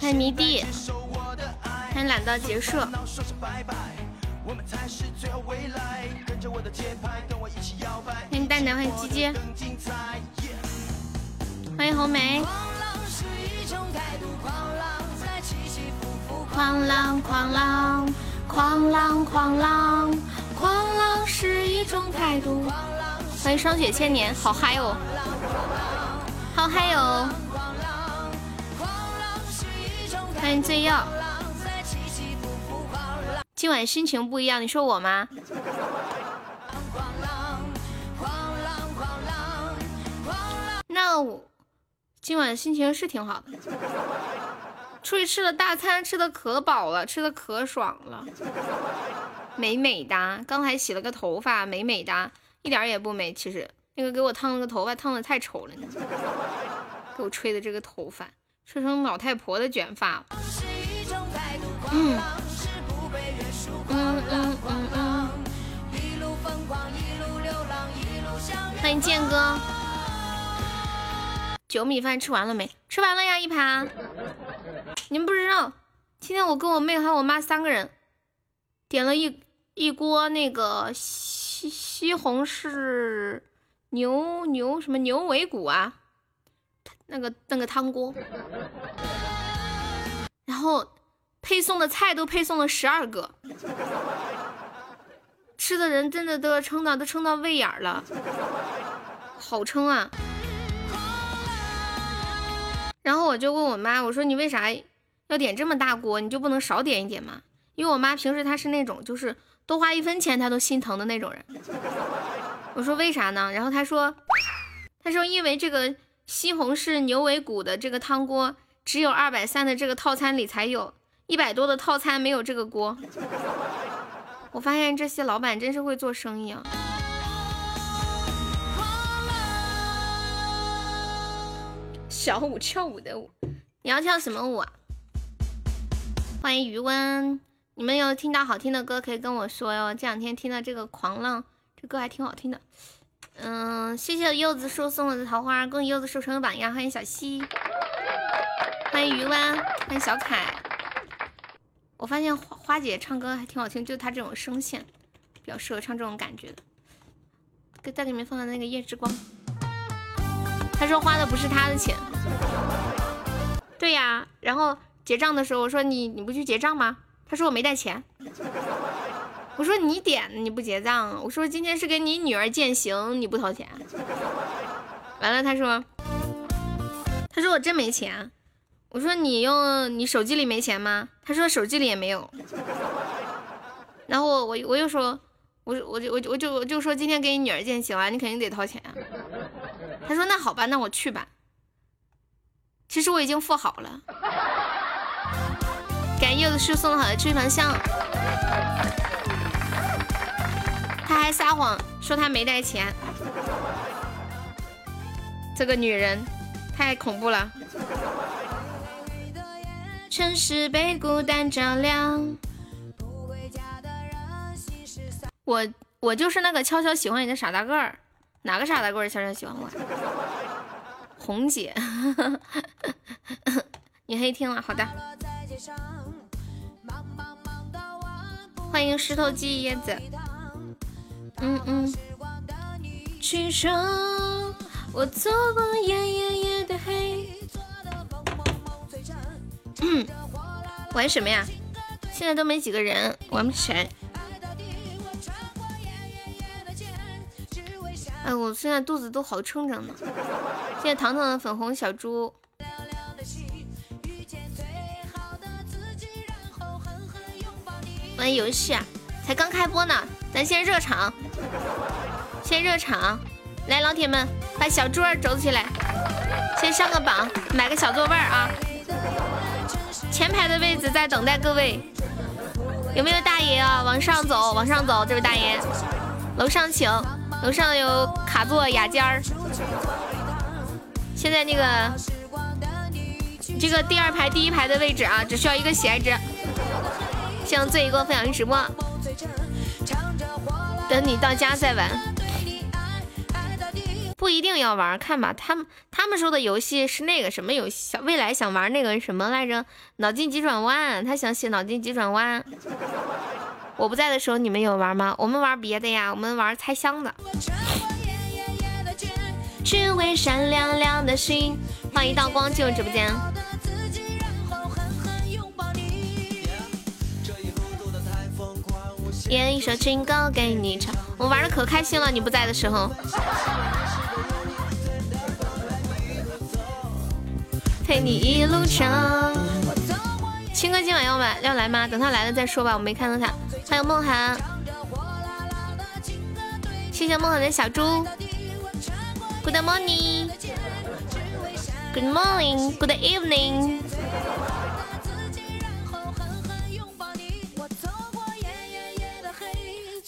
欢迎迷弟，欢迎懒到结束。欢迎蛋蛋，欢迎鸡鸡，欢迎红梅。狂浪，狂浪，狂浪，狂浪，狂浪是一种态度。欢迎霜雪千年，好嗨哦，好嗨哦！欢迎醉药。今晚心情不一样，你说我吗？那我今晚心情是挺好的，出去吃了大餐，吃的可饱了，吃的可爽了，美美哒。刚还洗了个头发，美美哒，一点也不美。其实那个给我烫了个头发，烫的太丑了，给我吹的这个头发，吹成老太婆的卷发。嗯嗯嗯嗯嗯。欢迎剑哥。酒米饭吃完了没？吃完了呀，一盘。你们不知道，今天我跟我妹还有我妈三个人，点了一一锅那个西西红柿牛牛什么牛尾骨啊，那个那个汤锅，然后配送的菜都配送了十二个，吃的人真的都要撑到都撑到胃眼了，好撑啊！然后我就问我妈，我说你为啥要点这么大锅？你就不能少点一点吗？因为我妈平时她是那种就是多花一分钱她都心疼的那种人。我说为啥呢？然后她说，她说因为这个西红柿牛尾骨的这个汤锅只有二百三的这个套餐里才有，一百多的套餐没有这个锅。我发现这些老板真是会做生意啊。小舞跳舞的舞，你要跳什么舞啊？欢迎余温，你们有听到好听的歌可以跟我说哟。这两天听到这个狂浪，这歌还挺好听的。嗯，谢谢柚子树送我的桃花，恭喜柚子树成为榜样。欢迎小溪，欢迎余湾，欢迎小凯。我发现花花姐唱歌还挺好听，就她这种声线比较适合唱这种感觉的。给再给你们放的那个夜之光。他说花的不是他的钱，对呀。然后结账的时候，我说你你不去结账吗？他说我没带钱。我说你点你不结账，我说今天是给你女儿践行，你不掏钱。完了，他说他说我真没钱。我说你用你手机里没钱吗？他说手机里也没有。然后我我我又说我我就我就我就我就说今天给你女儿践行啊，你肯定得掏钱。他说：“那好吧，那我去吧。其实我已经付好了。感谢柚子树送的好的吹盘香。他还撒谎说他没带钱，这个女人太恐怖了。城市被孤单照亮。我我就是那个悄悄喜欢你的傻大个儿。”哪个傻大个儿悄悄喜欢我？红姐，你黑听了，好的。欢迎石头记椰子。嗯嗯。去程，我走过夜夜夜的黑。嗯，玩什么呀？现在都没几个人，玩不起来。哎，我现在肚子都好撑着呢。谢谢糖糖的粉红小猪。玩游戏啊，才刚开播呢，咱先热场，先热场。来，老铁们，把小桌儿走起来，先上个榜，买个小座位儿啊。前排的位置在等待各位，有没有大爷啊？往上走，往上走，这位大爷，楼上请。楼上有卡座雅间儿，现在那个这个第二排第一排的位置啊，只需要一个喜爱值。向醉一个分享直播，等你到家再玩。不一定要玩，看吧。他们他们说的游戏是那个什么游戏？未来想玩那个什么来着？脑筋急转弯，他想写脑筋急转弯。我不在的时候，你们有玩吗？我们玩别的呀，我们玩猜箱子。只为闪亮亮的心。欢迎道光进入直播间。点一首情歌给你唱，我玩的可开心了。你不在的时候。陪你一路上。青哥今晚要来要来吗？等他来了再说吧，我没看到他。欢迎梦涵，谢谢梦涵的小猪。Good morning，Good morning，Good evening。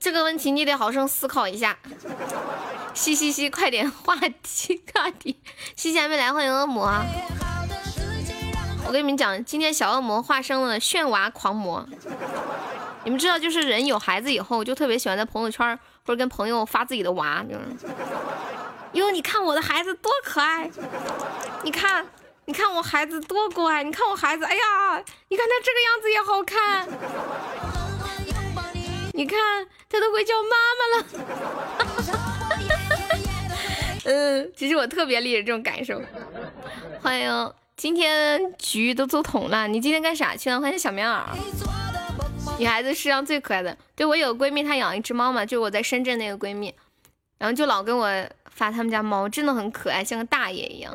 这个问题你得好生思考一下。嘻嘻嘻，快点话题话题，西西还没来，欢迎恶魔。我跟你们讲，今天小恶魔化身了炫娃狂魔。你们知道，就是人有孩子以后，就特别喜欢在朋友圈或者跟朋友发自己的娃，就是哟，你看我的孩子多可爱，你看，你看我孩子多乖，你看我孩子，哎呀，你看他这个样子也好看，你看他都会叫妈妈了。嗯，其实我特别理解这种感受。欢迎。今天局都走通了，你今天干啥去了？欢迎小棉袄。女孩子世上最可爱的，对我有个闺蜜，她养一只猫嘛，就我在深圳那个闺蜜，然后就老跟我发他们家猫，真的很可爱，像个大爷一样。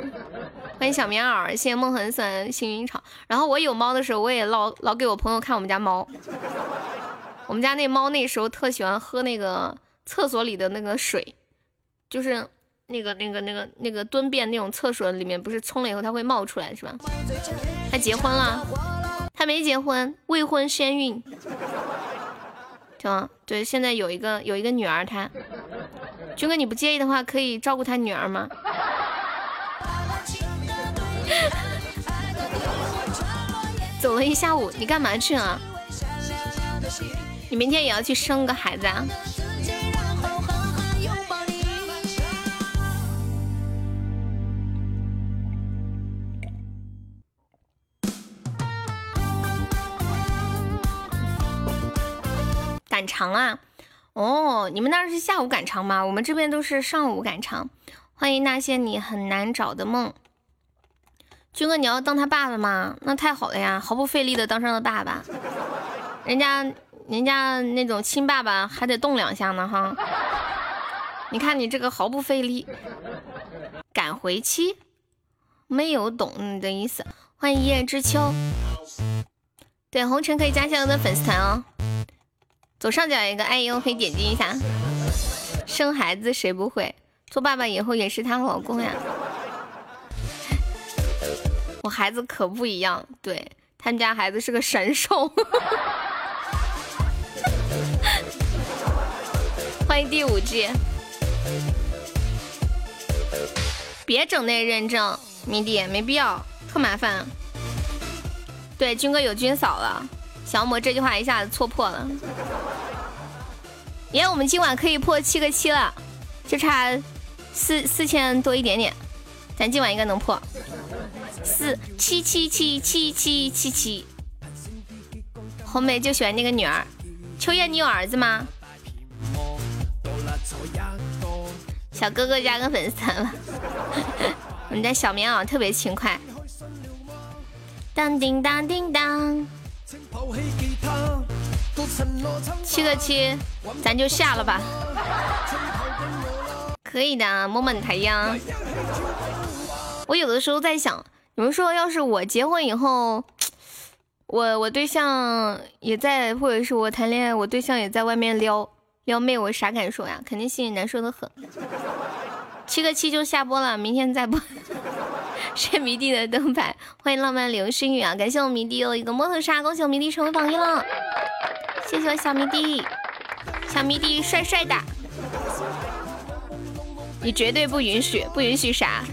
欢迎小棉袄，谢谢梦痕酸幸运草。然后我有猫的时候，我也老老给我朋友看我们家猫。我们家那猫那时候特喜欢喝那个厕所里的那个水，就是。那个、那个、那个、那个蹲便那种厕所里面，不是冲了以后它会冒出来是吧？他结婚了？他没结婚，未婚先孕。对对，现在有一个有一个女儿，他军哥你不介意的话，可以照顾他女儿吗？走了一下午，你干嘛去啊？你明天也要去生个孩子啊？赶场啊！哦，你们那是下午赶场吗？我们这边都是上午赶场。欢迎那些你很难找的梦。军哥，你要当他爸爸吗？那太好了呀，毫不费力的当上了爸爸。人家人家那种亲爸爸还得动两下呢哈。你看你这个毫不费力，赶回期，没有懂你的意思。欢迎一叶知秋。对，红尘可以加下我的粉丝团哦。左上角一个爱优，可以点击一下。生孩子谁不会？做爸爸以后也是她老公呀。我孩子可不一样，对他们家孩子是个神兽。欢迎第五季。别整那认证，迷弟没必要，特麻烦。对，军哥有军嫂了。小魔这句话一下子戳破了，耶！我们今晚可以破七个七了，就差四四千多一点点，咱今晚应该能破四七七七七七七七。红梅就喜欢那个女儿，秋叶，你有儿子吗？小哥哥加个粉丝团了，我们家小棉袄特别勤快。当叮当叮当。七个七，咱就下了吧。可以的，么么哒呀。我有的时候在想，你们说要是我结婚以后，我我对象也在，或者是我谈恋爱，我对象也在外面撩撩妹，我啥感受呀？肯定心里难受的很。七个七就下播了，明天再播。谢迷弟的灯牌，欢迎浪漫流星雨啊！感谢我迷弟又一个摩托杀，恭喜我迷弟成为榜一了。谢谢我小迷弟，小迷弟帅帅的。你绝对不允许，不允许啥？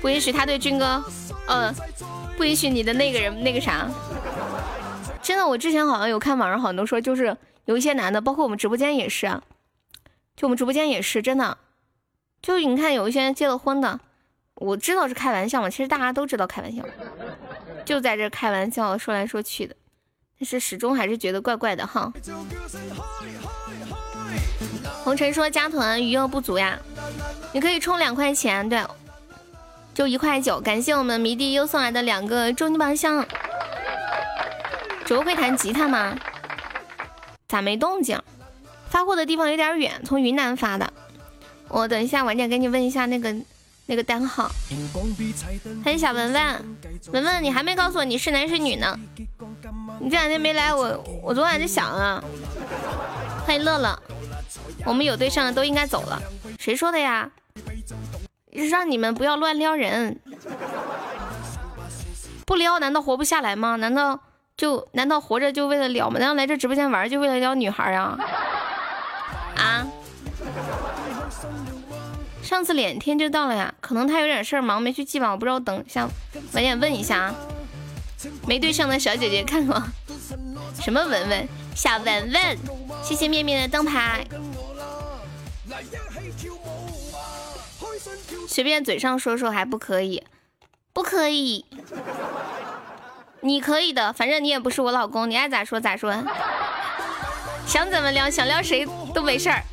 不允许他对军哥，嗯，不允许你的那个人那个啥。真的，我之前好像有看网上好多说，就是有一些男的，包括我们直播间也是，就我们直播间也是真的。就你看，有一些人结了婚的，我知道是开玩笑嘛，其实大家都知道开玩笑，就在这开玩笑说来说去的，但是始终还是觉得怪怪的哈。红尘说加团余额不足呀，你可以充两块钱，对，就一块九。感谢我们迷弟又送来的两个终极宝箱。主播会弹吉他吗？咋没动静？发货的地方有点远，从云南发的。我等一下晚点给你问一下那个那个单号。欢迎小文文，文文你还没告诉我你是男是女呢？你这两天没来，我我昨晚就想啊。欢迎乐乐，我们有对象的都应该走了。谁说的呀？让你们不要乱撩人，不撩难道活不下来吗？难道就难道活着就为了撩吗？难道来这直播间玩就为了撩女孩啊？啊？上次两天就到了呀，可能他有点事儿忙没去寄吧，我不知道，等一下晚点问一下啊。没对象的小姐姐看过什么文文？小文文，谢谢面面的灯牌。随便嘴上说说还不可以？不可以？你可以的，反正你也不是我老公，你爱咋说咋说。想怎么撩，想撩谁都没事儿。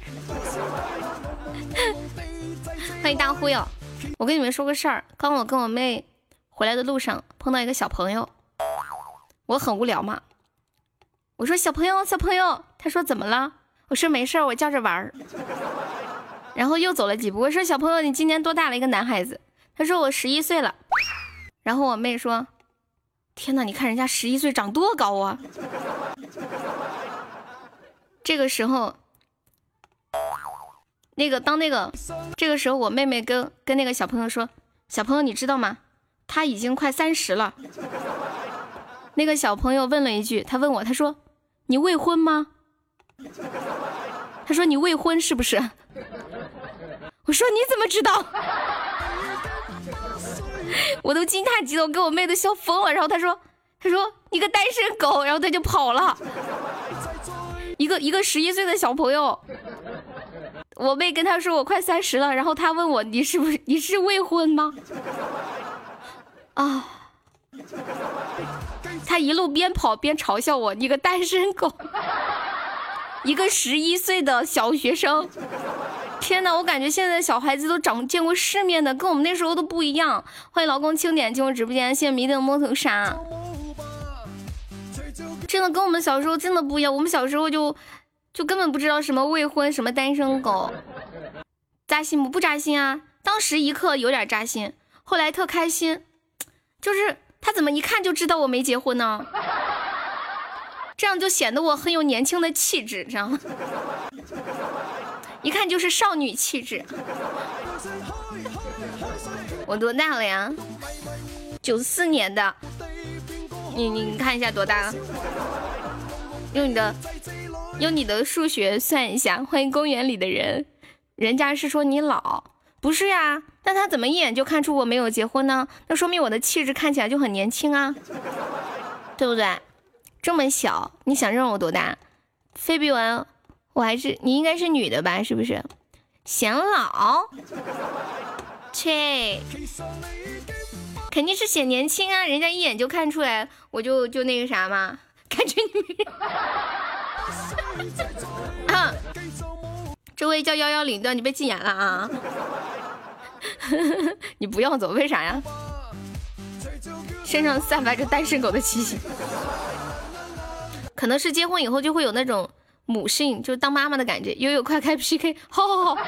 欢迎大忽悠，我跟你们说个事儿，刚我跟我妹回来的路上碰到一个小朋友，我很无聊嘛，我说小朋友小朋友，他说怎么了？我说没事儿，我叫着玩儿。然后又走了几步，我说小朋友你今年多大了？一个男孩子，他说我十一岁了。然后我妹说，天哪，你看人家十一岁长多高啊！这个时候。那个当那个这个时候，我妹妹跟跟那个小朋友说：“小朋友，你知道吗？他已经快三十了。”那个小朋友问了一句：“他问我，他说你未婚吗？”他说你未婚是不是？我说你怎么知道？我都惊叹极了，我给我妹都笑疯了。然后他说：“他说你个单身狗。”然后他就跑了。一个一个十一岁的小朋友。我妹跟他说我快三十了，然后他问我你是不是你是未婚吗？啊！他一路边跑边嘲笑我，你个单身狗，一个十一岁的小学生。天哪，我感觉现在小孩子都长见过世面的，跟我们那时候都不一样。欢迎老公清点进入直播间，谢谢迷的摸头杀。真的跟我们小时候真的不一样，我们小时候就。就根本不知道什么未婚什么单身狗，扎心不？不扎心啊！当时一刻有点扎心，后来特开心。就是他怎么一看就知道我没结婚呢？这样就显得我很有年轻的气质，知道吗？一看就是少女气质。我多大了呀？九四年的。你你看一下多大了？用你的。用你的数学算一下，欢迎公园里的人，人家是说你老，不是呀？那他怎么一眼就看出我没有结婚呢？那说明我的气质看起来就很年轻啊，对不对？这么小，你想认我多大？非比文，我还是你应该是女的吧？是不是？显老？切，肯定是显年轻啊！人家一眼就看出来，我就就那个啥嘛，感觉你。这位叫幺幺零的，你被禁言了啊！你不要走，为啥呀？身上散发着单身狗的气息，可能是结婚以后就会有那种母性，就是当妈妈的感觉。悠悠快开 PK，好好好！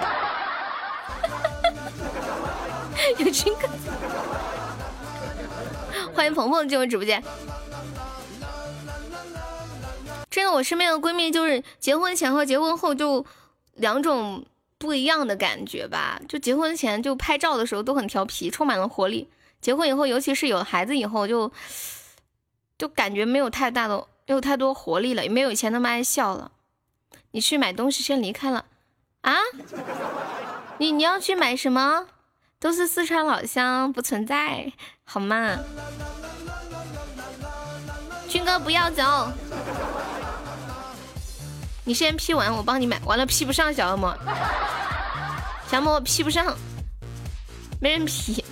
有亲哥，欢迎鹏鹏进入直播间。真的，我身边的闺蜜就是结婚前和结婚后就两种不一样的感觉吧。就结婚前就拍照的时候都很调皮，充满了活力。结婚以后，尤其是有孩子以后，就就感觉没有太大的，没有太多活力了，也没有以前那么爱笑了。你去买东西先离开了啊？你你要去买什么？都是四川老乡，不存在，好吗？军哥不要走，你先 P 完，我帮你买。完了 P 不上小恶魔，小恶魔 P 不上，没人 P。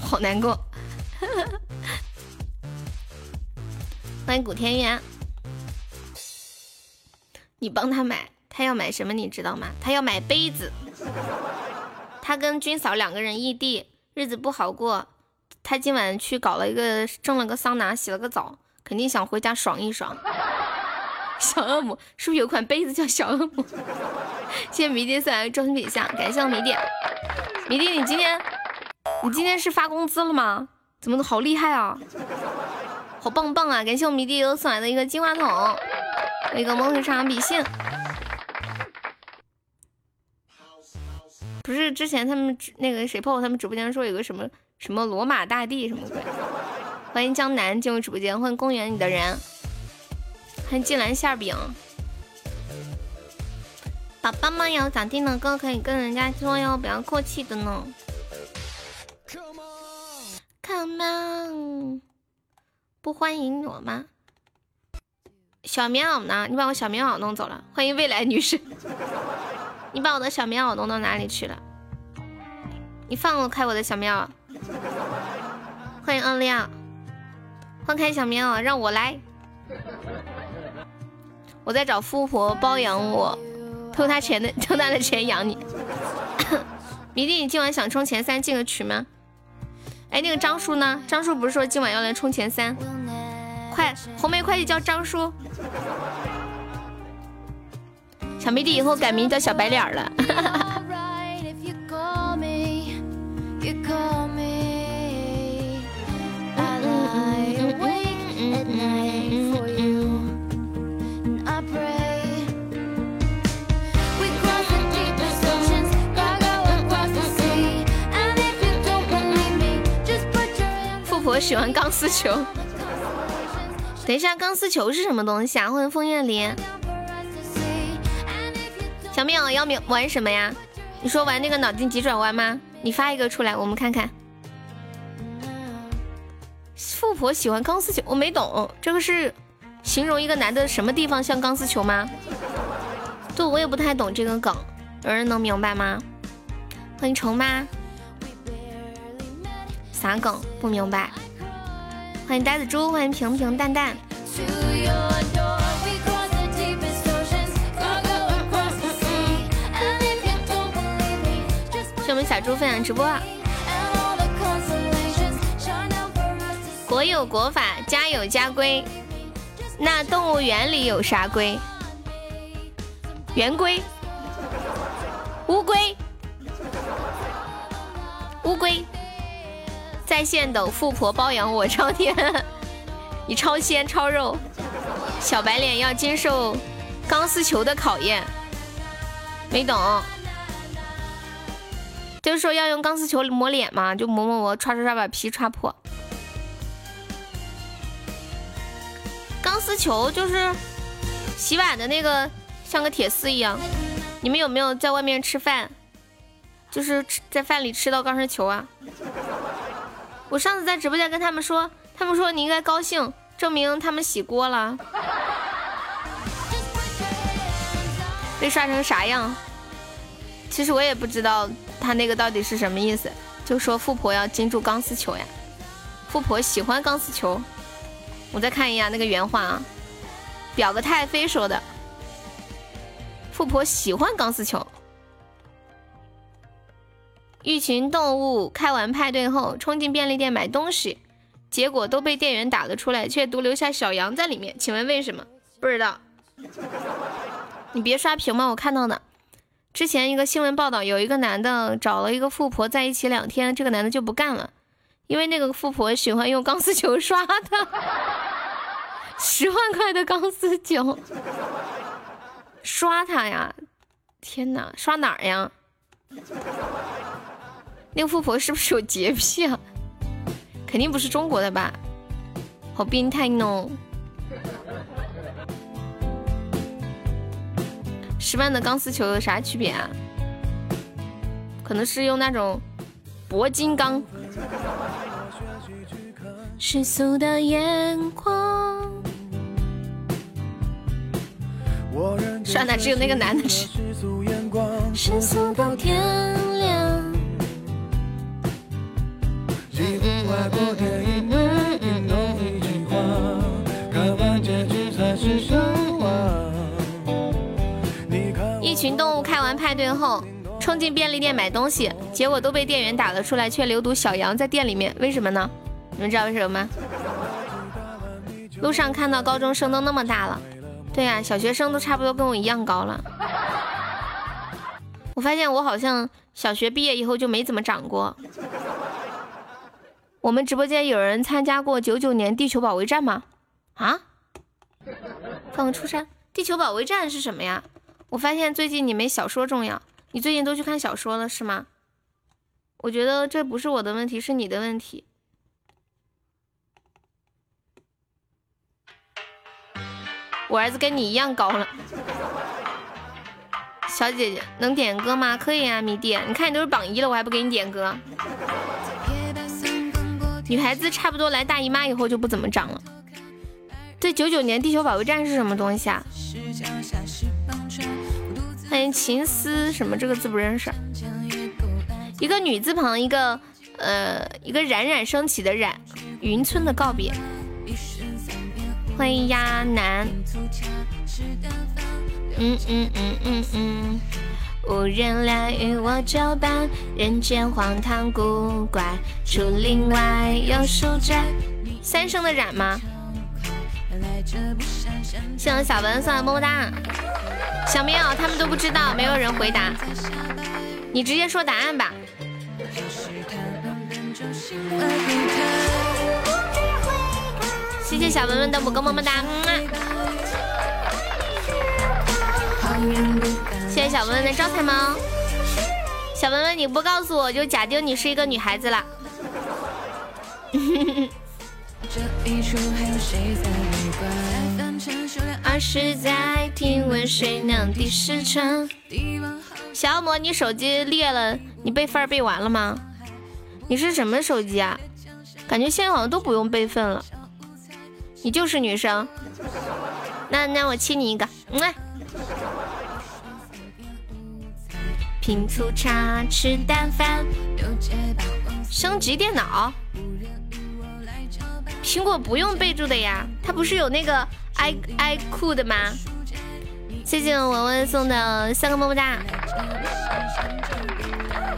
好难过，欢迎古天元，你帮他买，他要买什么你知道吗？他要买杯子。他跟军嫂两个人异地，日子不好过。他今晚去搞了一个，蒸了个桑拿，洗了个澡，肯定想回家爽一爽。小恶魔是不是有款杯子叫小恶魔？谢谢迷弟送来的终身品相，感谢我迷弟。迷弟，你今天。你今天是发工资了吗？怎么好厉害啊，好棒棒啊！感谢我迷弟又送来的一个金话筒，一个梦水长笔信。不是之前他们那个谁泡泡他们直播间说有个什么什么罗马大帝什么鬼？欢迎江南进入直播间，欢迎公园里的人，欢迎金兰馅饼。宝宝们有想听的歌可以跟人家说哟，不要客气的呢。Come on，Come on，不欢迎我吗？小棉袄呢？你把我小棉袄弄走了。欢迎未来女士，你把我的小棉袄弄到哪里去了？你放开我的小棉袄。欢迎恩亮，放开小棉袄，让我来。我在找富婆包养我，偷他钱的，偷他的钱养你。迷弟，你今晚想冲前三进个群吗？哎，那个张叔呢？张叔不是说今晚要来冲前三？快，红梅快递叫张叔。小迷弟以后改名叫小白脸了。我喜欢钢丝球。等一下，钢丝球是什么东西啊？欢迎枫叶林。小淼要玩什么呀？你说玩那个脑筋急转弯吗？你发一个出来，我们看看。富婆喜欢钢丝球，我没懂，这个是形容一个男的什么地方像钢丝球吗？对，我也不太懂这个梗，有人能明白吗？欢迎虫妈。啥梗？不明白。欢迎呆子猪，欢迎平平淡淡。谢我们小猪分享直播。国有国法，家有家规。那动物园里有啥龟？圆规。乌龟。乌龟。在线等富婆包养我超甜，你超鲜超肉，小白脸要经受钢丝球的考验，没懂，就是说要用钢丝球磨脸嘛，就磨磨磨，刷刷刷把皮刷破。钢丝球就是洗碗的那个，像个铁丝一样。你们有没有在外面吃饭，就是在饭里吃到钢丝球啊？我上次在直播间跟他们说，他们说你应该高兴，证明他们洗锅了。被刷成啥样？其实我也不知道他那个到底是什么意思。就说富婆要金住钢丝球呀，富婆喜欢钢丝球。我再看一下那个原话啊，表个太妃说的，富婆喜欢钢丝球。一群动物开完派对后，冲进便利店买东西，结果都被店员打了出来，却独留下小羊在里面。请问为什么？不知道。你别刷屏吗？我看到的。之前一个新闻报道，有一个男的找了一个富婆在一起两天，这个男的就不干了，因为那个富婆喜欢用钢丝球刷他，十万块的钢丝球刷他呀。天哪，刷哪儿呀？那个富婆是不是有洁癖啊？肯定不是中国的吧？好变态呢！十万的钢丝球有啥区别啊？可能是用那种铂金钢。世俗的眼光。算了，只有那个男的吃。世俗到天一群动物开完派对后，冲进便利店买东西，结果都被店员打了出来，却留堵小羊在店里面。为什么呢？你们知道为什么吗？路上看到高中生都那么大了，对呀，小学生都差不多跟我一样高了。我发现我好像小学毕业以后就没怎么长过。我们直播间有人参加过九九年地球保卫战吗？啊？放个出山？地球保卫战是什么呀？我发现最近你没小说重要，你最近都去看小说了是吗？我觉得这不是我的问题，是你的问题。我儿子跟你一样高了。小姐姐能点歌吗？可以啊，迷弟，你看你都是榜一了，我还不给你点歌。女孩子差不多来大姨妈以后就不怎么长了。对，九九年地球保卫战是什么东西啊？欢迎秦思什么这个字不认识。一个女字旁，一个呃一个冉冉升起的冉，云村的告别。欢迎鸭男。嗯嗯嗯嗯嗯。无人来与我交伴，人间荒唐古怪，竹林外有书斋。三生的染吗？谢谢小文送的么么哒。小明，他们都不知道，没有人回答。你直接说答案吧。谢谢小文文的五个么么哒。谢谢小文文的招财猫，小文文你不告诉我就假定你是一个女孩子了。二十载听闻谁能第十春？小恶魔，你手机裂了，你备份备完了吗？你是什么手机啊？感觉现在好像都不用备份了。你就是女生？那那我亲你一个，嗯。拼粗茶吃淡饭，升级电脑，苹果不用备注的呀，它不是有那个 i i 酷的吗？谢谢文文送的三个么么哒，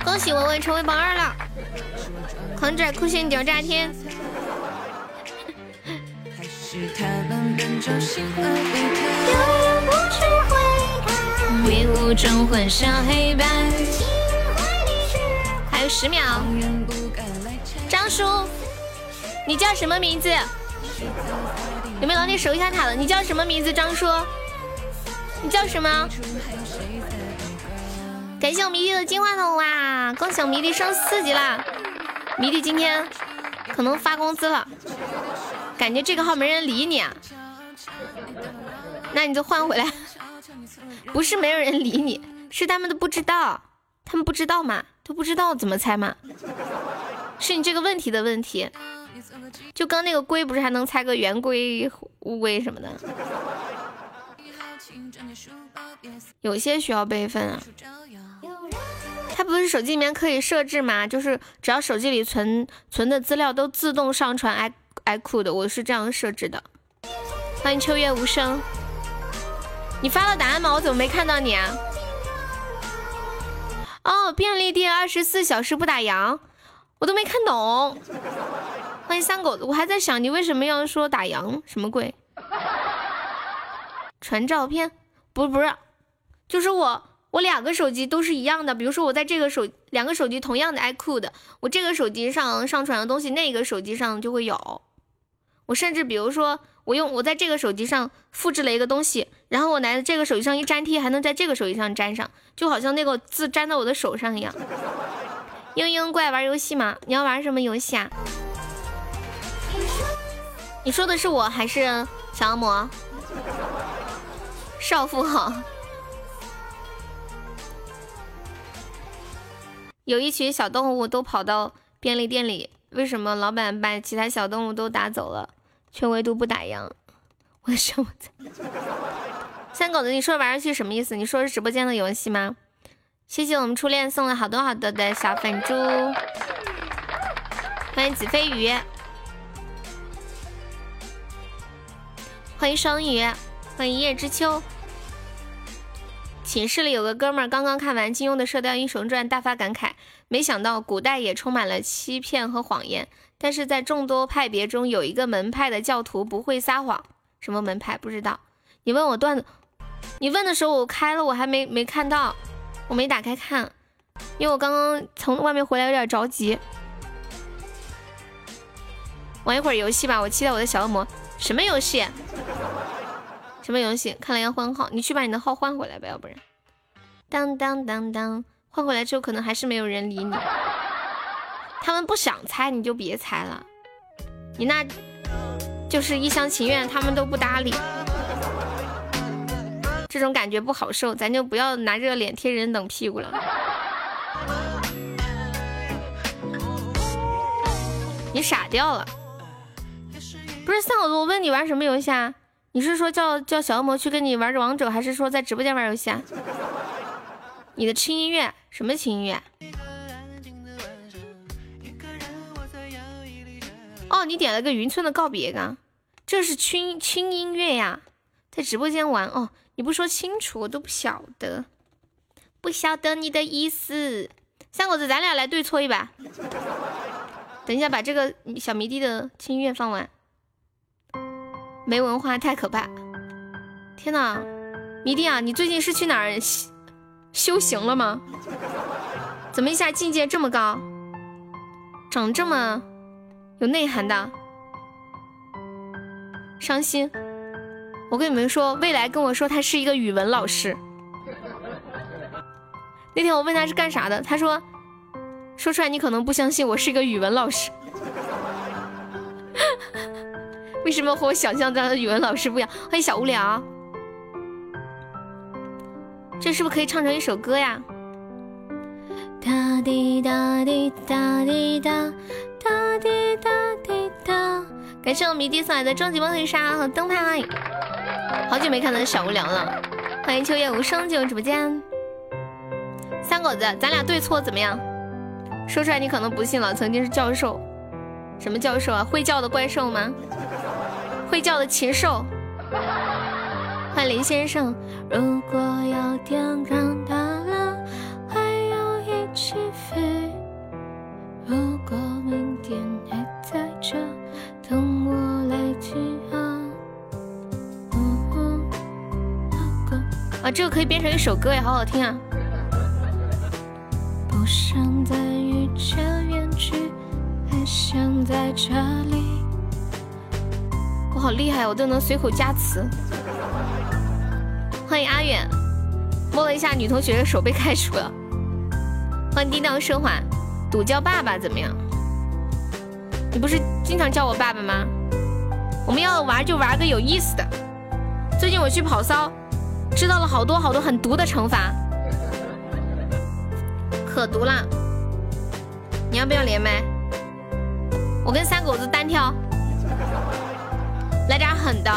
恭喜文文成为榜二了，狂拽酷炫屌炸天！迷雾中混上黑白，还有十秒。张叔，你叫什么名字？有没有老铁守一下塔的？你叫什么名字？张叔，你叫什么？感谢我迷弟的金话筒哇！恭喜我迷弟升四级啦！迷弟今天可能发工资了，感觉这个号没人理你啊，那你就换回来。不是没有人理你，是他们都不知道，他们不知道嘛，都不知道怎么猜嘛，是你这个问题的问题。就刚那个龟，不是还能猜个圆龟、乌龟什么的？有些需要备份啊。它不是手机里面可以设置吗？就是只要手机里存存的资料都自动上传 i i 酷的，我是这样设置的。欢迎秋月无声。你发了答案吗？我怎么没看到你啊？哦，便利店二十四小时不打烊，我都没看懂。欢迎三狗子，我还在想你为什么要说打烊，什么鬼？传照片？不不是，就是我，我两个手机都是一样的。比如说我在这个手两个手机同样的 iQOO 的我这个手机上上传的东西，那个手机上就会有。我甚至比如说。我用我在这个手机上复制了一个东西，然后我拿这个手机上一粘贴，还能在这个手机上粘上，就好像那个字粘到我的手上一样。嘤嘤，过来玩游戏吗？你要玩什么游戏啊？你说的是我还是小恶魔？少妇好。有一群小动物都跑到便利店里，为什么老板把其他小动物都打走了，却唯独不打烊？我的生活在。三狗子，你说玩游戏什么意思？你说是直播间的游戏吗？谢谢我们初恋送了好多好多的小粉猪，欢迎子飞鱼，欢迎双鱼，欢迎一叶知秋。寝室里有个哥们儿刚刚看完金庸的《射雕英雄传》，大发感慨，没想到古代也充满了欺骗和谎言，但是在众多派别中有一个门派的教徒不会撒谎。什么门派？不知道。你问我段子，你问的时候我开了，我还没没看到，我没打开看，因为我刚刚从外面回来有点着急。玩一会儿游戏吧，我期待我的小恶魔。什么游戏？什么游戏？看来要换号，你去把你的号换回来吧，要不然，当当当当，换回来之后可能还是没有人理你。他们不想猜，你就别猜了。你那就是一厢情愿，他们都不搭理，这种感觉不好受，咱就不要拿热脸贴人冷屁股了。你傻掉了？不是三狗子，我问你玩什么游戏啊？你是说叫叫小恶魔去跟你玩着王者，还是说在直播间玩游戏啊？你的轻音乐什么轻音乐？哦，你点了个云村的告别啊，这是轻轻音乐呀，在直播间玩哦。你不说清楚，我都不晓得，不晓得你的意思。三狗子，咱俩来对搓一把。等一下，把这个小迷弟的轻音乐放完。没文化太可怕！天哪，迷弟啊，你最近是去哪儿修行了吗？怎么一下境界这么高，长这么有内涵的？伤心！我跟你们说，未来跟我说他是一个语文老师。那天我问他是干啥的，他说说出来你可能不相信，我是一个语文老师。为什么和我想象中的语文老师不一样？欢迎小无聊，这是不是可以唱成一首歌呀？哒滴哒滴哒滴哒滴哒滴哒。感谢我迷弟送来的终极梦碎沙和灯牌，好久没看到小无聊了。欢迎秋叶无声进入直播间。三狗子，咱俩对错怎么样？说出来你可能不信了，曾经是教授，什么教授啊？会叫的怪兽吗？会叫的禽兽，欢迎林先生。如果有天长大啊，这个可以变成一首歌哎，好好听啊。不想再遇见远去，还想在这里。我好厉害，我都能随口加词。欢迎阿远，摸了一下女同学的手被开除了。欢迎低调奢华，赌叫爸爸怎么样？你不是经常叫我爸爸吗？我们要玩就玩个有意思的。最近我去跑骚，知道了好多好多很毒的惩罚，可毒了。你要不要连麦？我跟三狗子单挑。来点狠的，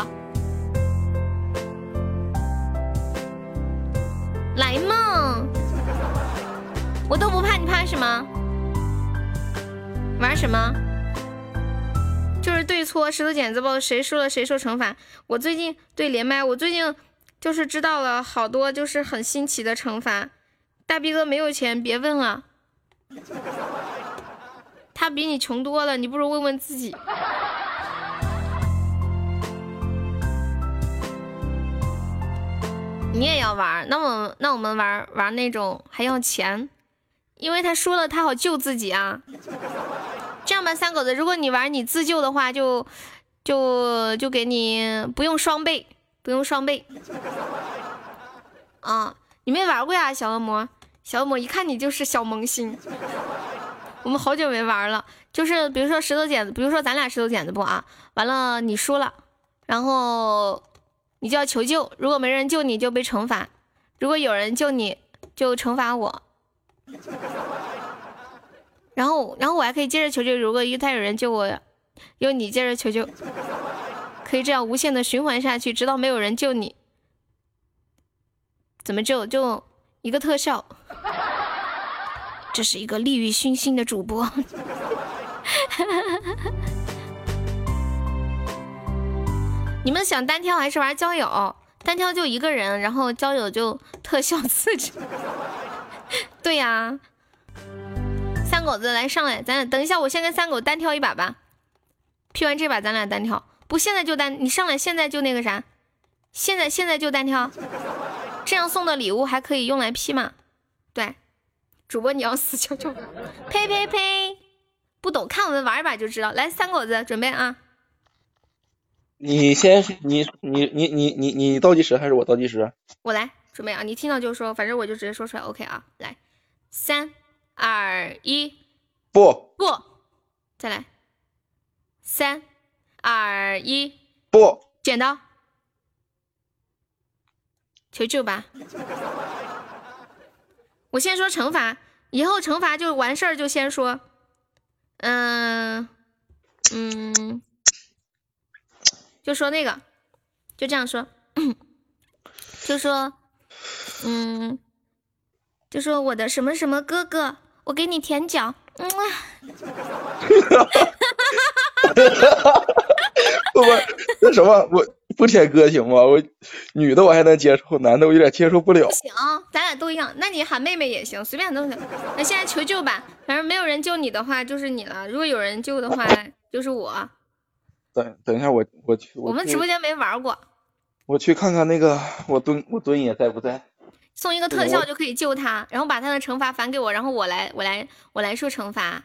来嘛！我都不怕，你怕什么？玩什么？就是对错石头剪子布，谁输了谁受惩罚。我最近对连麦，我最近就是知道了好多就是很新奇的惩罚。大逼哥没有钱，别问了，他比你穷多了，你不如问问自己。你也要玩？那我那我们玩玩那种还要钱，因为他输了他好救自己啊。这样吧，三狗子，如果你玩你自救的话，就就就给你不用双倍，不用双倍。啊，你没玩过呀，小恶魔？小恶魔一看你就是小萌新。我们好久没玩了，就是比如说石头剪子，比如说咱俩石头剪子布啊，完了你输了，然后你就要求救，如果没人救你就被惩罚，如果有人救你就惩罚我。然后，然后我还可以接着求救。如果一旦有人救我，由你接着求救，可以这样无限的循环下去，直到没有人救你。怎么救？就一个特效。这是一个利欲熏心的主播。你们想单挑还是玩交友？单挑就一个人，然后交友就特效刺激。对呀。三狗子来上来，咱等一下，我先跟三狗单挑一把吧。P 完这把，咱俩单挑。不，现在就单，你上来，现在就那个啥，现在现在就单挑。这样送的礼物还可以用来 P 吗？对，主播你要死求求。呸呸呸！不懂，看我们玩一把就知道。来，三狗子准备啊。你先，你你你你你你倒计时还是我倒计时？我来准备啊，你听到就说，反正我就直接说出来。OK 啊，来，三。二一，不不，再来，三二一，不，剪刀，求救吧！我先说惩罚，以后惩罚就完事儿就先说，嗯嗯，就说那个，就这样说，就说，嗯，就说我的什么什么哥哥。我给你舔脚，嗯啊，哈哈哈哈哈哈！不不，那什么，我不舔哥行吗？我女的我还能接受，男的我有点接受不了。不行，咱俩都一样，那你喊妹妹也行，随便都行。那现在求救吧，反正没有人救你的话就是你了，如果有人救的话 就是我。等等一下，我我去，我们直播间没玩过。我去看看那个，我蹲我蹲也在不在？送一个特效就可以救他，然后把他的惩罚返给我，然后我来我来我来受惩罚。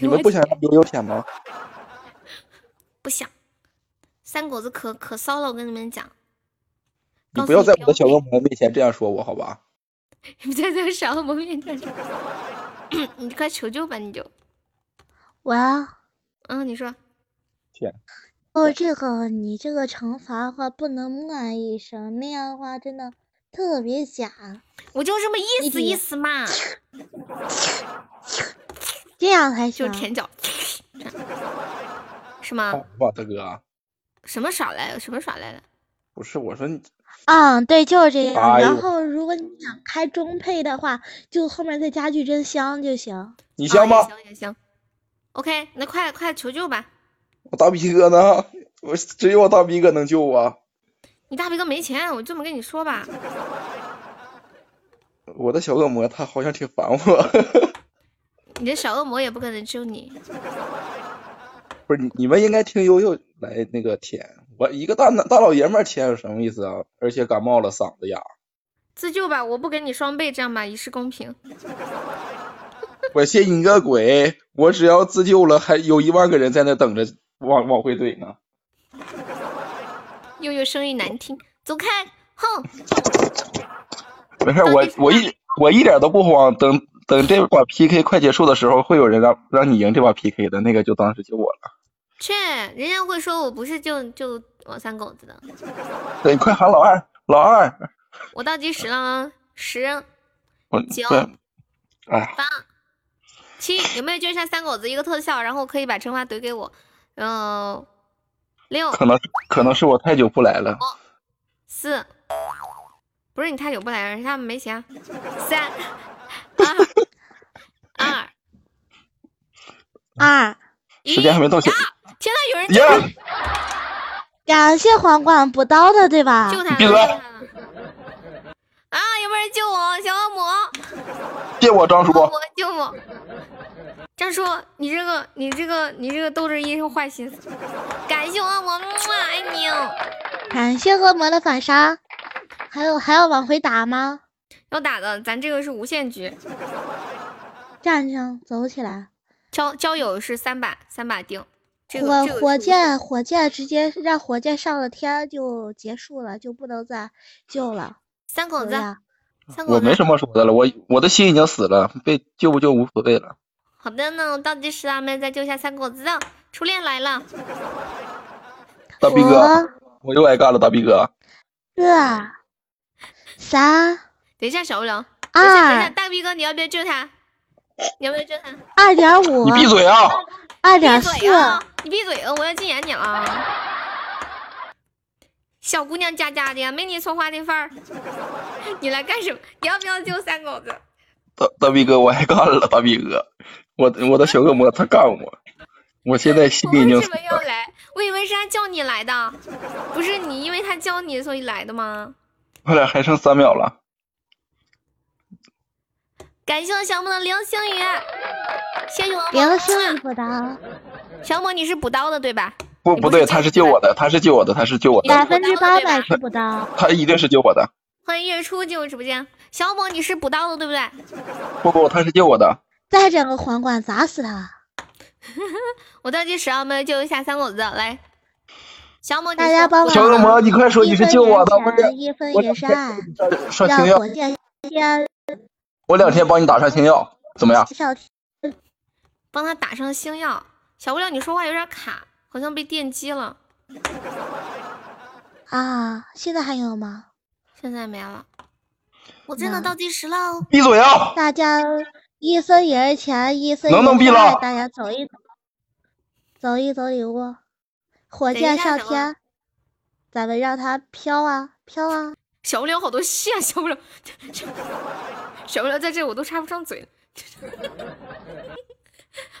你们不想让悠悠舔吗？不想。三狗子可可骚了，我跟你们讲。你不要在我的小恶魔面前这样说我，好吧？你在这个小恶魔面前，你快求救吧，你就。我啊，嗯，你说。天。哦，这个你这个惩罚的话不能骂一声，那样的话真的。特别假，我就这么意思意思嘛，这样才行。就是舔脚，是吗？哇，大哥，什么耍赖了？什么耍赖了？不是，我说你。嗯，对，就是这样。然后，如果你想开中配的话，就后面再加句真香就行。你香吗？行也行。OK，那快快求救吧。我大逼哥呢？我只有我大逼哥能救我。你大逼哥没钱，我这么跟你说吧。我的小恶魔他好像挺烦我。你的小恶魔也不可能救你。不是你你们应该听悠悠来那个舔，我一个大男大老爷们儿舔有什么意思啊？而且感冒了嗓子哑。自救吧，我不给你双倍，这样吧以示公平。我信你个鬼！我只要自救了，还有一万个人在那等着往往回怼呢。悠悠声音难听，走开！哼。没事，我我一我一点都不慌。等等这把 PK 快结束的时候，会有人让让你赢这把 PK 的，那个就当是救我了。切，人家会说我不是救救我三狗子的。对，快喊老二，老二。我倒计时了啊，十、九、八、七，有没有救下三狗子一个特效，然后可以把惩罚怼给我？嗯。六，可能可能是我太久不来了。四，不是你太久不来了，是他们没钱。三，二，二，时间还没到。天呐，有人救！感谢皇冠补刀的，对吧？救他！闭嘴！啊，有没有人救我？小恶魔！救我张叔！救我！张叔，你这个，你这个，你这个斗志一生坏心思。感谢恶魔，爱你。感谢恶魔的反杀。还有还要往回打吗？要打的，咱这个是无限局。站上，走起来。交交友是三把，三把定。火火箭火箭直接让火箭上了天就结束了，就不能再救了。三口子，我没什么说的了，我我的心已经死了，被救不救无所谓了。好的呢，倒计时啊，我们再救下三口子，初恋来了。大逼哥，我又挨干了，大逼哥。二三，等一下，小无聊。二，等一下，大逼哥，你要不要救他？你要不要救他？二点五。你闭嘴啊！二点四。你闭嘴啊！我要禁言你了。小姑娘家家的，没你说话的份儿。你来干什么？你要不要救三狗子？大大逼哥，我还干了，大逼哥，我我的小恶魔他干我，我现在心里已经。为什么要来？我以为是他叫你来的，不是你，因为他叫你所以来的吗？我俩还剩三秒了。感谢我小莫的流星雨，谢谢我流星雨补刀。小莫你是补刀的对吧？不不对，他是救我的，他是救我的，他是救我的。百分之八百是补刀。他一定是救我的。欢迎月初进入直播间，小莫你是补刀的对不对？不不，他是救我的。再整个皇冠砸死他！我倒计时啊，我们救一下三狗子来。小莫，大家帮小恶魔，你快说你是救我的，一分也是爱。上清药。我两天帮你打上星耀，怎么样？帮他打上星耀，小无聊，你说话有点卡，好像被电击了。啊，现在还有吗？现在没了。我真的倒计时喽！闭嘴啊！大家一分也是钱，一分能能闭了？大家走一走，走一走礼物，火箭上天，咱们让它飘啊飘啊！小不了好多戏啊，小不了。小不了在这我都插不上嘴。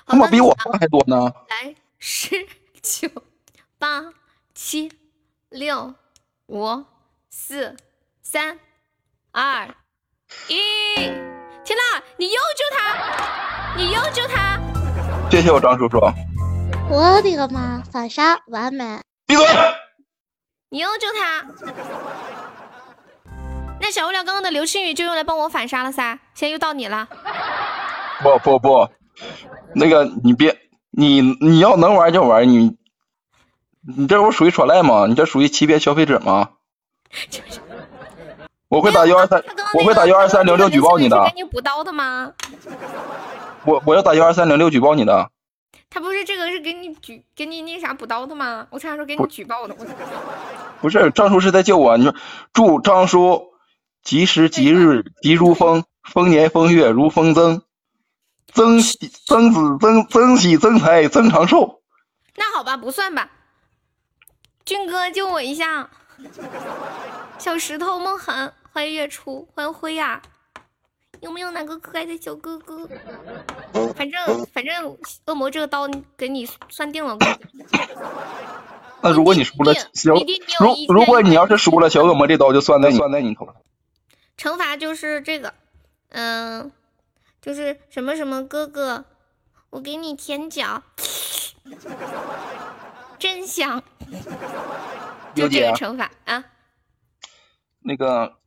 怎么比我还多呢？来，十九八七六五四三二一！天呐，你又救他！你又救他！谢谢我张叔叔。我的个妈！反杀完美！闭嘴！你又救他！那小无聊刚刚的流星雨就用来帮我反杀了噻，现在又到你了。不不不，那个你别，你你要能玩就玩，你你这不属于耍赖吗？你这属于欺骗消费者吗？我会打幺二三，我会打幺二三零六举报你的。给你补刀的吗？我我要打幺二三零六举报你的。他不是这个是给你举给你那啥补刀的吗？我差点说给你举报的。不是张叔是在救我，你说祝张叔。吉时吉日吉如风，丰年丰月如风增，增喜增子增增喜增财增长寿。那好吧，不算吧。军哥救我一下。小石头梦涵，欢迎月初，欢迎辉呀。有没有哪个可爱的小哥哥？反正反正恶魔这个刀给你算定了。那如果你输了，小如如果你要是输了，小恶魔这刀就算在算在你头上。惩罚就是这个，嗯，就是什么什么哥哥，我给你舔脚，真香，就这个惩罚啊。那个，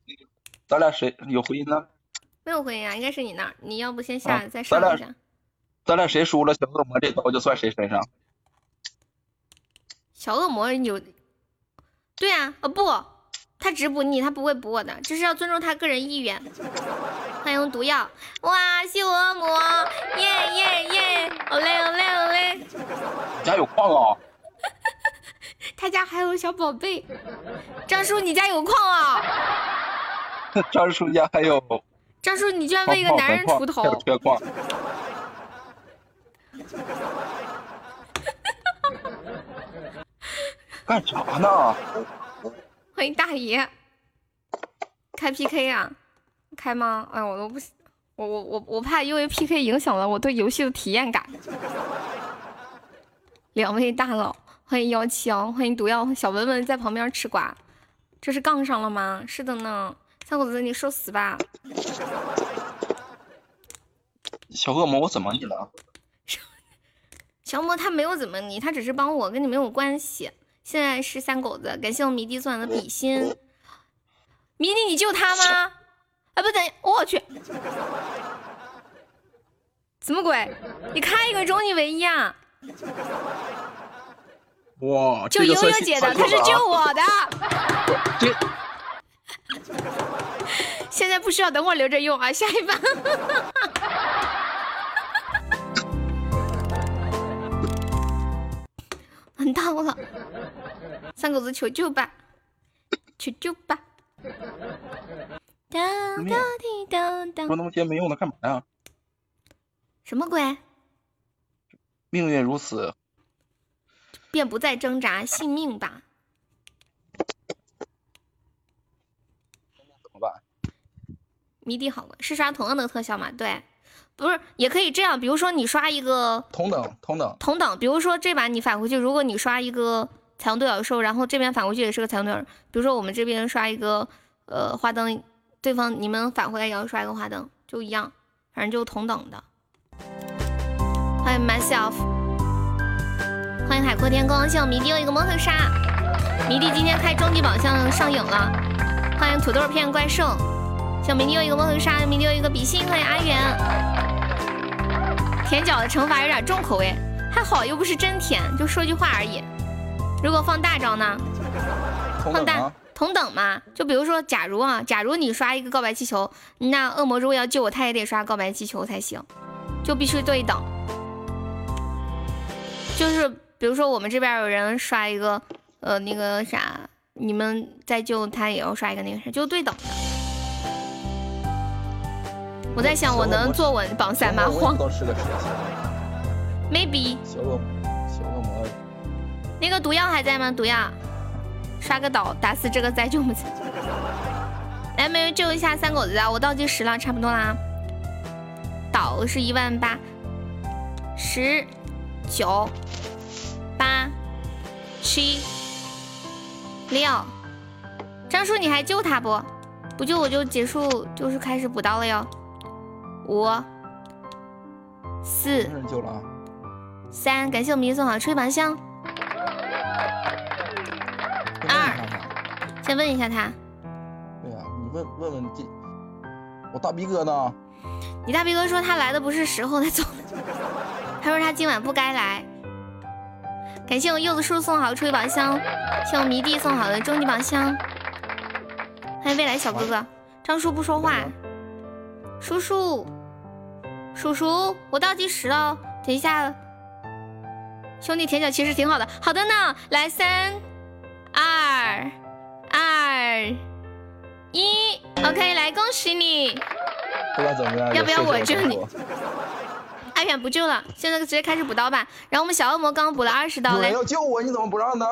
咱俩谁有回音呢？没有回音啊，应该是你那儿。你要不先下再上一下。咱俩谁输了，小恶魔这刀就算谁身上。小恶魔有，对啊，啊不。他只补你，他不会补我的，就是要尊重他个人意愿。欢迎毒药，哇，谢我恶魔，耶耶耶，好嘞好嘞好嘞。你家有矿啊？他家还有小宝贝。张叔，你家有矿啊？张叔家还有。张叔，你居然为一个男人出头。缺矿。干啥呢？欢迎大爷，开 PK 啊？开吗？哎，我都不，我我我我怕因为 PK 影响了我对游戏的体验感。两位大佬，欢迎幺七幺，欢迎毒药小文文在旁边吃瓜，这是杠上了吗？是的呢，三狗子你受死吧！小恶魔，我怎么你了？小恶魔他没有怎么你，他只是帮我，跟你没有关系。现在是三狗子，感谢我迷弟送来的比心。迷弟，你救他吗？哎，不等，我去，什么鬼？你开一个中，你唯一啊？哇，救悠悠姐的，她是救我的。这 现在不需要，等会留着用啊，下一把。完到了，三狗子求救吧，求救吧！当当滴当当，说那么些没用的干嘛呀？什么鬼？命运如此，便不再挣扎，信命吧。怎么办？迷底好是刷同样的特效吗？对。不是，也可以这样，比如说你刷一个同等同等同等，比如说这把你返回去，如果你刷一个彩虹独角兽，然后这边返回去也是个彩虹独角兽，比如说我们这边刷一个呃花灯，对方你们返回来也要刷一个花灯，就一样，反正就同等的。欢迎 myself，欢迎海阔天空，谢我迷弟又一个摩托杀，迷弟今天开终极宝箱上瘾了，欢迎土豆片怪兽。小明，你有一个魔头杀，小明你有一个比心，欢迎阿远。舔脚的惩罚有点重口味，还好又不是真舔，就说句话而已。如果放大招呢？放大同等嘛？就比如说，假如啊，假如你刷一个告白气球，那恶魔如果要救我，他也得刷告白气球才行，就必须对等。就是比如说我们这边有人刷一个呃那个啥，你们再救他也要刷一个那个啥，就对等的。我在想，我能坐稳榜三吗？慌。Maybe。小恶小恶魔。那个毒药还在吗？毒药，刷个岛打死这个再救不起。来，没人救一下三狗子啊！我倒计时了，差不多啦。岛是一万八，十、九、八、七、六。张叔，你还救他不？不救我就结束，就是开始补刀了哟。五、四、三，感谢我明送好吹板香。二，先问一下他。对呀，你问问问这，我大逼哥呢？你大逼哥说他来的不是时候，他走了。他说他今晚不该来。感谢我柚子叔送好的吹宝箱，谢我迷弟送好的终极宝箱。欢迎未来小哥哥，张叔不说话。叔叔，叔叔，我倒计时了，等一下，兄弟舔脚其实挺好的，好的呢，来三二二一，OK，来恭喜你，不管怎么样，要不要我救你？阿远不救了，现在直接开始补刀吧。然后我们小恶魔刚补了二十刀，来要救我，你怎么不让呢？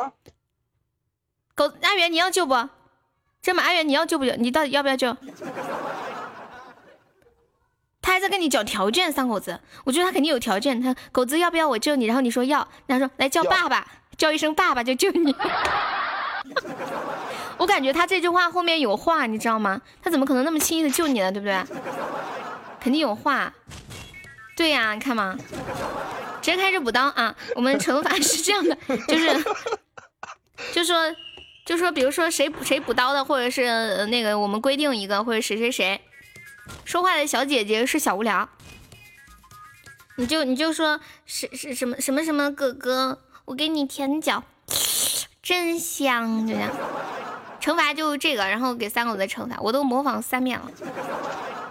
狗阿远你要救不？这么阿远你要救不救？你到底要不要救？他还在跟你讲条件，三狗子，我觉得他肯定有条件。他狗子要不要我救你？然后你说要，他说来叫爸爸，叫一声爸爸就救你。我感觉他这句话后面有话，你知道吗？他怎么可能那么轻易的救你呢？对不对？肯定有话。对呀，你看嘛，直接开始补刀啊！我们惩罚是这样的，就是，就说，就说，比如说谁谁补刀的，或者是那个我们规定一个，或者谁谁谁。说话的小姐姐是小无聊，你就你就说是是什么什么什么哥哥，我给你舔脚，真香，就这样。惩罚就这个，然后给三狗子惩罚，我都模仿三遍了，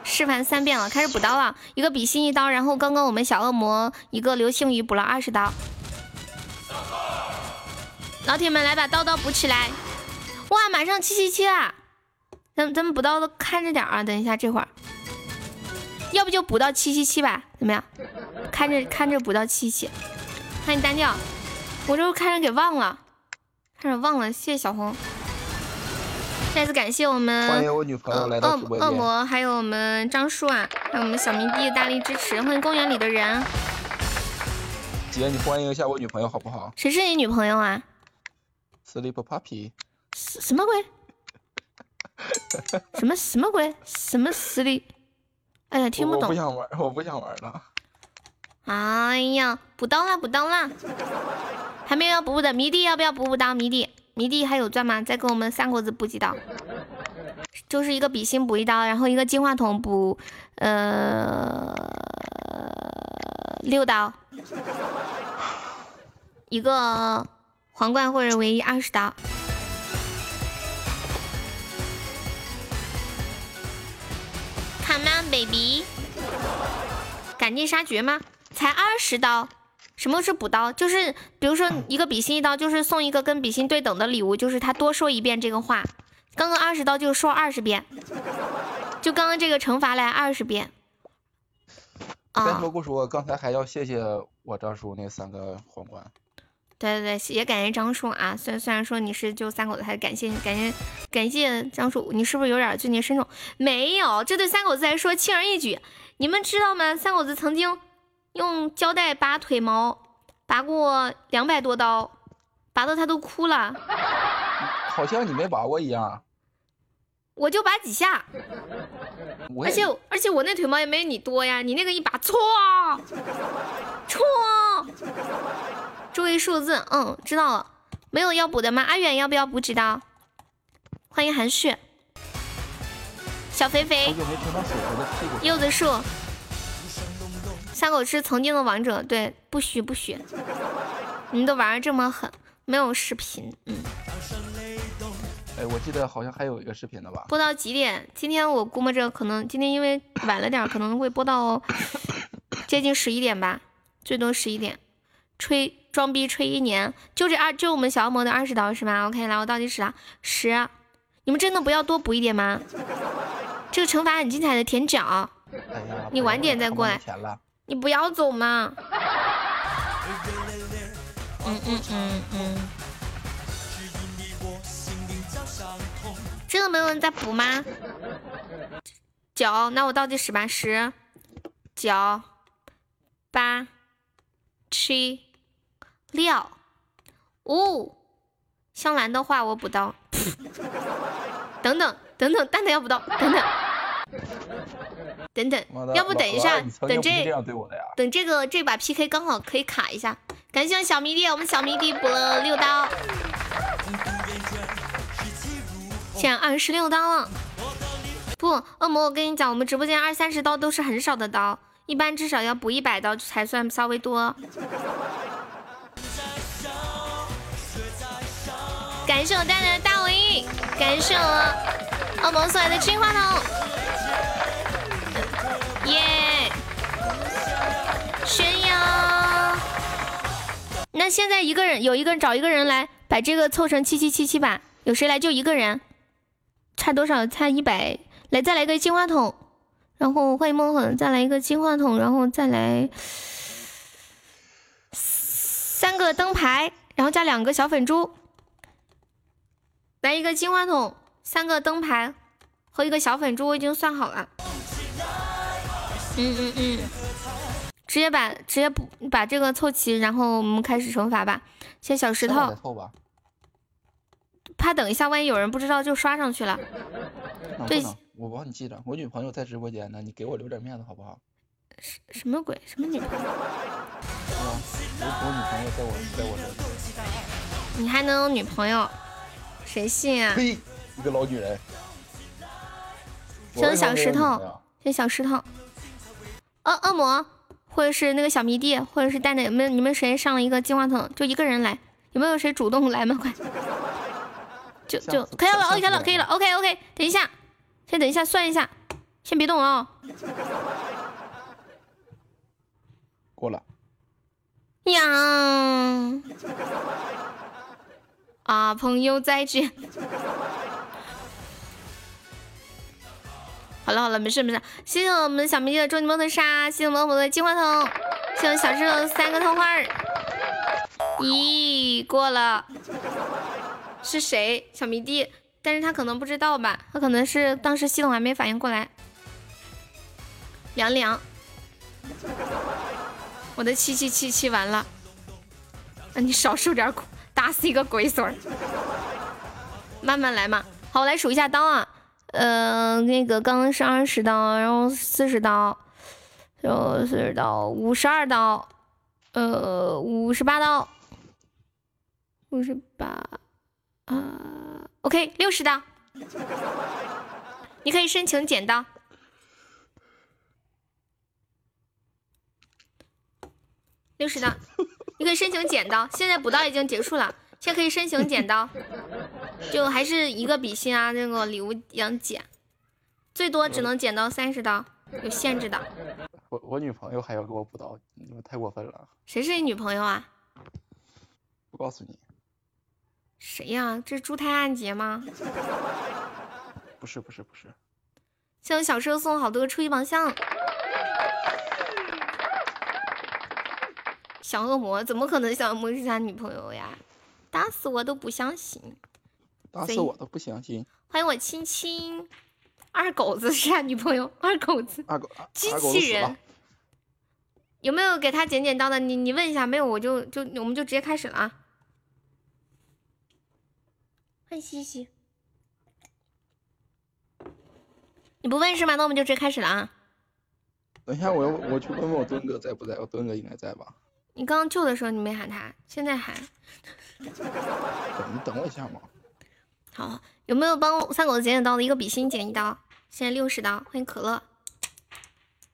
示范三遍了，开始补刀了，一个比心一刀，然后刚刚我们小恶魔一个流星雨补了二十刀，老铁们来把刀刀补起来，哇，马上七七七了。咱咱们补刀都看着点啊！等一下，这会儿，要不就补到七七七吧？怎么样？看着看着补到七七，欢迎单调，我这看着给忘了，看着忘了。谢谢小红，再次感谢我们欢迎我女朋友来到恶恶魔，还有我们张叔啊，还有我们小迷弟的大力支持。欢迎公园里的人，姐，你欢迎一下我女朋友好不好？谁是你女朋友啊？Sleep Puppy，什 什么鬼？什么什么鬼？什么实力？哎呀，听不懂。我不想玩，我不想玩了。哎呀，补刀啦，补刀啦！还没有要补补的迷弟，要不要补补刀？迷弟，迷弟还有钻吗？再给我们三国子补几刀？就是一个比心补一刀，然后一个金话筒补呃六刀。一个皇冠或者唯一二十刀。Come on baby，赶尽杀绝吗？才二十刀，什么是补刀？就是比如说一个比心一刀，就是送一个跟比心对等的礼物，就是他多说一遍这个话。刚刚二十刀就说二十遍，就刚刚这个惩罚来二十遍。先说不说，刚才还要谢谢我张叔那三个皇冠。对对对，也感谢张叔啊！虽虽然说你是就三狗子，还是感谢感谢感谢张叔，你是不是有点罪孽深重？没有，这对三狗子来说轻而易举。你们知道吗？三狗子曾经用胶带拔腿毛，拔过两百多刀，拔到他都哭了。好像你没拔过一样。我就拔几下，而且而且我那腿毛也没你多呀，你那个一拔，错错，注意数字，嗯，知道了。没有要补的吗？阿远要不要补几刀？欢迎韩旭，小肥肥，柚子树，三狗是曾经的王者，对，不许不许，你们都玩的这么狠，没有视频，嗯。哎，我记得好像还有一个视频的吧？播到几点？今天我估摸着可能今天因为晚了点，可能会播到接近十一点吧，最多十一点。吹装逼吹一年，就这二就我们小恶魔的二十刀是吧？OK，来我倒计时了，十。你们真的不要多补一点吗？这个惩罚很精彩的舔脚。你晚点再过来。你不要走嘛。嗯嗯嗯嗯。真的没有人在补吗？九，那我倒计时吧，十、九、八、七、六、五。香兰的话我补刀。等等等等，蛋蛋要补刀，等等等等，要不等一下，等这等这个这把 PK 刚好可以卡一下。感谢小迷弟，我们小迷弟补了六刀。现在二十六刀了，不，恶魔，我跟你讲，我们直播间二三十刀都是很少的刀，一般至少要补一百刀才算稍微多。感谢我带来的大尾翼，感谢我恶魔送来的金话筒，耶！炫耀。那现在一个人有一个人找一个人来把这个凑成七七七七吧，有谁来就一个人。差多少？差一百。来，再来个金话筒，然后欢迎梦恒，再来一个金话筒，然后再来三个灯牌，然后加两个小粉珠。来一个金话筒，三个灯牌和一个小粉珠，我已经算好了。嗯嗯嗯，直接把直接不把这个凑齐，然后我们开始惩罚吧。先小石头。怕等一下，万一有人不知道就刷上去了。对，我帮你记着，我女朋友在直播间呢，你给我留点面子好不好？什什么鬼？什么女朋友？我我女朋友在我在我这。你还能有女朋友？谁信啊？呸！一个老女人。谢小石头，谢小石头。恶恶魔，或者是那个小迷弟，或者是蛋蛋，有没有？你们谁上了一个金话筒？就一个人来，有没有谁主动来吗？快！就就可以了，OK 了，可以了，OK OK。等一下，先等一下，算一下，先别动啊。过了。呀。啊，朋友再见。好了好了，没事没事。谢谢我们小迷弟的终极梦的杀，谢谢我们恶魔的金话筒，谢谢小石头三个桃花。咦，过了。是谁？小迷弟，但是他可能不知道吧？他可能是当时系统还没反应过来。凉凉，我的七七七七完了，那你少受点苦，打死一个龟孙儿。慢慢来嘛。好，我来数一下刀啊。呃，那个刚刚是二十刀，然后四十刀，然后四十刀，五十二刀，呃，五十八刀，五十八。啊，OK，六十刀，你可以申请剪刀。六十刀，你可以申请剪刀。现在补刀已经结束了，现在可以申请剪刀，就还是一个比心啊，那个礼物一样剪，最多只能剪到三十刀，有限制的。我我女朋友还要给我补刀，你们太过分了。谁是你女朋友啊？不告诉你。谁呀？这是猪胎暗结吗？不是不是不是。向小车送好多初一宝箱。小恶魔怎么可能小恶魔是他女朋友呀？打死我都不相信！打死我都不相信！欢迎我亲亲，二狗子是他女朋友，二狗子，二狗，机器人。有没有给他剪剪刀的？你你问一下，没有我就就我们就直接开始了啊！欢迎西西，你不问是吗？那我们就直接开始了啊！等一下，我要我去问问我墩哥在不在？我墩哥应该在吧？你刚刚救的时候你没喊他，现在喊。你等我一下嘛。好，有没有帮三狗子剪剪刀的？一个比心剪一刀，现在六十刀。欢迎可乐。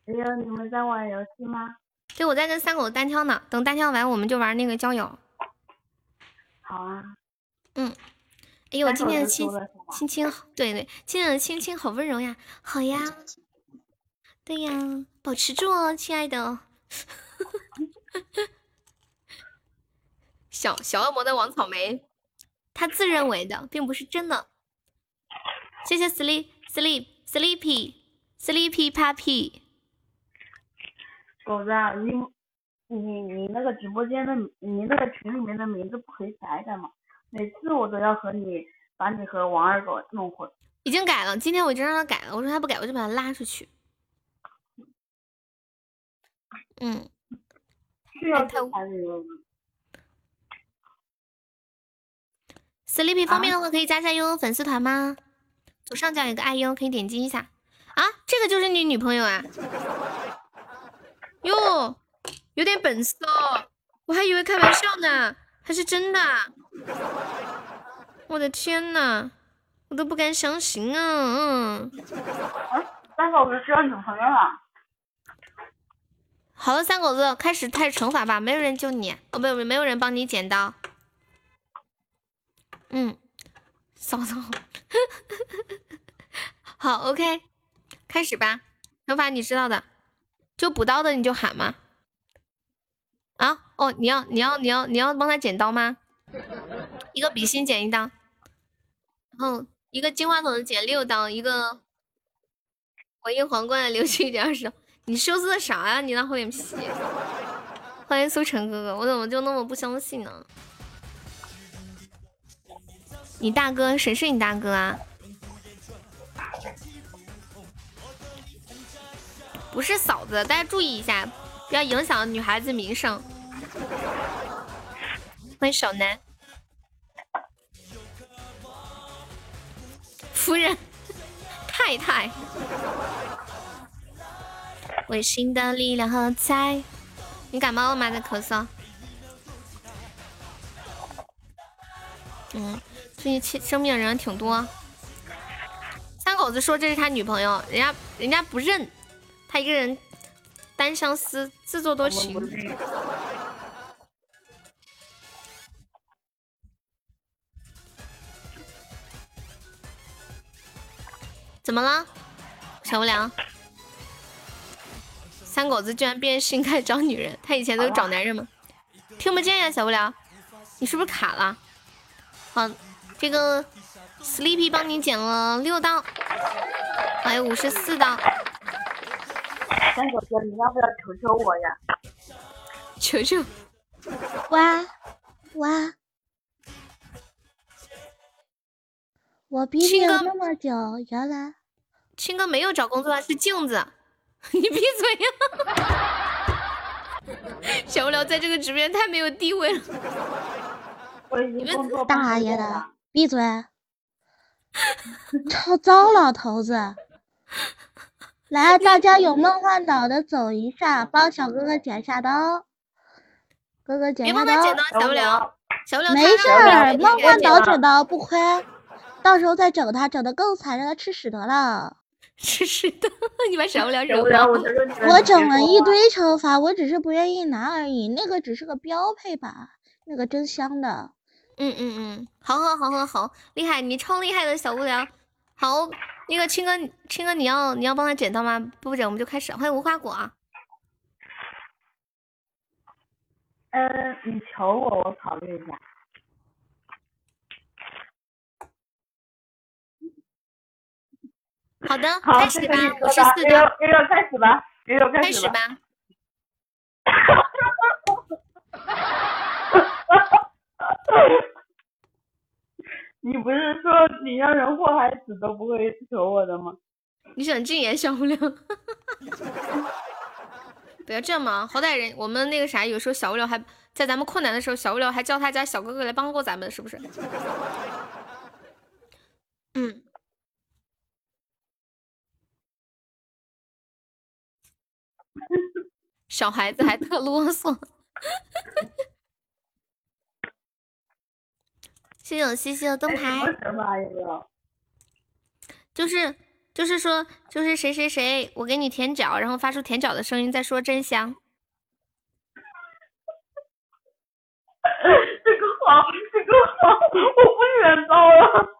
哎呀，你们在玩游戏吗？对，我在跟三狗单挑呢。等单挑完，我们就玩那个交友。好啊。嗯。哎呦，今天的亲亲亲，对对，今天的亲亲好温柔呀。好呀。对呀，保持住哦，亲爱的。小小恶魔的王草莓，他自认为的，并不是真的。谢谢 sleep sleep sleepy sleepy puppy。狗子，你你你那个直播间的，你那个群里面的名字不可以改改吗？每次我都要和你把你和王二狗弄混。已经改了，今天我已经让他改了。我说他不改，我就把他拉出去。嗯。是要太 Sleepy 方便的话，可以加下悠悠粉丝团吗？左上角有个爱优，可以点击一下。啊，这个就是你女朋友啊？哟，有点本事哦，我还以为开玩笑呢，还是真的。我的天呐，我都不敢相信啊！嗯。三狗子需要女朋友了。好了，三狗子，开始开始惩罚吧！没有人救你，哦，没有，没有人帮你剪刀。嗯，嫂嫂，好，OK，开始吧。惩罚你知道的，就补刀的你就喊嘛。啊，哦，你要你要你要你要帮他剪刀吗？一个笔芯剪一刀，然后一个金话筒剪六刀，一个回应皇冠留去一点二十。你羞涩啥呀？你那厚脸皮！欢迎苏晨哥哥，我怎么就那么不相信呢？你大哥谁是你大哥啊？不是嫂子，大家注意一下，不要影响女孩子名声。欢迎小南，夫人，太太。微信的力量何在？你感冒了吗？在咳嗽。嗯，最近生病的人挺多。三狗子说这是他女朋友，人家人家不认，他一个人单相思，自作多情。怎么了，小无聊？三狗子居然变性开始找女人，他以前都是找男人吗？听不见呀，小无聊，你是不是卡了？好，这个 Sleepy 帮你剪了六刀，还有五十四刀。三狗哥，你要不要求求我呀？求求，哇哇！我比你那么久，原来青哥没有找工作，是镜子。你闭嘴呀！小无聊在这个直播间太没有地位了。你们大爷的，闭嘴！超糟老头子！来，大家有梦幻岛的走一下，帮小哥哥剪下刀。哥哥剪下刀。小不了，小不了。没事儿，梦幻岛剪刀不亏，到时候再整他，整的更惨，让他吃屎得了。吃屎的，你把小不了小无惹毛了。我整了一堆惩罚，我只是不愿意拿而已，那个只是个标配吧，那个真香的。嗯嗯嗯，好好好好好，厉害，你超厉害的小无聊。好，那个青哥，青哥你要你要帮他剪刀吗？不剪我们就开始。欢迎无花果啊。嗯，你求我，我考虑一下。好的，好，开始吧这个你，我是说吧，悠悠四的，悠悠开始吧，悠悠开。始吧。你不是说你让人祸害死都不会求我的吗？你想禁言小无聊？不要这样嘛，好歹人我们那个啥，有时候小无聊还在咱们困难的时候，小无聊还叫他家小哥哥来帮过咱们，是不是？嗯，小孩子还特啰嗦。谢谢我西西的灯牌？就是就是说就是谁谁谁，我给你舔脚，然后发出舔脚的声音，再说真香。这个好，这个好，我不选到了。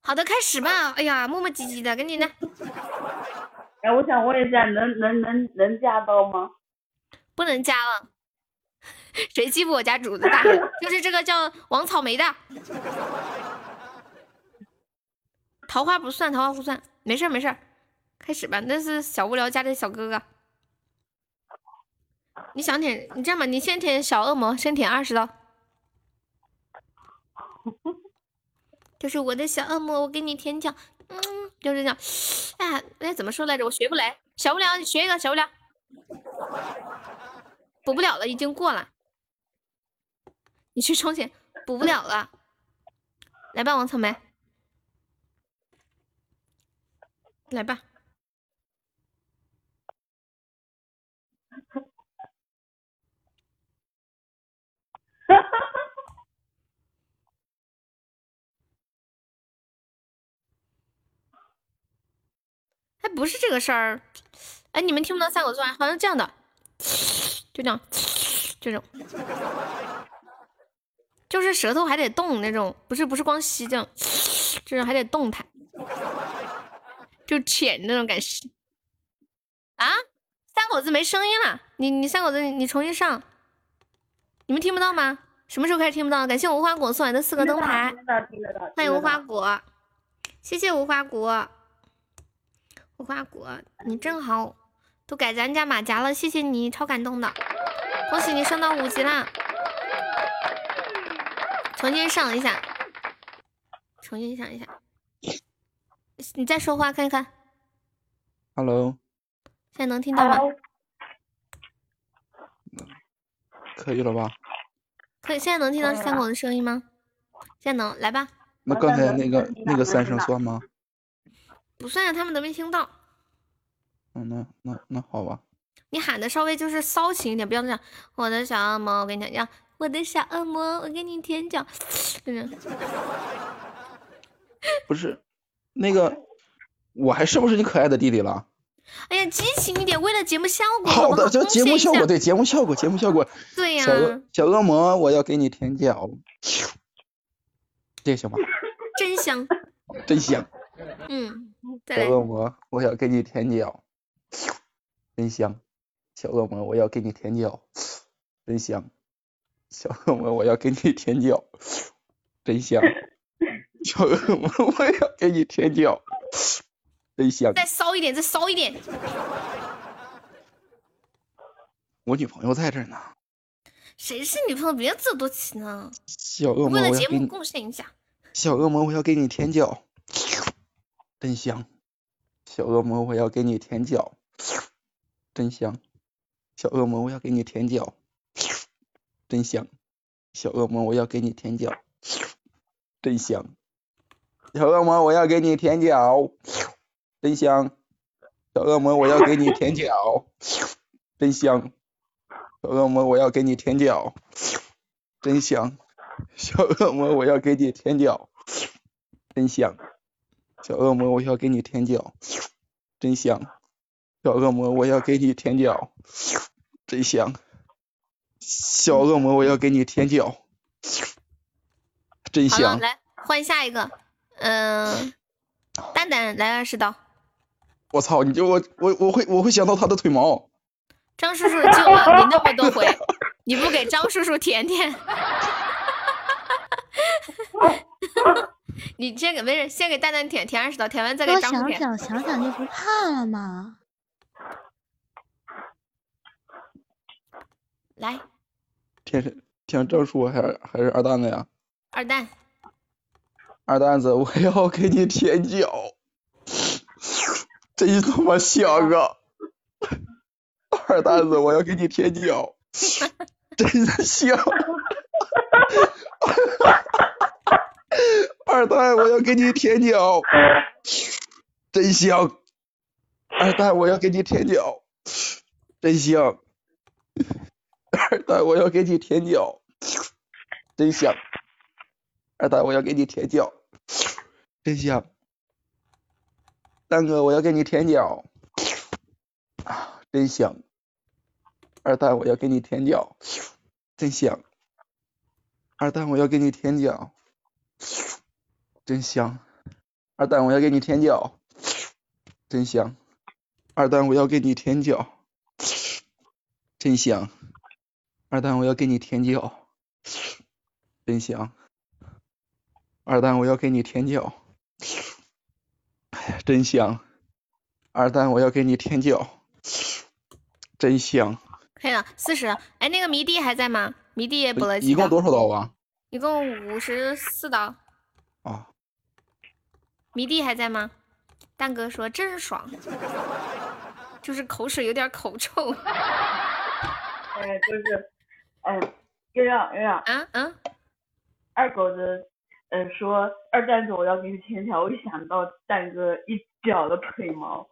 好的，开始吧。哎呀，磨磨唧唧的，赶紧的。哎，我想问一下，能能能能加到吗？不能加了。谁欺负我家主子大？就是这个叫王草莓的。桃花不算，桃花不算，没事没事，开始吧。那是小无聊家的小哥哥。你想舔，你这样吧，你先舔小恶魔，先舔二十刀。就是我的小恶魔，我给你舔脚，嗯，就是这样。哎，那怎么说来着？我学不来。小无聊，你学一个，小无聊。补不了了，已经过了。你去充钱，补不了了。来吧，王草莓，来吧。哎，不是这个事儿。哎，你们听不到三口做爱，好像这样的，就这样，这种，就是舌头还得动那种，不是不是光吸这样，就是还得动弹，就舔那种感觉。啊，三口子没声音了，你你三口子你重新上，你们听不到吗？什么时候开始听不到？感谢无花果送来的四个灯牌。欢迎无花。果，谢谢无花果，无花果，你真好都改咱家马甲了，谢谢你，超感动的，恭喜你升到五级啦！重新上一下，重新上一下，你再说话看看，Hello，现在能听到吗？Hello，可以了吧？可以，现在能听到三狗的声音吗？现在能，来吧，那刚才那个那个三声算吗？不算啊，他们都没听到。嗯，那那那好吧。你喊的稍微就是骚情一点，不要这样。我的小恶魔，我跟你讲，我的小恶魔，我给你舔脚，不是，那个我还是不是你可爱的弟弟了？哎呀，激情一点，为了节目效果，好的，不好？这贡献一下节目效果，对节目效果，节目效果。对呀、小恶小恶魔，我要给你舔脚，这行吧？真香。真香。嗯，再小，恶魔，我要给你舔脚，真香。小恶魔，我要给你舔脚，真香。小恶魔，我要给你舔脚，真香。小恶魔，我要给你舔脚，真香。再骚一点，再骚一点。我女朋友在这儿呢。谁是女朋友？别自作多情呢。小恶魔，为了节目我要给你贡献一下。小恶魔，我要给你舔脚，真香。小恶魔，我要给你舔脚，真香。小恶魔，我要给你舔脚，真香。小恶魔，我要给你舔脚，真香。小恶魔，我要给你舔脚，真香。小恶魔，我要给你舔脚，真香。小恶魔，我要给你舔脚，真香。小恶魔，我要给你舔脚，真香。小恶魔，我要给你舔脚，真香。小恶魔，我要给你舔脚，真香。小恶魔，我要给你舔脚，真好了，香。来换下一个，嗯、蛋蛋来二十刀。我操，你就我我我会我会想到他的腿毛。张叔叔救了你那么多回，你不给张叔叔舔舔？你先给没事，先给蛋蛋舔舔二十刀，舔完再给张叔舔。想想想想就不怕了嘛。来，舔是舔张叔还是还是二蛋子呀？二蛋，二蛋子，我要给你舔脚，真他妈香啊！二蛋子，我要给你舔脚，真的香。二蛋，我要给你舔脚，真香。二蛋，我要给你舔脚，真香。二蛋，我要给你舔脚，真香。二蛋，我要给你舔脚，真香。蛋哥，我要给你舔脚，啊，真香。二蛋，我要给你舔脚，真香。二蛋，我要给你舔脚，真香。二蛋，我要给你舔脚，真香。二蛋，我要给你舔脚，真香。二蛋，我要给你舔脚，真香。二蛋，我要给你舔脚，哎呀真香。二蛋，我要给你舔脚，真香。可以了，四十。哎，那个迷弟还在吗？迷弟也补了几刀，一共多少刀啊？一共五十四刀。啊，迷弟还在吗？蛋哥说真爽，就是口水有点口臭。哎，就是，嗯，月亮月亮，啊嗯，二狗子，嗯，说二蛋子我要给你牵条，我一想到蛋哥一脚的腿毛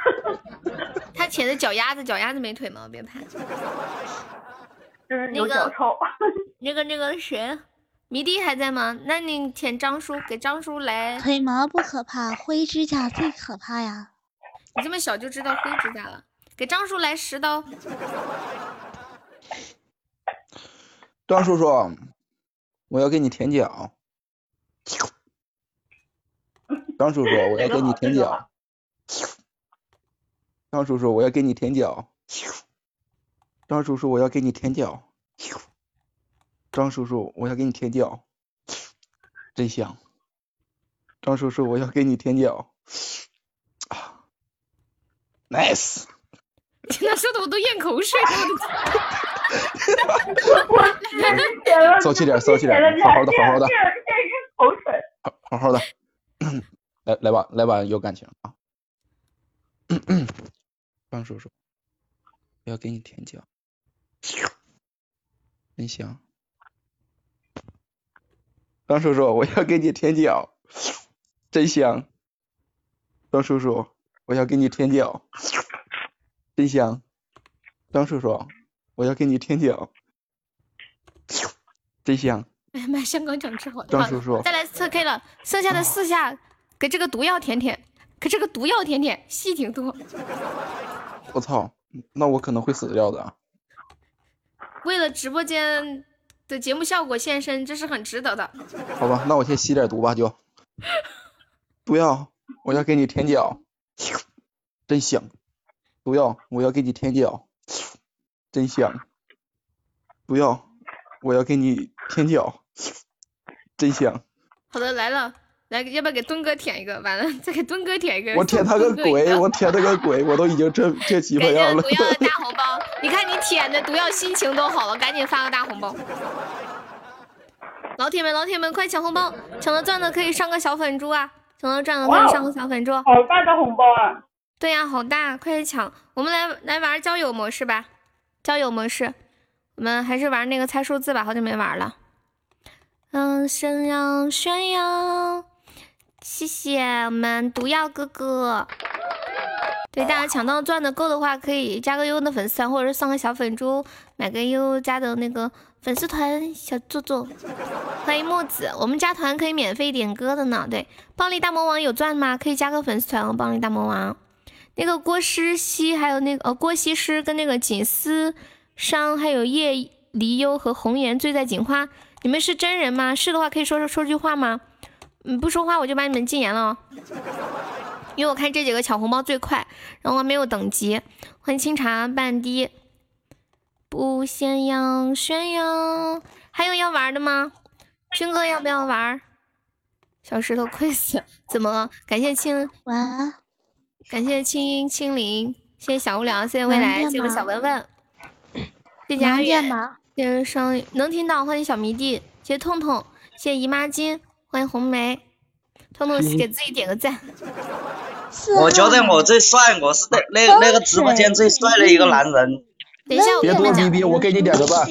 他舔的脚丫子，脚丫子没腿毛，别怕。就是有那个脚臭。那个那个谁，迷弟还在吗？那你舔张叔，给张叔来。腿毛不可怕，灰指甲最可怕呀！你这么小就知道灰指甲了，给张叔来十刀。张叔叔，我要给你舔脚。张 叔叔，我要给你舔脚。张叔叔，我要给你舔脚。张叔叔，我要给你舔脚。张叔叔，我要给你舔脚，真香。张叔叔，我要给你舔脚。啊，nice。听他说的我都咽口水了，骚气点，骚气点，好好的，好好的，好好好的。来来吧，来吧，有感情啊。张叔叔，我要给你舔脚，真香。张叔叔，我要给你舔脚，真香。张叔叔，我要给你舔脚，真香。张叔叔，我要给你舔脚，真香。哎呀妈，香港脚吃好了。张叔叔再来四 K 了，剩下的四下给这个毒药舔舔，给这个毒药舔舔，戏挺多。我操，那我可能会死掉的啊。为了直播间的节目效果献身，这是很值得的。好吧，那我先吸点毒吧，就。毒药，我要给你舔脚，真香。毒药，我要给你舔脚，真香。不要，我要给你舔脚，真香。好的，来了，来，要不要给墩哥舔一个？完了，再给墩哥舔一个。我舔他个鬼，我舔他个鬼，我都已经这这鸡巴感样了谢毒。药的大红包，你看你舔的毒药心情都好了，赶紧发个大红包。老铁们，老铁们，快抢红包！抢到钻的可以上个小粉猪啊！抢到钻的可以上个小粉猪。好大的红包啊！对呀、好大，快点抢！我们来来玩交友模式吧，交友模式，我们还是玩那个猜数字吧，好久没玩了。嗯，想要炫耀，谢谢我们毒药哥哥。对，大家抢到钻的够的话，可以加个优的粉丝团，或者是送个小粉猪，买个悠悠家的那个粉丝团小坐坐。欢迎木子，我们加团可以免费点歌的呢。对，暴力大魔王有钻吗？可以加个粉丝团哦。暴力大魔王，那个郭诗熙，还有那个呃郭西施跟那个锦思商，还有叶离忧和红颜醉在锦花，你们是真人吗？是的话可以说说说句话吗？嗯，不说话我就把你们禁言了哦。因为我看这几个抢红包最快，然后没有等级。欢迎清茶半滴，不炫耀炫耀，还有要玩的吗？军哥要不要玩？小石头亏死，怎么了？感谢清，晚安，感谢清音清灵，谢谢小无聊，谢谢未来，谢谢小文文，谢谢阿远，谢谢双能听到，欢迎小迷弟，谢谢痛痛，谢谢姨妈巾，欢迎红梅，痛痛给自己点个赞。我觉得我最帅，我是那那那个直播间最帅的一个男人。等一下，别多逼逼，我给你点个赞。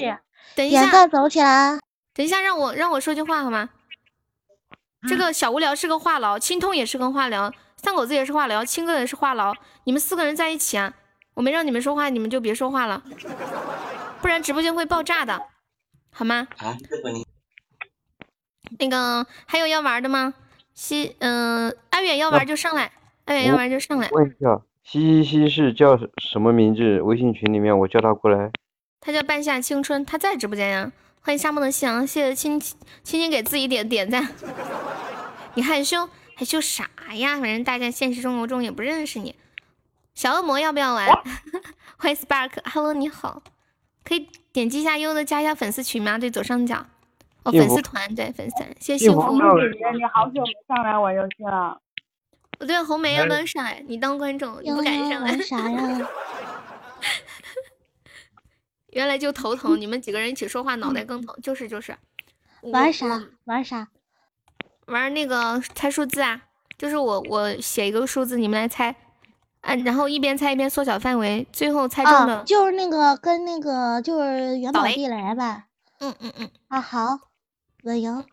等一下，走起来。等一下，让我让我说句话好吗？这个小无聊是个话痨，青通也是个话痨，三狗子也是话痨，青哥也是话痨。你们四个人在一起啊，我没让你们说话，你们就别说话了，不然直播间会爆炸的，好吗？啊，那个还有要玩的吗？西，嗯，阿远要玩就上来，阿远要玩就上来。问一下，西西西是叫什么名字？微信群里面我叫他过来。他叫半夏青春，他在直播间呀。欢迎沙漠的夕阳，谢谢亲亲亲给自己点点赞。你害羞害羞啥呀？反正大家现实生活中也不认识你。小恶魔要不要玩？欢迎 Spark，Hello，你好，可以点击一下优的加一下粉丝群吗？对，左上角。哦，粉丝团对粉丝团，谢谢幸福。姐姐，你好久没上来玩游戏了。不对，红梅要不要上来？你当观众，你不敢上来啥 呀？原来就头疼，你们几个人一起说话脑袋更疼，就是就是。玩啥？玩啥？玩那个猜数字啊，就是我我写一个数字，你们来猜，嗯，然后一边猜一边缩小范围，最后猜中的就是那个跟那个就是元宝地雷吧。嗯嗯嗯。啊好，我赢。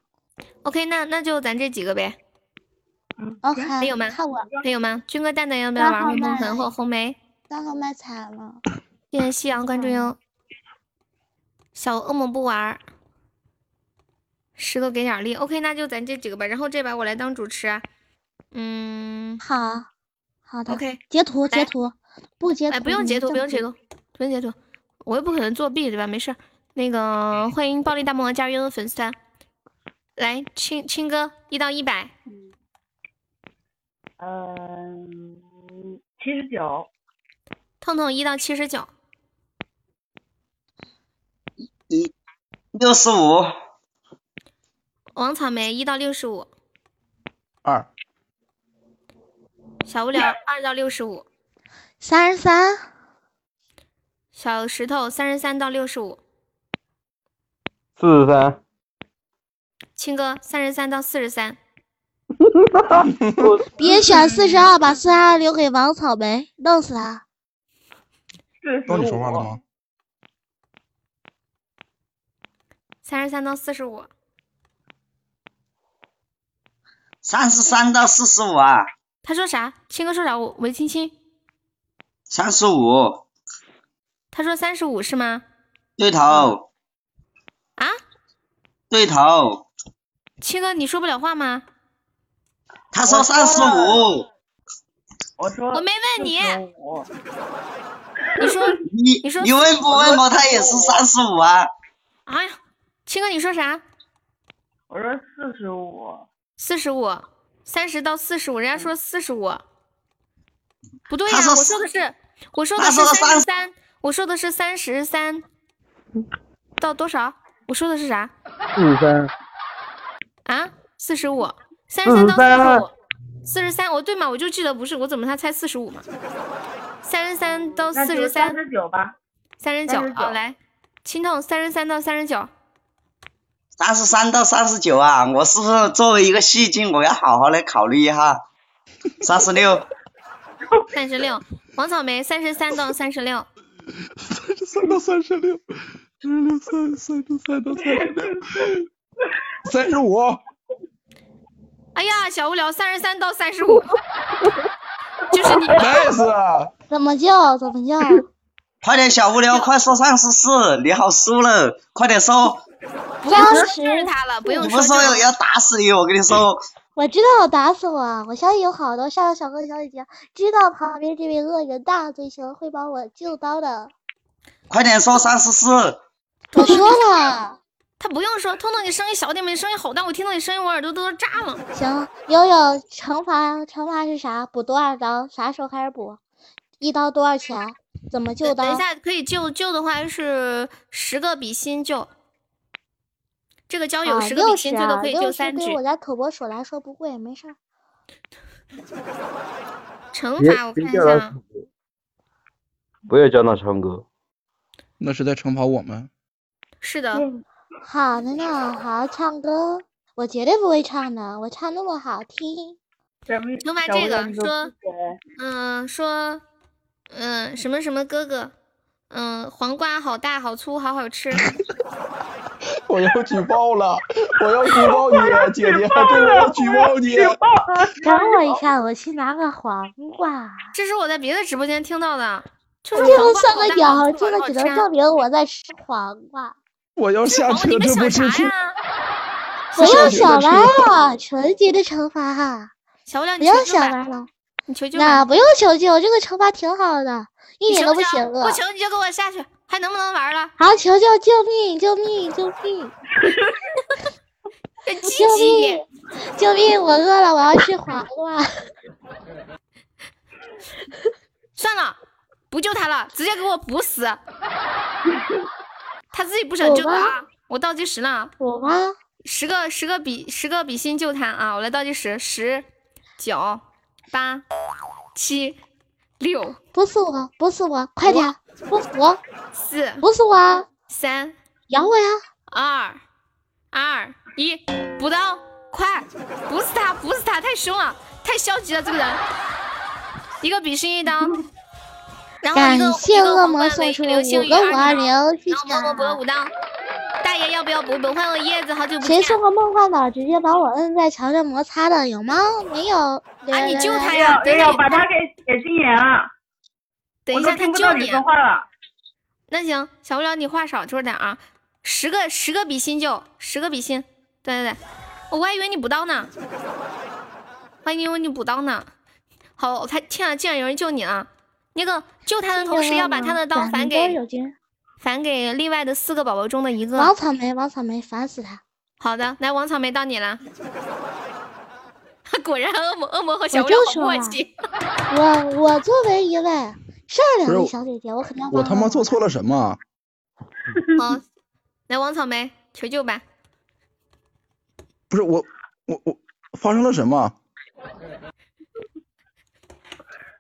OK，那那就咱这几个呗。OK。还有吗？看我。还有吗？军哥蛋蛋要不要玩红红粉或红梅？刚好卖惨了。谢谢夕阳关注哟。小恶魔不玩，石头给点力。OK，那就咱这几个吧。然后这把我来当主持。嗯，好，好的。OK，截图截图，不截图。哎，不用截图，不用截图，不用截图。我又不可能作弊对吧？没事。那个欢迎暴力大魔王加入的粉丝团。来，青青哥，一到一百。嗯，七十九。痛痛一到七十九。一六十五，王草莓一到六十五，二，小无聊二到六十五，三十三，小石头三十三到六十五，四十三，青哥三十三到四十三，别选四十二，把四十二留给王草莓，弄死他。到你说话了吗？三十三到四十五，三十三到四十五啊！他说啥？青哥说啥？我我，青青。三十五。他说三十五是吗？对头。啊？对头。青哥，你说不了话吗？他说三十五。我说。我没问你。你说。你你说你问不问我？他也是三十五啊。哎呀。青哥，你说啥？我说四十五，四十五，三十到四十五，人家说四十五，不对呀，我说的是，我说的是三十三，我说的是三十三，到多少？我说的是啥？四十三。啊？四十五，三十三到四十五，四十三，我对嘛？我就记得不是，我怎么他猜四十五嘛？三十三到四十三。三十九吧。三十九，好来，青痛，三十三到三十九。三十三到三十九啊，我是不是作为一个戏精，我要好好的考虑一下。三十六，三十六，黄草莓三十三到三十六，三十三到三十六，三十六三三十三到三十六，三十五。哎呀，小无聊，三十三到三十五，就是你。nice。怎么叫？怎么叫？快点，小无聊，快说三十四，你好输了，快点说。不当时就是他了，不用说就是不说要要打死你，我跟你说，我知道打死我，我相信有好多善良小哥小姐姐知道旁边这位恶人大嘴熊会帮我救刀的。快点说三十四，我说了，他不用说，彤彤你声音小点呗，你声音好大，我听到你声音我耳朵都要炸了。行，悠悠惩罚惩罚是啥？补多少刀？啥时候开始补？一刀多少钱？怎么救刀？等一下可以救救的话是十个比心救，这个交友啊，十个六十啊，比心最多可以救三局对。我家土拨鼠来说不贵，没事儿。别惩罚我看一下，不要叫他唱歌。那是在惩罚我们。是的，好的呢，好好唱歌，我绝对不会唱的，我唱那么好听。惩罚这个说，嗯，说，嗯，什么什么哥哥，嗯，黄瓜好大好粗好好吃，我要举报了，我要举报你了，姐姐，对，我要举报你。等我一下，我去拿个黄瓜。这是我在别的直播间听到的，就这个算个屌，这个只能证明我在吃黄瓜。我要下车，这不是是想啥呀？不要小歪车了，纯洁的惩罚哈，小不了不要你求救吧，想歪了。你求救吧，那不用求救，这个惩罚挺好的，一点都不邪恶不。求你就给我下去，还能不能玩了？好，求救！救命！救命！救命！救命！救命！我饿了，我要吃黄瓜。算了，不救他了，直接给我补死。他自己不想救我吗啊！我倒计时呢，我吗？十个十个比十个比心救他啊！我来倒计时，十、九、八、七、六、不是我，不是我，快点！不是我，四、不是我，三、咬我呀！二、二、一，补刀，快！不是他，不是他，太凶了，太消极了，这个人。一个比心一刀，然后一个感谢恶魔送出流星雨五个五二零，谢然后谢啊。默默补了五刀。大爷要不要补？本换个叶子，好久不见。谁送个梦幻岛直接把我摁在墙上摩擦的？有吗？没有。啊，你救他没呀！有没有，等一下你把他给写禁言了，等一下他救你听不到你。说话了。那行，小不了你话少说点啊，十个十个比心就十个比心。对对对，我还以为你补刀呢，我还以为你补刀呢。好，他天啊，竟然有人救你了！那个救他的同时要把他的刀咱们都返给有金返给另外的四个宝宝中的一个。王草莓，王草莓，烦死他！好的，来王草莓到你了。果然恶魔恶魔和小不了好就说嘛默契。我我作为一位善良的小姐姐，我肯定要我他妈做错了什么？好，来王草莓求救吧。不是我，我我发生了什么？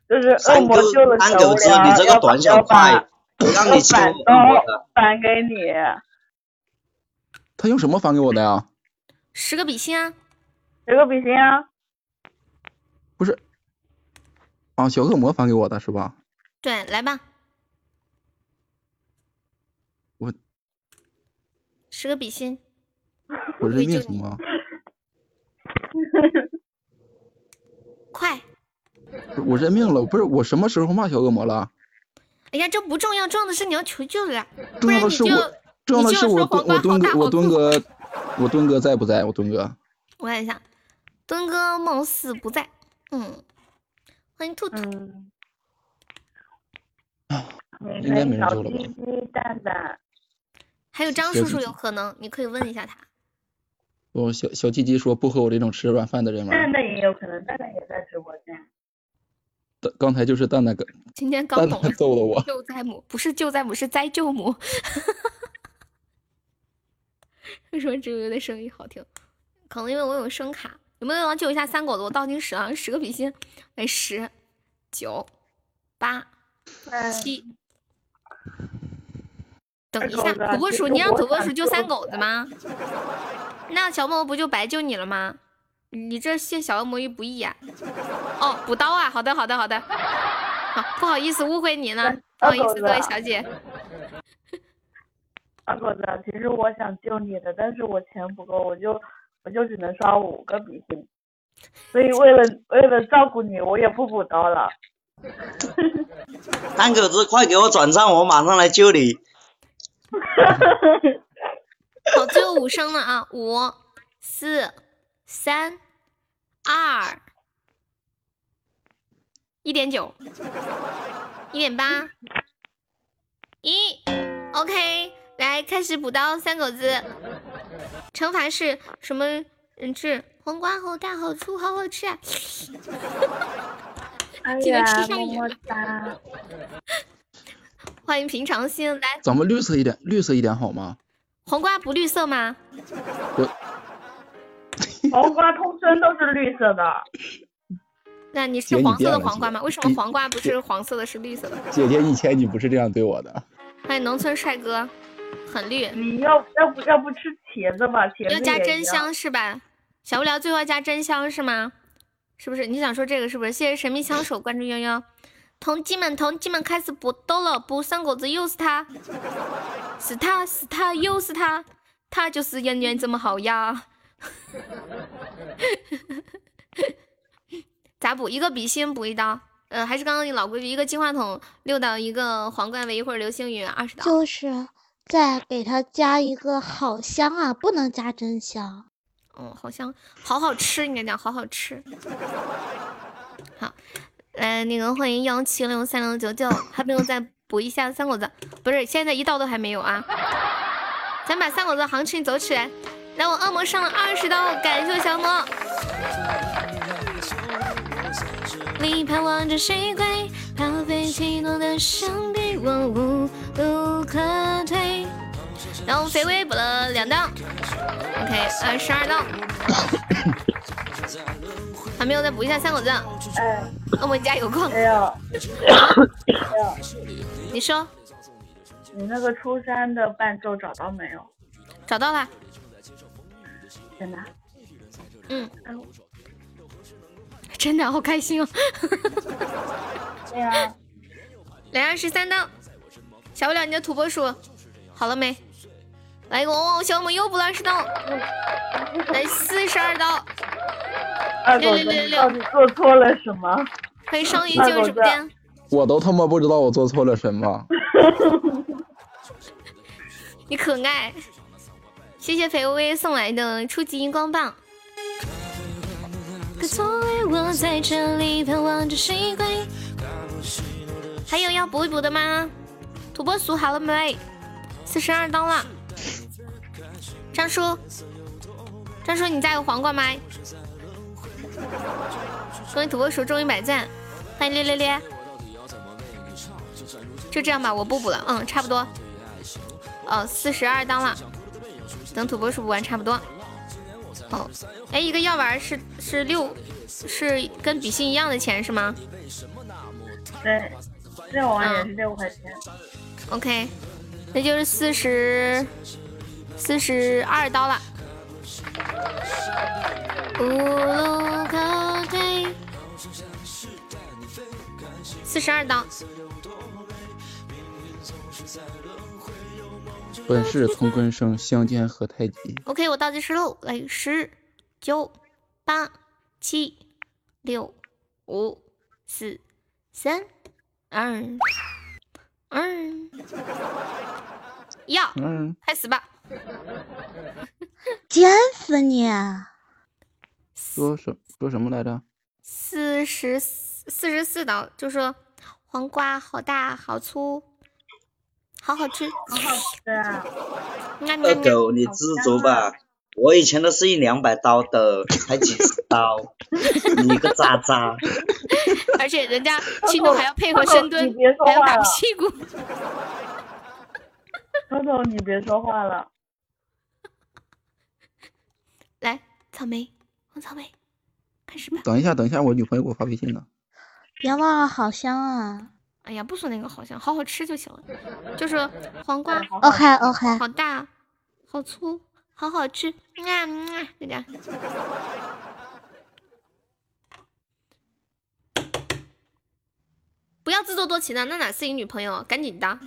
就是恶魔救了狗子，你这个要短小快，让你救反刀的。返给你。他用什么返给我的呀？十个比心啊！十个比心啊，不是，啊，小恶魔返给我的是吧？对，来吧。我十个比心，我认命行吗？快！我认命了，不是我什么时候骂小恶魔了？哎呀，这不重要，重要的是你要求救了，重要的是我，重要的你就是我我敦哥我敦哥我敦哥在不在？我敦哥我看一下，敦哥貌似不在。嗯，欢迎兔兔。嗯，应该没人救了吧还有张叔叔有可能，你可以问一下他。我小小鸡鸡说不和我这种吃软饭的人玩。蛋蛋也有可能，蛋蛋也在直播间。蛋刚才就是蛋蛋跟 今天刚蛋蛋懂了，揍了我。救灾母不是救灾母，是灾舅母。为什么只有我的声音好听？可能因为我有声卡。有没有人救一下三狗子？我倒计时啊，十个比心，哎十、九、八、嗯，七。等一下，土拨鼠，你让土拨鼠救救三狗子吗？那小恶魔不就白救你了吗？你这陷小恶魔于不义呀、哦，补刀啊！好的，好的，好的。好，不好意思，误会你了，不好意思，各位小姐。二狗子，其实我想救你的，但是我钱不够，我就我就只能刷五个比心，所以为了为了照顾你，我也不补刀了。三狗子，快给我转账，我马上来救你。好，最后五声了啊！五、四、三、二、一点九、一点八、一，OK，来开始补刀三狗子。惩罚是什么人质？黄瓜好大好粗，好好吃啊！哎记得吃上瘾么哒。欢迎平常心来，咱们绿色一点，绿色一点好吗？黄瓜不绿色吗？黄瓜通身都是绿色的，那你是黄色的黄瓜吗？为什么黄瓜不是黄色的，是绿色的？姐姐以前你不是这样对我的。欢迎农村帅哥，很绿，你要要不要不吃茄子吧？茄子要加真香是吧？小无聊最后要加真香是吗？是不是？你想说这个是不是？谢谢神秘枪手关注悠悠，同志们，同志们开始搏斗了，不三狗子又是他，是他是他又是他，他就是人缘这么好呀。咋补？一个笔芯补一刀，呃，还是刚刚老规矩，一个金话筒六刀，一个皇冠围一会儿流星雨二十刀。就是再给他加一个好香啊，不能加真香。哦，好像好好吃，应该讲好好吃。好，来那个欢迎幺七六三零九九，还没有再补一下三狗子，不是，现在一刀都还没有啊。咱把三狗子行情走起来。来，我恶魔上了二十刀，感谢我小魔。你盼望着谁归？抛飞起落的伤悲，我无路可退。然后肥威补了两刀，OK，二十二刀。还没有再补一下三狗子，哎，恶魔加油矿。哎呀，你说你那个初三的伴奏找到没有？找到了？真的？嗯，真的好开心哦。对呀、来二十三刀，小不了你的土拨鼠好了没？来一个哦，小我又补了二十刀，来四十二刀，二狗子，你到底做错了什么？欢迎双鱼进入直播间。我都他妈不知道我做错了什么。你可爱，谢谢肥微送来的初级荧光棒。可从来我在这里盼望着谁归？还有要补一补的吗？土拨鼠好了没？四十二刀了。张叔，张叔你家有黄瓜吗？恭喜土拨鼠中一百赞，欢迎咧咧咧。就这样吧，我不补了，嗯，差不多。哦，四十二刀了，等土拨鼠补完差不多。哦，哎，一个药丸是是六，是跟比心一样的钱是吗对，这玩也是六块钱。？OK，那就是四十四十二刀了。无路可退，四十二刀。本是同根生，相煎何太急。OK，我倒计时喽，来十、九、八、七、六、五、四、三、二、二，要嗯，开始吧。贱死你！说什说什么来着？四十四十四刀，就说黄瓜好大好粗，好好吃。好好吃啊！二狗，你知足吧。我以前都是一两百刀的，才几十刀，你个渣渣！而且人家轻度还要配合深蹲还要打屁股。偷偷，你别说话了。来，草莓，黄草莓，开始吧。等一下，等一下，我女朋友给我发微信呢。别忘了好香啊哎呀，不说那个好香，好好吃就行了。就是黄瓜！OK OK，好大，好粗，好好吃，啊嗯啊，就这样。不要自作多情的，那哪是你女朋友？赶紧的。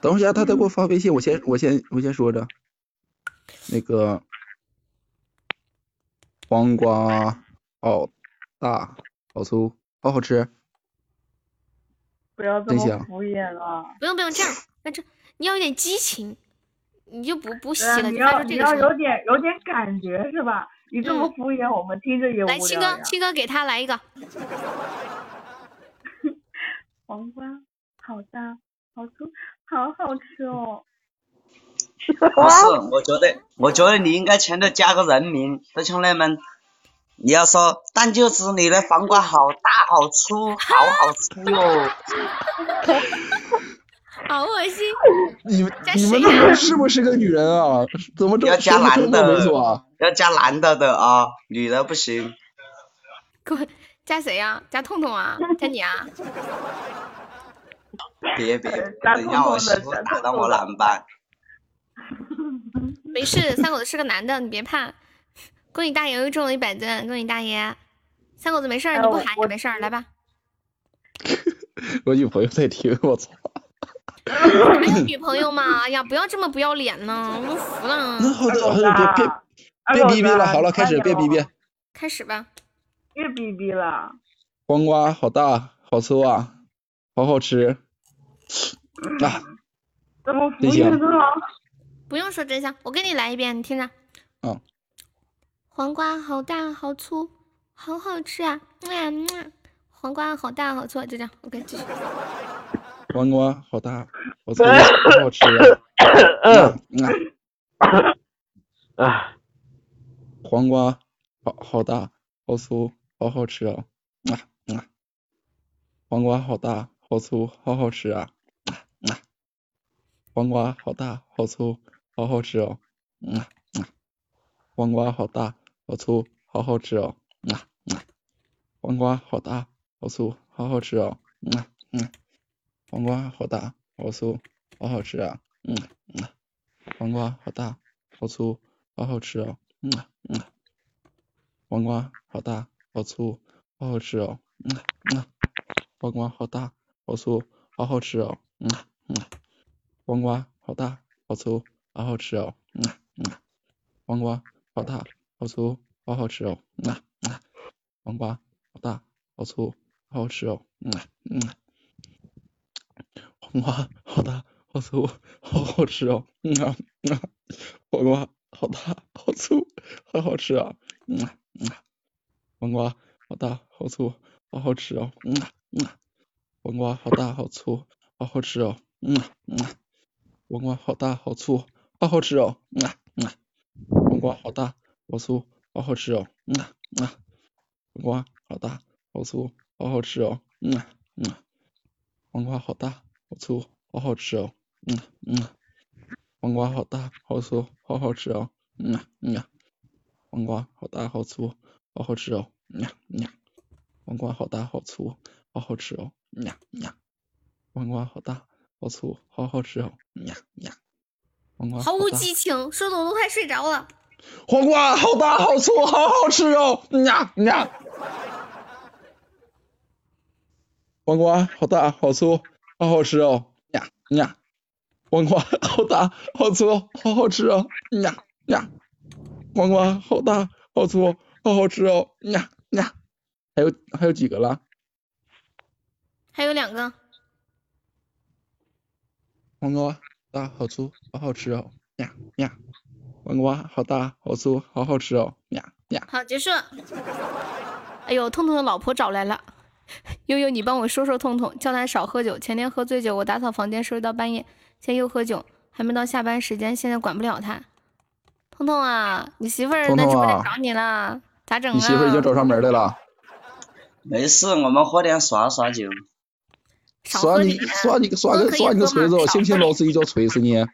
等会儿下他再给我发微信，我先我先我先说着。那个黄瓜好大好粗，好好吃。不要这么敷衍了。不用不用这样，那这你要有点激情，你就不不洗了，你要你要出这个声音。有点有点感觉是吧？你这么嗯敷衍我们，听着也无来，七哥。七哥给他来一个。黄瓜好大好粗，好好吃哦。不是，我觉得，我觉得你应该前头加个人名，弟兄弟们，你要说但就是，你的黄瓜好大好粗，好好粗哟。好恶心！你们加你们谁呀这是不是个女人啊？怎么这要加男的啊？，要加男的的啊，女的不行。给我加谁呀、加痛痛啊？加你啊？别别，加等一下我媳妇打到我痛的懒班。没事，三狗子是个男的，你别怕。恭喜大爷又中了一百钻，恭喜大爷！三狗子没事你不喊也没事儿，来吧。我女朋友在听，我操！还有女朋友吗？哎呀，不要这么不要脸呢，我都服了。那好的，别别别逼逼了，啊好了，开始，别逼逼哦。开始吧。别逼逼了。黄瓜好大，好粗啊，好好吃啊！不用说真相，我给你来一遍，你听着。嗯。黄瓜好大好粗，好好吃啊！嗯嗯，黄瓜好大好粗，就这样。OK，继续。黄瓜好大，好粗，好好吃啊！嗯啊，啊，黄瓜好好大，好粗，好好吃啊！啊啊，黄瓜好大，好粗，好好吃啊！啊啊，黄瓜好大，好粗，好好吃哦！啊啊，黄瓜好大，好粗，好好吃哦！啊啊，黄瓜好大，好粗，好好吃哦！啊啊，黄瓜好大，好粗，好好吃啊！嗯嗯，黄瓜好大，好粗，好好吃哦！嗯嗯，黄瓜好大，好粗，好好吃哦！嗯嗯，黄瓜好大，好粗，好好吃哦！嗯嗯，黄瓜好大，好粗，好好吃哦！嗯嗯，黄瓜好大，好粗，好好吃哦！嗯嗯，黄瓜好大，好粗，好好吃哦！嗯嗯，黄瓜好大，好粗，好好吃哦！嗯嗯，黄瓜好大，好粗，好好吃啊！嗯嗯，黄瓜好大，好粗，好好吃哦！嗯嗯，黄瓜好大，好粗，好好吃哦！嗯嗯，黄瓜好大，好粗，好好吃哦！嗯啊嗯啊，黄瓜好大，好粗，好好吃哦！嗯啊嗯啊，黄瓜好大，好粗，好好吃哦！嗯啊嗯啊，黄瓜好大，好粗，好好吃哦！嗯啊嗯啊，黄瓜好大，好粗，好好吃哦！嗯啊嗯啊，黄瓜好大，好粗，好好吃哦！嗯啊嗯啊，黄瓜好大，好粗，好好吃哦！嗯啊嗯啊，黄瓜好大，好粗，好好吃哦！嗯啊嗯啊，黄瓜毫无激情，说的我都快睡着了。黄瓜好大，好粗，好好吃哦！嗯呀嗯呀，黄瓜好大，好粗，好好吃哦！呀呀，黄瓜好大，好粗，好好吃哦！呀呀，黄瓜好大，好粗，好好吃哦！呀呀，还有还有几个了？还有两个，黄瓜大，好粗，好好吃哦！呀呀，黄瓜好大，好粗，好好吃哦！呀呀，好，结束。哎呦，痛痛的老婆找来了，悠悠，你帮我说说痛痛，叫他少喝酒。前天喝醉酒，我打扫房间收拾到半夜，现在又喝酒，还没到下班时间，现在管不了他。痛痛啊，你媳妇儿痛痛在直播间啊找你了，咋整啊？你媳妇儿已经找上门来了。没事，我们喝点耍耍酒。耍你少喝点，耍你个耍你个锤子！信不信老子一脚锤死你？少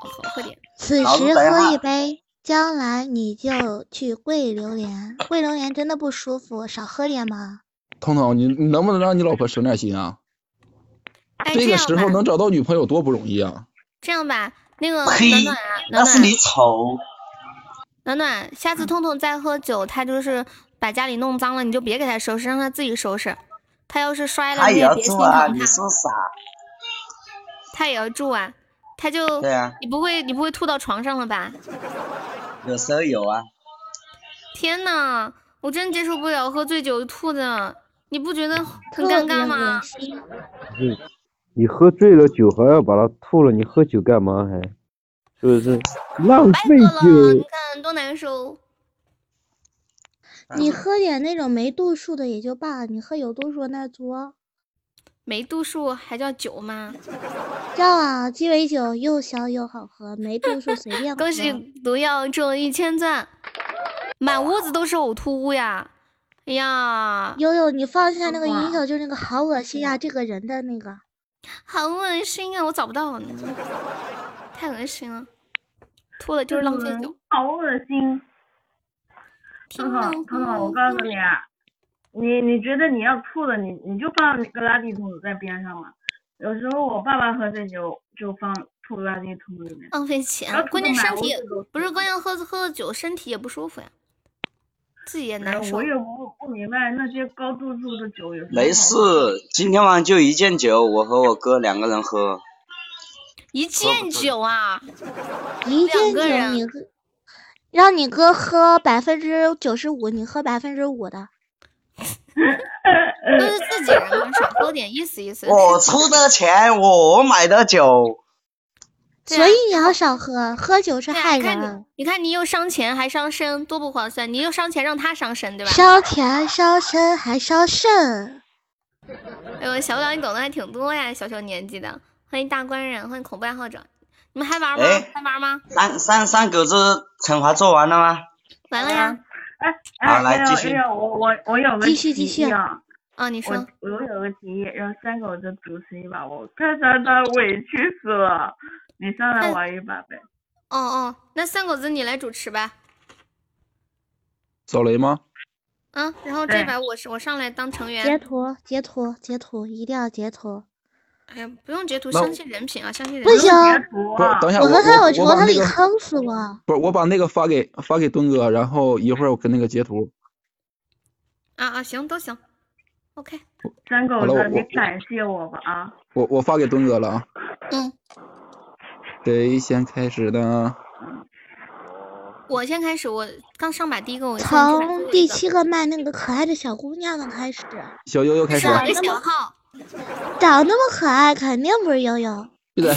喝喝点。此时喝一杯，将来你就去跪榴莲。跪榴莲真的不舒服，少喝点嘛。彤彤，你你能不能让你老婆省点心啊？哎，这个时候能找到女朋友多不容易啊！这样吧，那个暖暖啊，暖暖那是你丑。暖暖，下次痛痛再喝酒，他就是把家里弄脏了，你就别给他收拾，让他自己收拾。他要是摔了，你也别心！疼他。你说啥？他也要住啊，他就对啊，你不会你不会吐到床上了吧？有时候有啊。天呐，我真接受不了喝醉酒吐的，你不觉得很尴尬吗你喝醉了酒还要把它吐了，你喝酒干嘛还？是不是？浪费白喝了，你酒。看多难受。你喝点那种没度数的也就罢了，你喝有度数的那作。没度数还叫酒吗？叫啊，鸡尾酒又香又好喝，没度数随便喝。恭喜毒药中一千钻，满屋子都是呕吐物呀！哎呀，悠悠，你放下那个音效，就是那个好恶心啊，这个人的那个。好恶心啊！我找不到呢，太恶心了，吐了就是浪费酒。好恶心。听彤彤，彤彤，我告诉你啊，你你觉得你要吐了，你你就放个垃圾桶在边上嘛。有时候我爸爸喝醉酒就放吐垃圾桶里面。浪费钱关键身体满屋子都是不是关键喝喝了酒身体也不舒服呀，自己也难受我。也不不明白那些高度数的酒有什么没事，今天晚上就一件酒，我和我哥两个人喝。一件酒啊，一件酒两个人你喝，让你哥喝百分之九十五，你喝百分之五的。都是自己人嘛，少喝点意思意思。我出的钱，我买的酒。所以你要少喝，喝酒是害你看你人，，你看你又伤钱还伤身，多不划算！你又伤钱让他伤身，对吧？烧钱伤身还伤肾。哎呦，小小你懂得还挺多呀，小小年纪的。欢迎大官人，欢迎恐怖爱好者。你们还玩吗？哎还玩吗？三三三狗子惩罚做完了吗？完了呀。哎，好来继续我我我有个继续继续啊，啊，你说我我有个提议，让三狗子主持一把，我看他他委屈死了，你上来玩一把呗。哦哦，那三狗子你来主持吧。扫雷吗？嗯，然后这把我是我上来当成员截。图截图截图，一定要截图。哎呀，不用截图，相信人品啊，相信人不品。行，不是，等一下，我我和他有我仇，他得我把那个坑死我。不是，我把那个发给发给墩哥，然后一会儿我跟那个截图。啊啊，行都行。OK，三狗子，你感谢我吧啊！我我发给墩哥了啊。嗯，谁先开始呢？我先开始，我刚上把第一个，我从第七个卖那个可爱的小姑娘的开始，小悠悠开始是。我的小号。长那么可爱，肯定不是悠悠。闭嘴。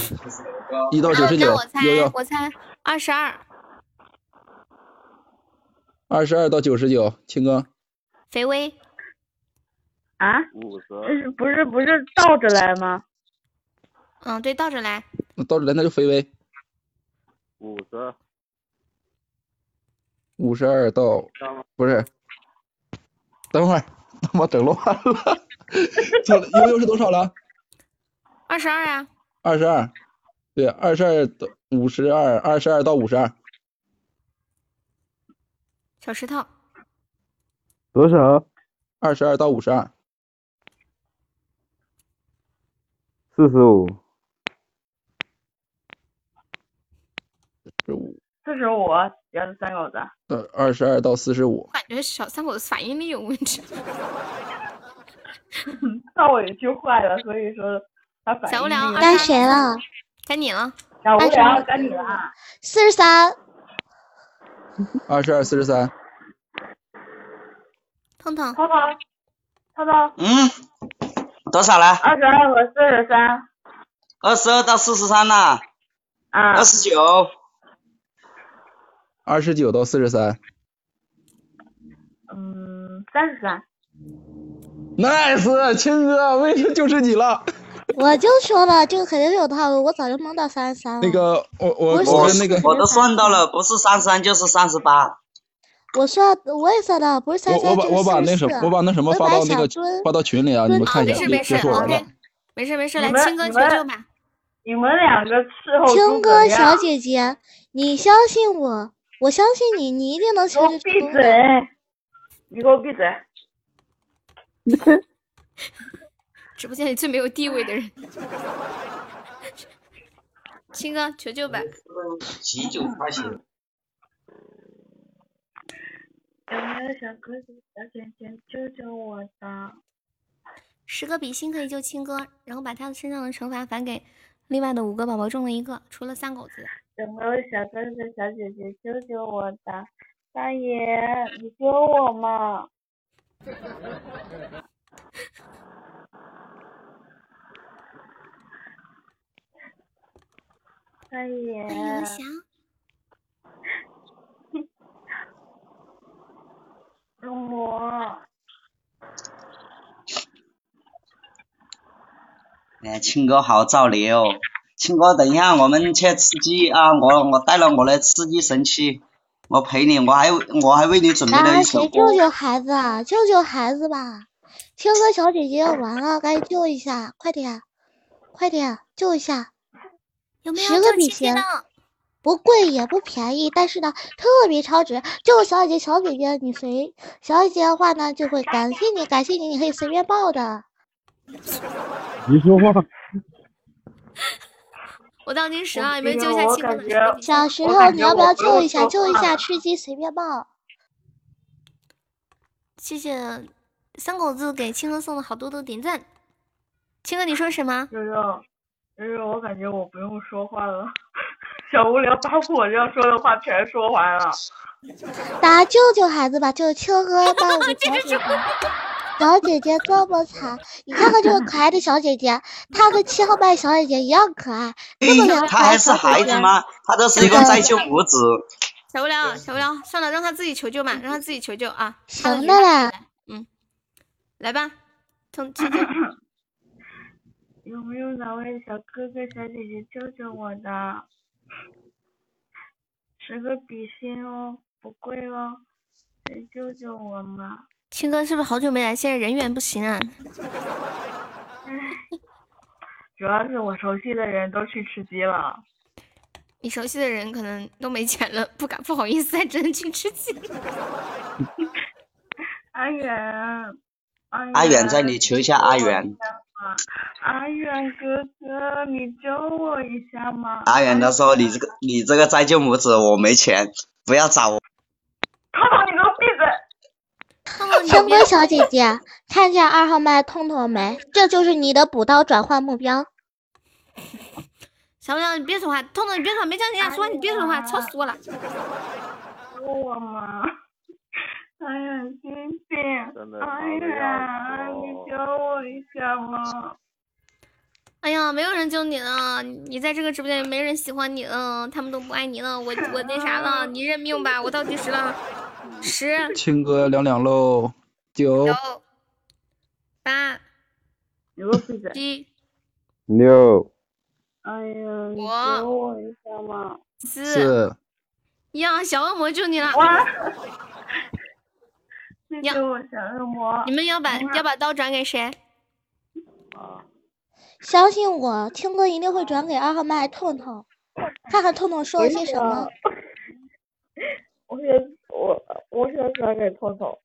一到九十九我，猜悠悠，我猜二十二，二十二到九十九，青哥，肥威。啊？五十是不是不是倒着来吗？嗯，对，倒着来。那倒着来那就飞威，五十五十二到不是，等会儿 他妈整乱了，错了，悠悠是多少了？二十二呀，二十二，对，二十二到五十二，二十二到五十二，小石头。多少？二十二到五十二，四十五。十五，四十五，要是三狗子。呃，二十二到四十五，感觉小三狗子反应力有问题。他委屈坏了，所以说他反应小无聊该谁了？该你了。小无聊该你了。四十三。二十二四十三，痛痛，涛涛，涛涛，嗯，多少了？二十二和四十三二十二到四十三了，啊二，十九。二十九到四十三嗯，三十三。，nice，青哥，为什么就是你了？我就说了，这个肯定是有套路，我早就蒙到三十三了。那个，我我我那个，我都算到了，不是三十三就是三十八。我算我也算到，不是三我我把十三就是我把那44什么，我把那什么发到那个发到群里啊，你们看一下，别没事没事别说我了，OK，。没事没事，来亲哥求你们救吧。你们两个伺候青诸葛哥小，姐姐，你相信我，我相信你，你一定能给我求闭嘴！你给我闭嘴！直播间里最没有地位的人。青哥求救吧。急救发现。有没有小哥哥、小姐姐救救我的？十个比心可以救青哥，然后把他身上的惩罚返给另外的五个宝宝中了一个，除了三狗子。有没有小哥哥、小姐姐救救我的？大爷，你救我嘛！欢迎游侠。恶魔，哎，亲哥好造孽哦！亲哥，等一下我们去吃鸡啊！我我带了我的吃鸡神器，我陪你，我还我还为你准备了来，一首歌。谁救救孩子啊？救救孩子吧！听说小姐姐要完了，赶紧救一下，快点，快点救一下！有没有十个比心？不贵也不便宜，但是呢特别超值。救小姐姐，小姐姐你随小姐姐的话呢就会感谢你，感谢你，你可以随便报的。你说话。我倒计时了，我有没有救一下我亲哥的？小石我头，你要不要救一下？救一下，吃鸡随便报。谢谢三狗子给青哥送了好多的点赞。青哥，你说什么？悠悠，悠悠我感觉我不用说话了，小无聊把我要说的话全说完了。大家救救孩子吧！救青哥帮我们小姐姐，这么惨，你看看这个可爱的小姐姐，她跟七号麦小姐姐一样可爱，这么良他可爱还是孩。子吗？她都是一个嗯再救母子。小无聊，小无聊，算了，让她自己求救吧，让她自己求救啊。他行的啦，嗯，来吧，从青青，有没有哪位小哥哥小姐姐救救我的？十个比心哦，不贵哦，谁救救我嘛？青哥是不是好久没来？现在人缘不行啊。主要是我熟悉的人都去吃鸡了。你熟悉的人可能都没钱了，不敢不好意思，还只能去吃鸡。阿远，阿阿远在你求一下阿远。阿远哥哥，你救我一下嘛！阿远他说你这个你这个再救母子我没钱，不要找我。彤彤，你给我闭嘴！痛痛，你别青哥小姐姐，看见二号麦痛痛没？这就是你的补刀转换目标。小无聊，你别说话，痛痛你别说话，没叫你俩说话，你别说话，吵死我了。救我嘛！哎呀星星，真的阿忙得要远，死你哦救我一下嘛！哎呀，没有人救你了，你在这个直播间里没人喜欢你了，他们都不爱你了，我我那啥了，你认命吧，我倒计时了，十。青哥两两喽，九。九。八！七。六。哎呀，你我一下嘛！四。四。呀，小恶魔救你了，哇！谢呀。谢我小恶魔。你。们要把要把刀转给谁？相信我，青哥一定会转给二号麦痛痛，看看痛痛说了些什么。我想我我想转 给彤彤，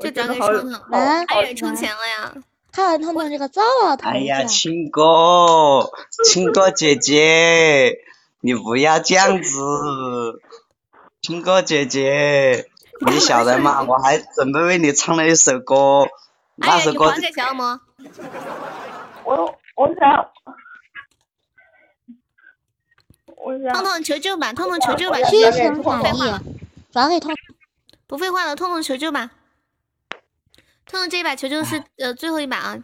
就转给彤彤，来阿远充钱了呀。看看痛痛这个糟老头哎呀，子，亲哥，亲哥姐姐，你不要这样子，亲哥姐姐，你晓得吗？我还准备为你唱了一首歌，那首歌你还给小恶魔。我我想我痛想痛求救吧，痛痛求救吧，虚不情假意，转给痛不废话了，痛痛求救吧。痛痛这一把求救是呃最后一把啊，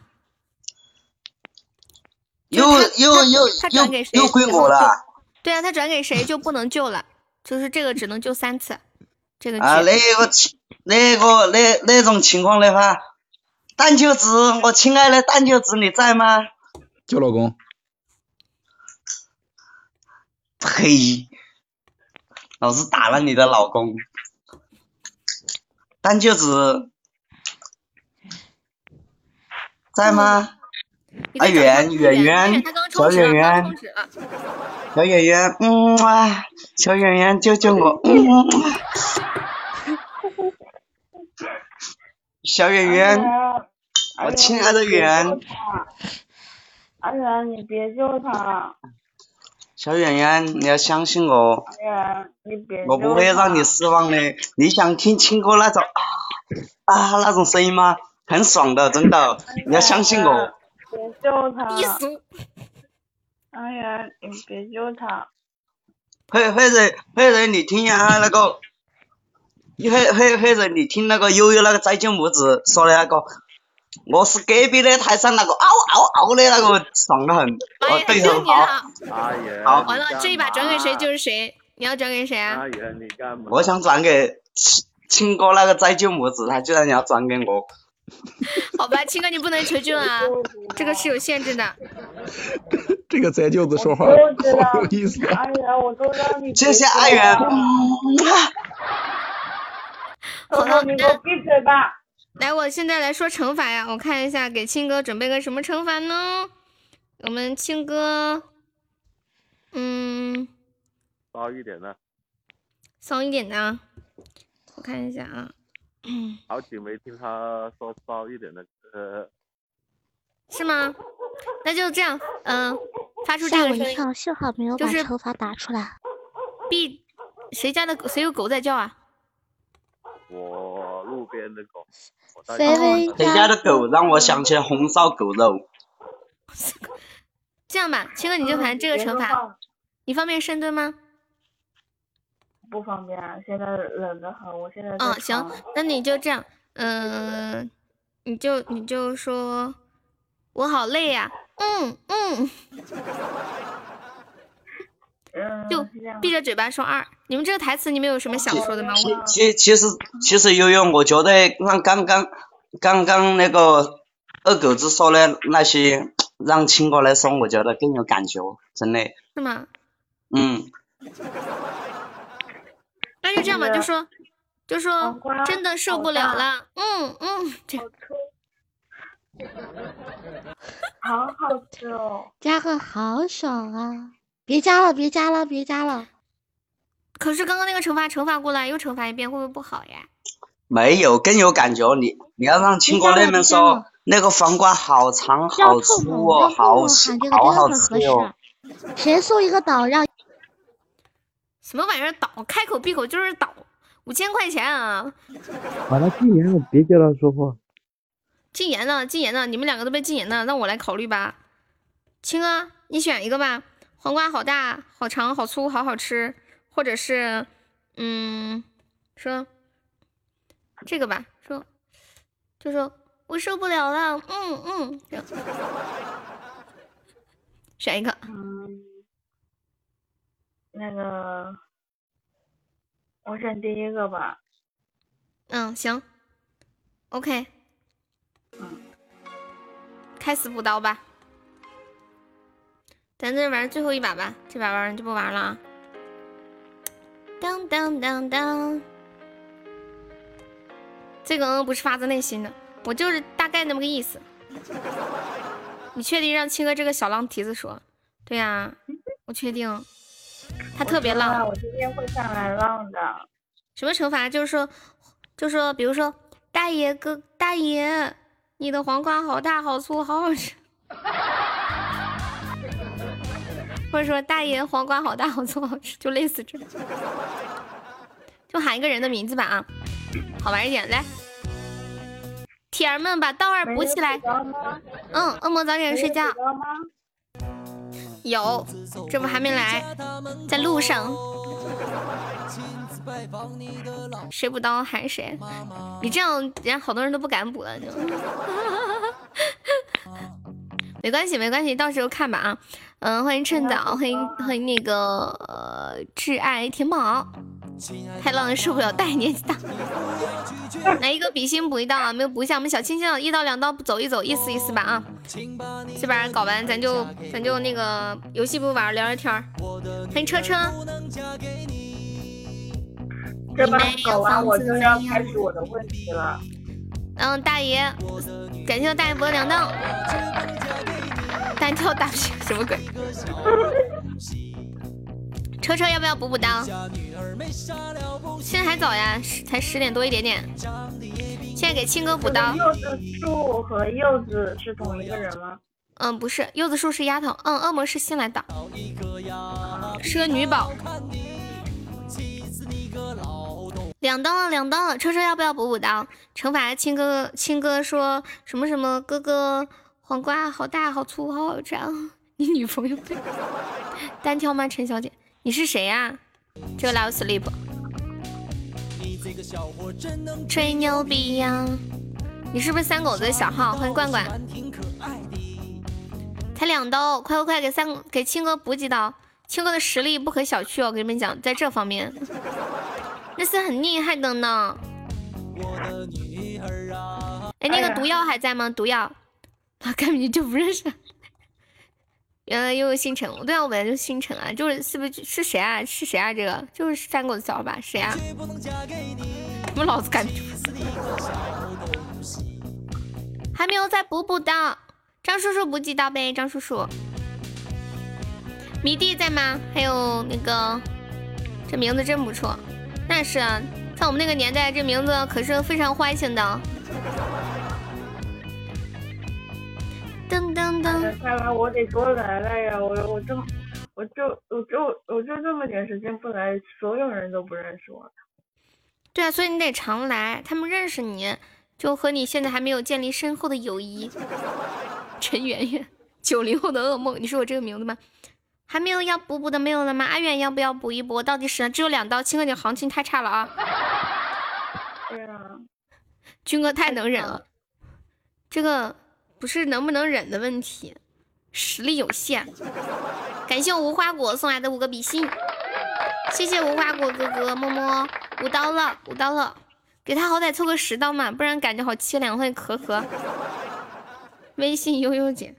又又又他转给谁又又归我了对啊，他转给谁就不能救了，就是这个只能救三次，这个啊！那个情那个那那种情况的话，蛋舅子，我亲爱的蛋舅子，你在吗？救老公，呸！老子打了你的老公，蛋舅子在吗？你再啊圆找圆圆圆他刚充值了，小圆圆刚充值了。小远远，嗯啊，小远远救救我，嗯啊，小远远，我亲爱的远，阿远，你别救他！小圆圆，你要相信我，我不会让你失望的。你想听亲哥那种啊啊那种声音吗？很爽的，真的，你要相信我。别救他！哎呀，你别救他！或或者或者你听一下那个，或或或者你听那个悠悠那个再见母子说的那个，我是隔壁的台上那个嗷嗷嗷的那个爽的很，王哦，对爷就你头好。完了，这一把转给谁就是谁。你要转给谁啊？阿爷，你干嘛？我想转给亲亲哥那个摘救母子，他居然要转给我。好吧，青哥你不能求救啊，这个是有限制的。这个摘舅子说话好有意思啊！哎呀，我都让你谢谢阿元。你给我闭嘴吧！来，我现在来说惩罚呀，我看一下给青哥准备个什么惩罚呢？我们青哥，嗯，骚一点的，骚一点的，我看一下啊，好久没听他说骚一点的，歌，是吗？那就这样，嗯、发出这吓个声音，我一跳，幸好没有把就是惩罚打出来。闭，谁家的狗？谁有狗在叫啊？我路边的狗，谁家的狗让我想起了红烧狗肉。这样吧，青哥你就反正这个惩罚，话你方便深蹲吗？不方便啊，现在冷得很，我现在在嗯，行，那你就这样，嗯、你就你就说，我好累呀、嗯嗯，嗯，就闭着嘴巴说二。你们这个台词你们有什么想说的吗？其其其实其实悠悠，我觉得让刚刚刚刚那个二狗子说的那些，让青哥来说，我觉得更有感觉，真的。是吗？嗯，那就这样吧，就说就说真的受不了了，嗯嗯，这好，好好吃哦！加个好爽啊！别加了，别加了，别加了！可是刚刚那个惩罚惩罚过来又惩罚一遍，会不会不好呀？没有更有感觉。你你要让青哥那边说，那个黄瓜好长好粗哦，好吃喊这个真的好好吃很合适。啊。谁送一个岛让什么玩意儿岛？开口闭口就是岛，五千块钱啊！把他禁言了，别叫他说话。禁言了，禁言了，你们两个都被禁言了，让我来考虑吧。青哥，你选一个吧。黄瓜好大、好长、好粗、好好吃，或者是，嗯，说这个吧，说就说我受不了了，嗯嗯，选一个。嗯，那个，我选第一个吧。嗯，行，OK，嗯，开始补刀吧。咱这玩最后一把吧，这把玩就不玩了啊。当当当当，这个嗯不是发自内心的，我就是大概那么个意思。你确定让青哥这个小浪蹄子说？对呀、我确定，他特别浪。我今天会上来浪的。什么惩罚？就是说，就说，比如说，大爷哥，大爷，你的黄瓜好大、好粗、好好吃。或者说，大爷，黄瓜好大、好粗、好吃，就类似这，就喊一个人的名字吧啊，好玩一点。来，铁儿们把道儿补起来。嗯，恶魔早点睡觉。有，这不还没来，在路上。谁补刀喊谁，你这样人家好多人都不敢补了就。没关系，没关系，到时候看吧啊。嗯，欢迎趁早，欢迎欢迎那个呃挚爱甜宝，太浪人受不了，大爷年纪大。来一个比心补一刀啊，没有补一下，我们小青青一刀两刀走一走，意思意思吧啊。这把搞完，咱就咱就那个游戏不玩，聊聊天儿。欢迎车车。这把搞完我就要开始我的问题了。嗯，大爷，感谢我大爷补了两刀。单挑大皮什么鬼？车车要不要补补刀？现在还早呀，十才十点多一点点。现在给青哥补刀。柚子树和柚子是同一个人吗？嗯，不是，柚子树是丫头，嗯，恶魔是新来的，是个女宝。两刀了，两刀了，车车要不要补补刀？惩罚青哥，青哥说什么什么？哥哥，黄瓜好大，好粗，好好长。你女朋友被 单挑吗？陈小姐，你是谁呀、这个 Love Sleep，你这个小伙真能吹牛逼呀！你是不是三狗子的小号？欢迎罐罐，才两刀，快快快给三给青哥补几刀！青哥的实力不可小觑哦，我跟你们讲，在这方面那是很厉害的呢。哎，那个毒药还在吗？毒药，啊根本就不认识。原来又是星辰，对啊，我本来就是星辰啊，就是是不是是谁啊？是谁啊？这个就是山狗的小伙伴？谁啊？怎么老子感觉还没有再补补的？张叔叔补几刀呗？张叔叔，迷弟在吗？还有那个，这名字真不错。那是啊，在我们那个年代，这名字可是非常欢庆的。噔噔噔！看来我得多来来呀！我我这么，我就我就我就这么点时间不来，所有人都不认识我。对啊，所以你得常来，他们认识你，就和你现在还没有建立深厚的友谊。陈圆圆，九零后的噩梦，你是我这个名字吗？还没有要补补的没有了吗？阿远要不要补一补？倒计时只有两刀，亲哥你行情太差了啊！对啊，军哥太能忍了，这个不是能不能忍的问题，实力有限。感谢我无花果送来的五个比心，谢谢无花果哥哥，么么，五刀了，五刀了，给他好歹凑个十刀嘛，不然感觉好凄凉。欢迎可可，微信悠悠姐。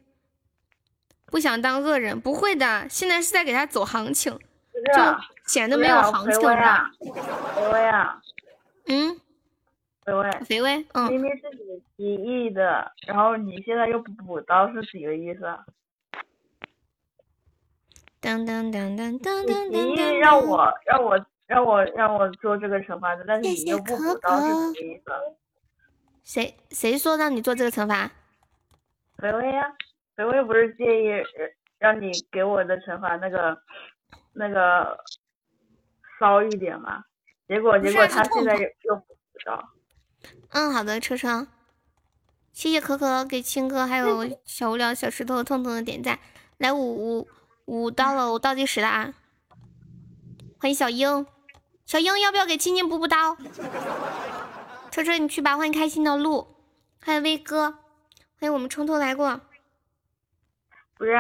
不想当恶人，不会的，现在是在给他走行情，就显得没有行情了。肥威啊，嗯，肥威，肥威，嗯，明明是你提议的，然后你现在又不补刀，是几个意思？当当当当当当当。你提议让我让我让我让我做这个惩罚的，但是你又不补刀，是什么意思？谁谁说让你做这个惩罚？肥威呀。我也不是介意让你给我的惩罚那个那个骚一点嘛，结果结果他现在又不知道。嗯，好的，车车，谢谢可可给青哥还有小无聊小石头痛痛的点赞，来五五五到了，我倒计时了啊！欢迎小英，小英要不要给青青补补刀？车车你去吧，欢迎开心的路，欢迎威哥，欢迎我们从头来过。不是，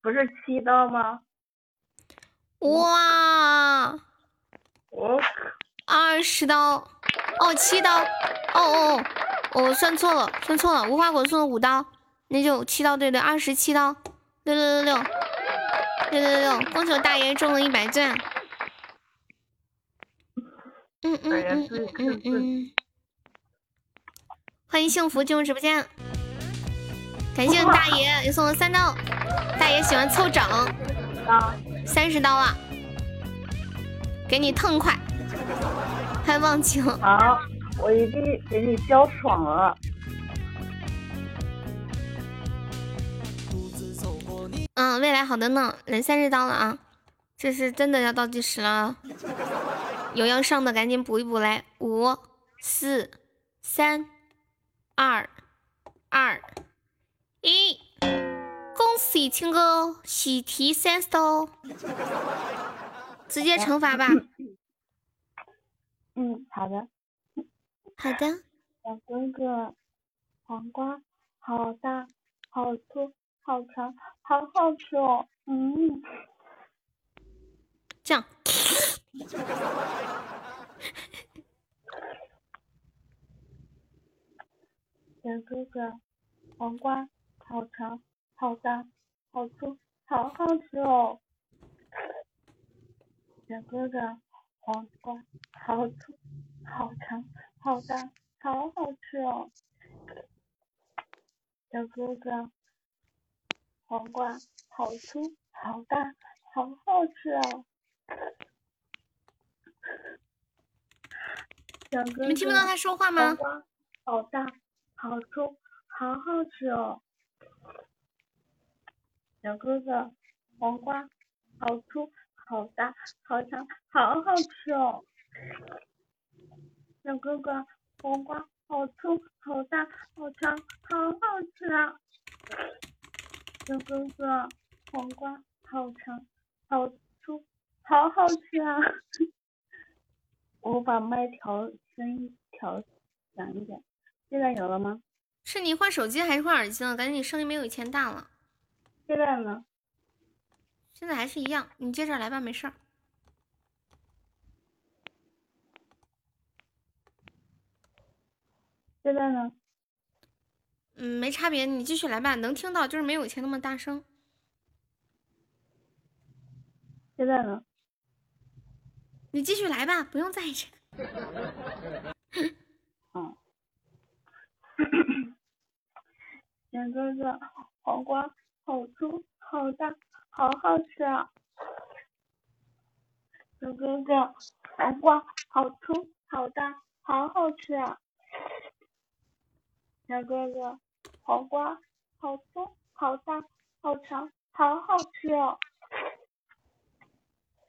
不是七刀吗？哇！我二十刀，哦，七刀，哦哦哦，我算错了，算错了，无花果送了五刀，那就七刀，对对，二十七刀，六六六六，六六六六，恭喜我大爷中了一百钻。嗯嗯嗯嗯嗯嗯，欢迎幸福进入直播间。感谢大爷又送了三刀，大爷喜欢凑整，三十刀了，给你痛快，还忘记了。好，我一定给你交爽了。嗯，未来好的呢，来三十刀了啊，这是真的要倒计时了，有要上的赶紧补一补来，五、四、三、二、二。一，恭喜青哥喜提三十刀，直接惩罚吧。嗯，好的，好的。小哥哥，黄瓜好大，好粗，好长，好好吃哦。嗯，这样。小哥哥，黄瓜。好长，好大，好粗，好好吃哦！小哥哥，黄瓜好粗，好长，好大，好好吃哦！小哥哥，黄瓜好粗，好大，好好吃哦！小哥哥，你们听不到他说话吗？黄瓜好大，好粗，好好吃哦！小哥哥，黄瓜好粗、好大、好长，好好吃哦！小哥哥，黄瓜好粗、好大、好长，好好吃啊！小哥哥，黄瓜好长、好粗、好好吃啊！我把麦调声音调响一点，现在有了吗？是你换手机还是换耳机了？感觉你声音没有以前大了。现在呢？现在还是一样，你接着来吧，没事儿。现在呢？嗯，没差别，你继续来吧，能听到，就是没有以前那么大声。现在呢？你继续来吧，不用在意这个。嗯。小哥哥，黄瓜好粗好大，好好吃啊！小哥哥，黄瓜好粗好大，好好吃啊！小哥哥，黄瓜好粗好大好长，好好吃哦！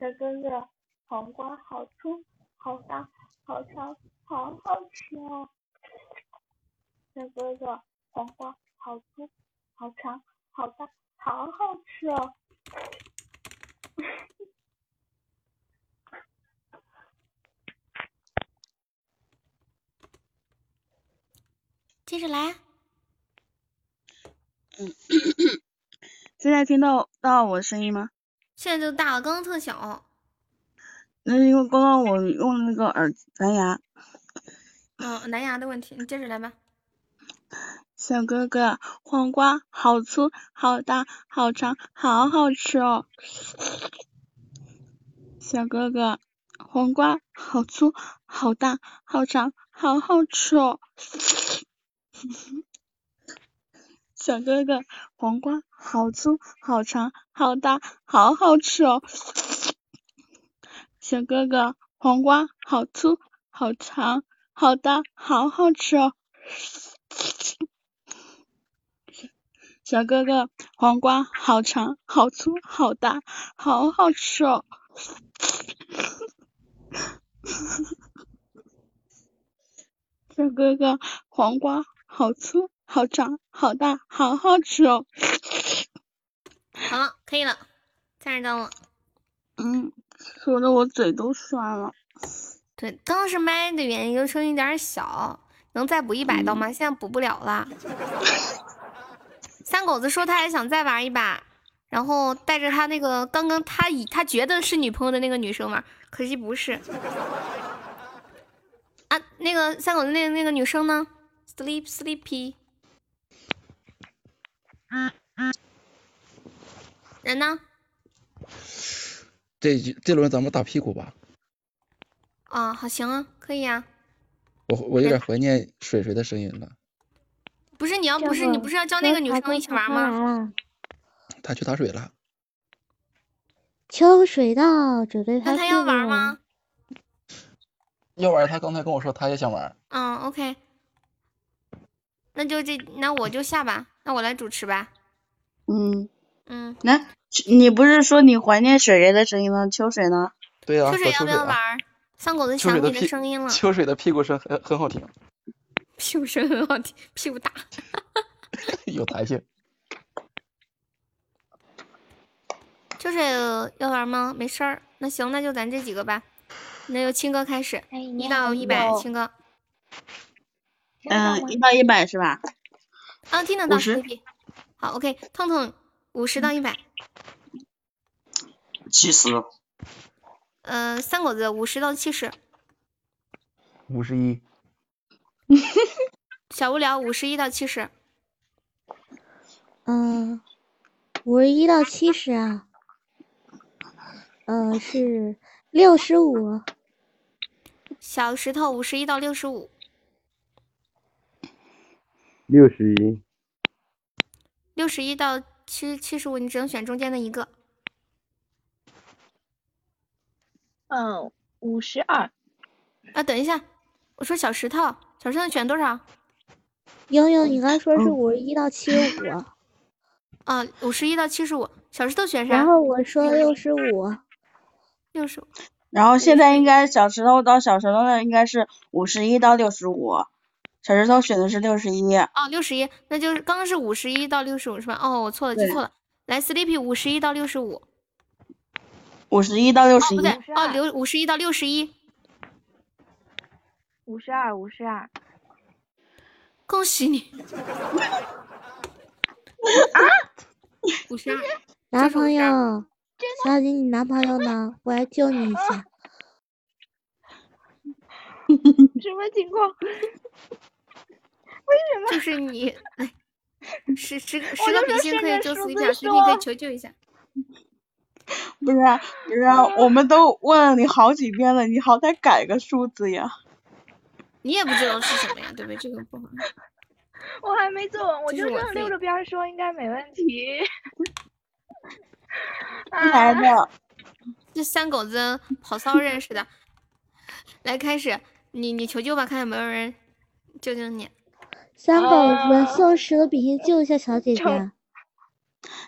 小哥哥，黄瓜好粗好大好长，好好吃哦！小哥哥，黄瓜好粗好长好大，好好吃哦！接着来。嗯，现在听到到我的声音吗？现在就大了，刚刚特小。那是因为刚刚我用那个耳蓝牙。嗯，蓝牙的问题，你接着来吧。小哥哥，黄瓜好粗好大好长，好好吃哦。小哥哥，黄瓜好粗好大好长，好好吃哦。小哥哥，黄瓜好粗好长好大，好好吃哦。小哥哥，黄瓜好粗好长好大，好好吃哦。小哥哥，黄瓜好长好粗好大，好好吃哦。小哥哥，黄瓜好粗好长好大，好好吃哦。好了，可以了，三十张了。嗯，说的我嘴都酸了。对，刚刚是麦的原因，就声音有点小，能再补一百刀吗？现在补不了了。三狗子说他还想再玩一把，然后带着他那个刚刚他以他觉得是女朋友的那个女生玩，可惜不是。啊，那个三狗子那那个女生呢？Sleep Sleepy。人呢？这这轮咱们打屁股吧。啊，好行啊，可以啊。我我有点怀念水水的声音了。不是你要不是你不是要叫那个女生一起玩吗？他去打水了。秋水到，只对那他要玩吗？要玩，他刚才跟我说他也想玩。嗯，OK。那就这，那我就下吧，那我来主持吧。嗯嗯，那你不是说你怀念水人的声音吗？秋水呢？对呀、秋水要不要玩？三狗子想你的声音了。秋水的屁股声很很好听，屁股声很好听，屁股大。有弹性。就是要玩吗？没事儿，那行，那就咱这几个吧。那就青哥开始，一到一百，青哥。嗯，一到一百是吧？啊，听得到。五十好，OK，痛痛五十到一百。七十，呃，三狗子五十到七十，五十一，小无聊五十一到七十，嗯，五十一到七十啊，呃是六十五，小石头五十一到六十五，六十一，六十一到七七十五，你只能选中间的一个。嗯，五十二。啊，等一下，我说小石头，小石头选多少？悠悠，你刚才说是五十一到七十五，啊，五十一到七十五，小石头选啥？然后我说六十五，六十五。然后现在应该小石头到小石头那应该是五十一到六十五，小石头选的是六十一。哦，六十一，那就是刚刚是五十一到六十五是吧？哦，我错了，记错了。来，Sleepy 五十一到六十五。五十一到六十一哦不对，哦六五十一到六十一。五十二，五十二。恭喜你！啊，五十二，男朋友，小姐，你男朋友呢？我来救你一下。什么情况？为什么？就是你，哎，十十个十个比心可以救死一条，视频可以求救一下。不是啊不是啊，我们都问了你好几遍了，你好歹改个数字呀。你也不知道是什么呀，对不对？这个不好。我还没做完，我就这样溜着边说，应该没问题。来的，这三狗子跑骚认识的。来，开始，你你求救吧，看有没有人救救你。三狗子送十个比心救一下小姐姐。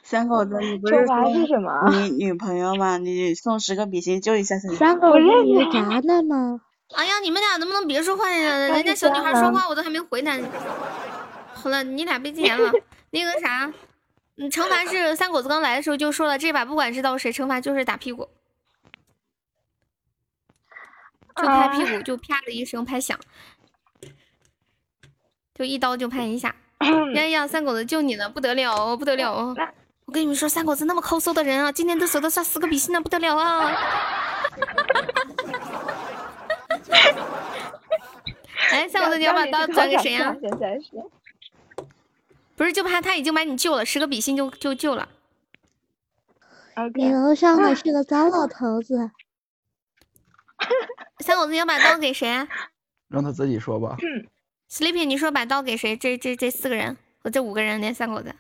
三狗子，你不是说是什么你女朋友吗？你送十个比心救一下小姐姐。三狗子，你是渣男吗？哎呀，你们俩能不能别说话呀？人家小女孩说话我都还没回呢。好了，你俩别禁言了。那个啥，嗯，惩罚是三狗子刚来的时候就说了，这把不管是到谁，惩罚就是打屁股，就拍屁股，就啪的一声拍响，就一刀就拍一下。呀呀，三狗子救你了，不得了哦，不得了哦！我跟你们说，三狗子那么抠搜的人啊，今天都舍得刷四个比心了，不得了啊！哎，三狗子，你要把刀转给谁呀、现在是不是，就怕他已经把你救了，十个比心就就救了。你楼上的是个糟老头子。三狗子，你要把刀给谁啊让他自己说吧。？Sleepy，你说把刀给谁？这这这四个人和这五个人连三狗子，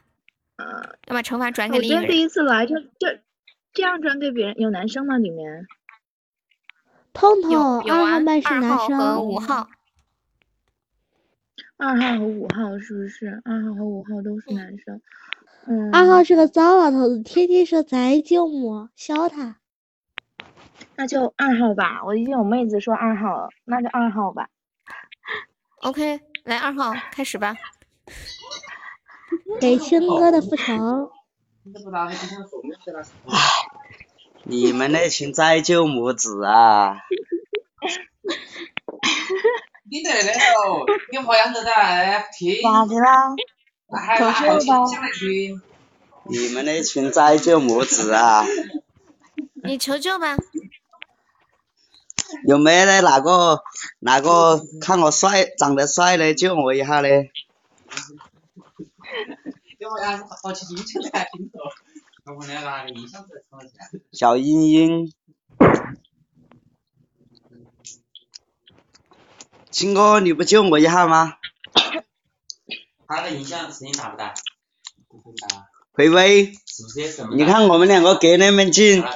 要把惩罚转给我今天第另一个人。一次来，就就这样转给别人，有男生吗？里面？痛痛，有有啊二号麦，是男二号和生。五号。二号和五号是不是？二号和五号都是男生。嗯，二号是个糟老头子，天天说咱舅母，削他。那就二号吧。我已经有妹子说二号了，那就二号吧。OK，来二号开始吧。给青哥的复仇。你们那群灾舅母子啊！你你好像是在听，咋的啦？你们那群灾舅母子啊！你求救吧。有没得哪个哪个看我帅长得帅的救我一下嘞？小英英，亲哥，你不救我一下吗？他的音响声音大不大？不很大。微微，是不是也是？你看我们两个隔那么近他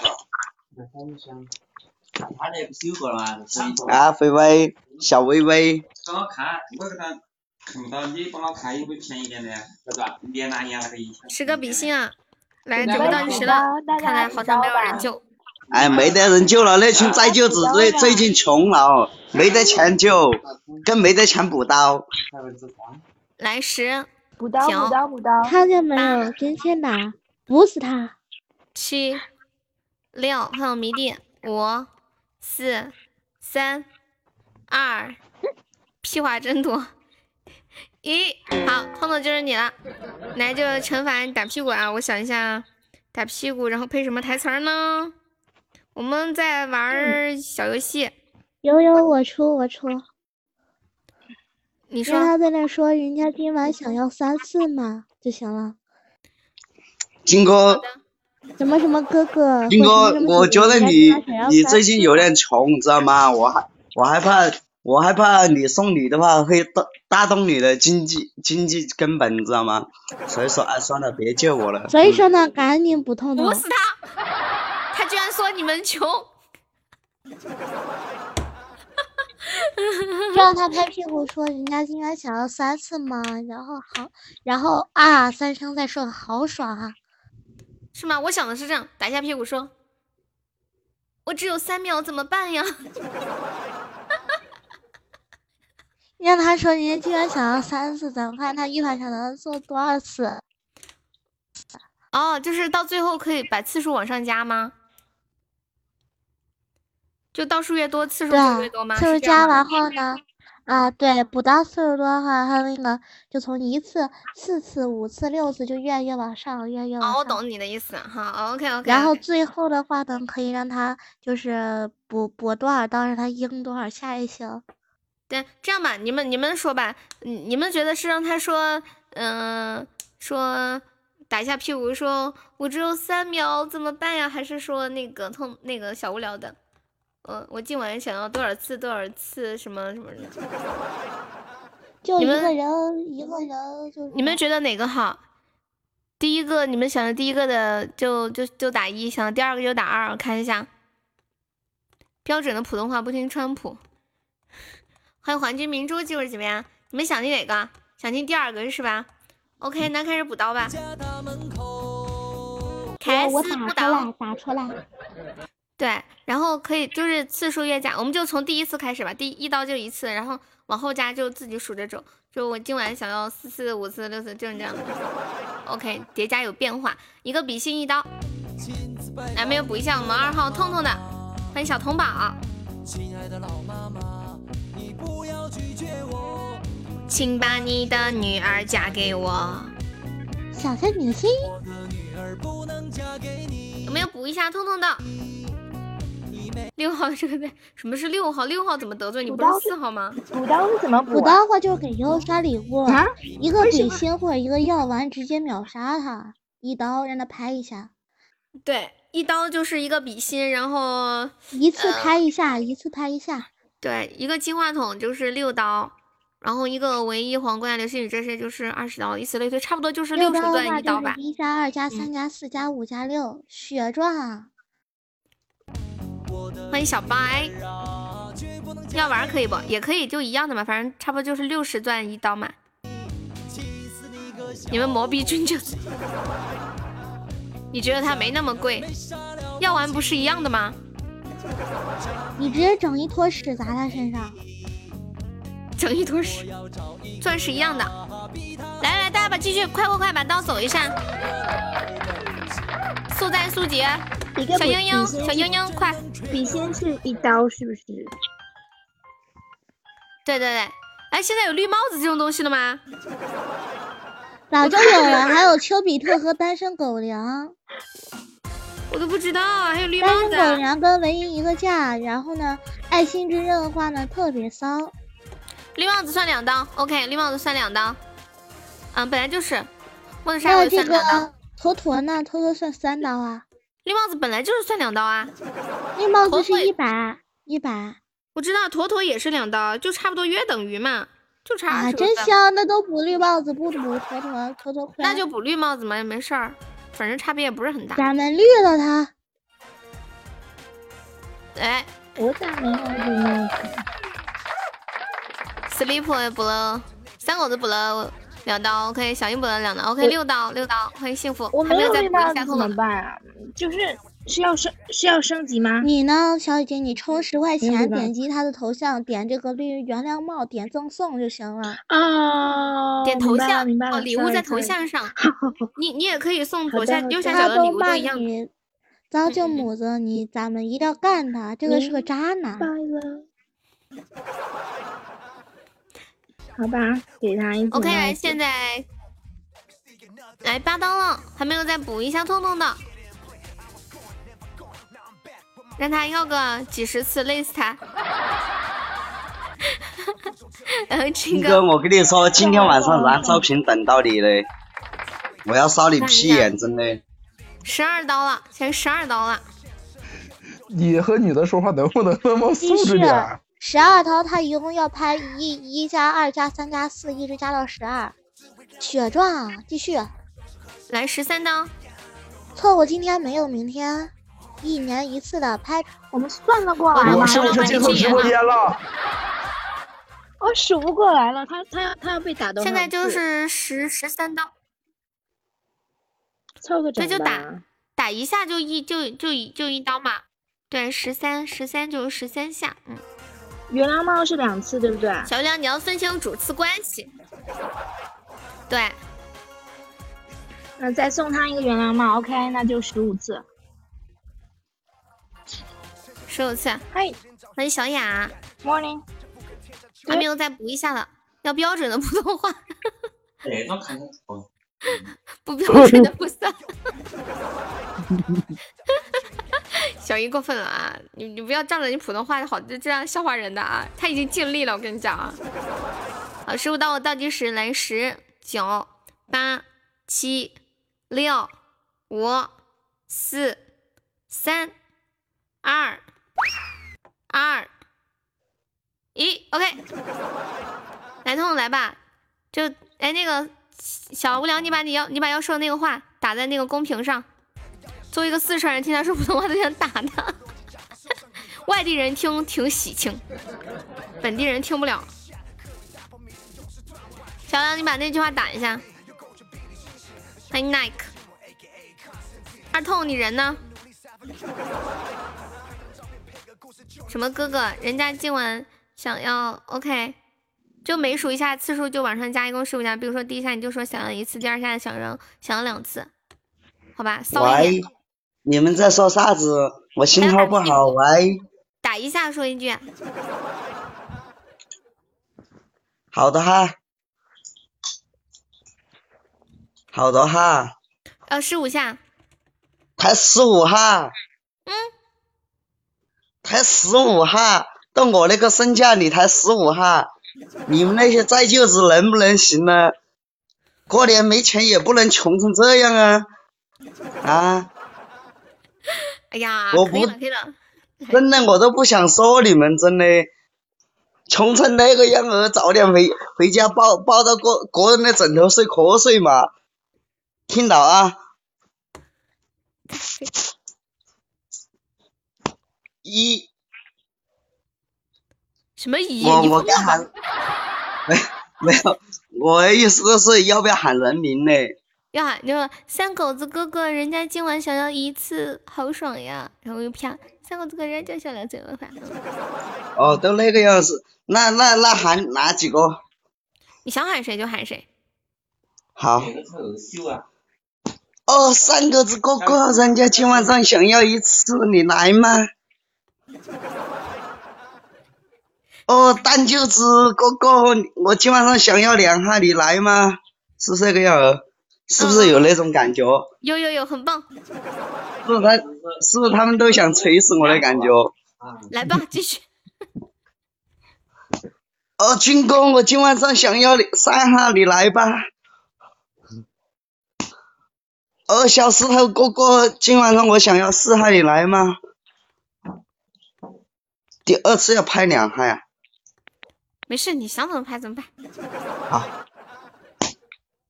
那不是有个吗？啊，微微，小微微，帮我看，我给他看不到，你帮我看有没有便宜点的，是吧？连拿年那个音响。十个比心啊！来，大准备倒计时了看来好像没有人救。哎，没得人救了，那群灾舅子最最近穷了，没得钱救，更没得钱补刀。来十补刀，九补刀，补刀。看见没有？真欠打，补死他！七、六，还有迷弟，五、四、三、二，屁话真多。一，好，彤彤就是你了，来就惩罚你打屁股啊！我想一下，打屁股，然后配什么台词儿呢？我们在玩儿小游戏，有有，我出我出。你说他在那说人家今晚想要三次嘛就行了。金哥，什么什么哥哥，金哥我觉得你你最近有点穷，知道吗？我还我害怕，我害怕你送礼的话会大大动你的经济经济根本，你知道吗？所以说，哎，算了，别救我了。所以说呢，赶紧补痛痛补。死他！他居然说你们穷，让他拍屁股说人家今晚想要三次嘛，然后好，然后啊三声再说好爽啊！是吗？我想的是这样，打一下屁股说，我只有三秒，怎么办呀？让他说你居然想要三次，咱们看他一晚上能做多少次？哦，就是到最后可以把次数往上加吗？就倒数越多，次数越多吗？，次数加完后呢，啊，对，补到次数多的话，他那个就从一次、四次、五次、六次就越来越往上，越来越往哦，我懂你的意思，好，OK OK。然后最后的话呢，可以让他就是补补多少刀，让他赢多少下也行。对，这样吧，你们你们说吧，你你们觉得是让他说，嗯、说打一下屁股，说我只有三秒怎么办呀？还是说那个痛那个小无聊的，呃，我今晚想要多少次多少次什么什么的，就一你们个人，一个人就是你们觉得哪个好？第一个你们想的第一个的就就就打一，想的第二个就打二，我看一下。标准的普通话不听川普。欢迎黄金明珠进入直播间，你们想听哪个？想听第二个是吧？OK，那开始补刀吧。开我始补刀打出来，。打出来。对，然后可以就是次数越加，我们就从第一次开始吧，第一刀就一次，然后往后加就自己数着走。就我今晚想要四次、五次、六次，就是这样的。OK，叠加有变化，一个比心一刀。来，没有补一下我们二号痛痛的，欢迎小童宝。请把你的女儿嫁给我。小仙女心，有没有补一下痛痛的？六号这个在什么是六号？六号怎么得罪你？不是四号吗？补刀是怎么补补啊？刀的话就是给优刷礼物，啊一个比心或者一个药丸直接秒杀他，一刀让他拍一下，对，一刀就是一个比心，然后一次呃拍一下，一次拍一下。对，一个金话筒就是六刀，然后一个唯一皇冠流星雨这些就是二十刀，以此类推，差不多就是六十段刀的话一刀吧。一加二加三加四加五加六，血赚啊！欢迎小白，药丸可以不？也可以，就一样的嘛，反正差不多就是六十钻一刀嘛。你们魔逼君就，你觉得它没那么贵？药丸不是一样的吗？你直接整一坨屎砸他身上，整一坨屎，钻石一样的。来来，大家把继续快快快把刀走一下，速战速决。小英英，小英英，快！笔仙是一刀是不是？对对对，哎，现在有绿帽子这种东西了吗？早就有了。还有丘比特和单身狗粮，我都不知道，还有绿帽子啊。狗粮跟唯一一个价。然后呢，爱心之刃的话呢，特别骚。绿帽子算两刀，OK，绿帽子算两刀。嗯，本来就是，莫德还有这莎我也算两刀。个坨坨呢，坨坨算三刀啊。绿帽子本来就是算两刀啊。绿帽子是一百一百我知道，坨坨也是两刀，就差不多约等于嘛，就差啊，20分。真香！那都补绿帽子，不补坨坨，坨坨亏。那就补绿帽子嘛，也没事儿，反正差别也不是很大。咱们绿了他。哎我咋没有绿帽子？，sleep 也补了，三狗子补了两刀，OK，小英补了两刀，OK，六刀六刀，欢迎幸福，我没有还没有再补绿帽子怎。么办啊？就是是要升是要升级吗？你呢，小姐姐？你充十块钱，点击他的头像，点这个绿原谅帽，点赠送就行了。哦，点头像明白了哦，礼物在头像上。你你也可以送好左下右下角的他都骂礼物都一样。你糟践母子，你咱们一定要干他，这个是个渣男。好吧，给他一顶 OK，来，现在来八刀了，还没有再补一下痛痛的，让他要个几十次，累死他。然后哥，我跟你说，今天晚上燃烧瓶等到你嘞，我要烧你屁眼，真的。十二刀了，现在十二刀了。你和女的说话能不能那么素质点？十二刀，他一共要拍一一加二加三加四，一直加到十二，血赚啊！继续，来十三刀，错过今天没有明天，一年一次的拍。我们算得过来吗？我是不是进错直播间了？我数不过来了，他他要他要被打到现在就是十十三刀，凑个整吧这就打打一下就一就就一就一刀嘛。对，十三十三就是十三下，嗯。原谅帽是两次，对不对？小亮，你要分清主次关系。对，那再送他一个原谅帽，OK，那就十五次。十五次。嗨，欢迎小雅。Morning。还没有再补一下了，要标准的普通话，不标准的不算。小姨过分了啊！你你不要仗着你普通话好就这样笑话人的啊！他已经尽力了，我跟你讲啊。好，师傅当我倒计时，来十九八七六五四三二二一，OK。来痛来吧，就哎那个小无聊，你把你要你把要说的那个话打在那个公屏上。作为一个四川人，听他说普通话都想打他。外地人听挺喜庆，本地人听不了。小杨，你把那句话打一下。欢迎 Nike。二痛，你人呢？什么哥哥？人家今晚想要 OK，就每数一下次数就往上加一共十五下。比如说第一下你就说想要一次，第二下想要想要两次，好吧？骚一喂点。，你们在说啥子？我信号不好，喂。打一下说一句。好的哈，好的哈，呃，十五下。才十五哈，嗯，才十五哈，到我那个身价你才十五哈，你们那些再舅子能不能行呢？过年没钱也不能穷成这样啊！啊，哎呀，我不。真的我都不想说你们，真的，穷成那个样儿，早点回回家抱抱到个个人的枕头睡瞌睡嘛，听到啊？一，什么一？我我该喊，没没有，我的意思是要不要喊人名呢？要喊就说三狗子哥哥，人家今晚想要一次，好爽呀！然后又啪，三狗子哥哥，人家就想要这个饭。哦，都那个样子，那那那喊哪几个？你想喊谁就喊谁。好。哦，三狗子哥哥，人家今晚上想要一次，你来吗？哦，蛋舅子哥哥，我今晚上想要两哈，你来吗？是不是这个样儿？是不是有那种感觉？有有有，很棒，是不是他？是不是他们都想锤死我的感觉？来吧，继续。哦，军哥，我今晚上想要三哈，你来吧。哦，小石头哥哥，今晚上我想要四哈，你来吗？第二次要拍两下呀？没事，你想怎么拍怎么拍。好。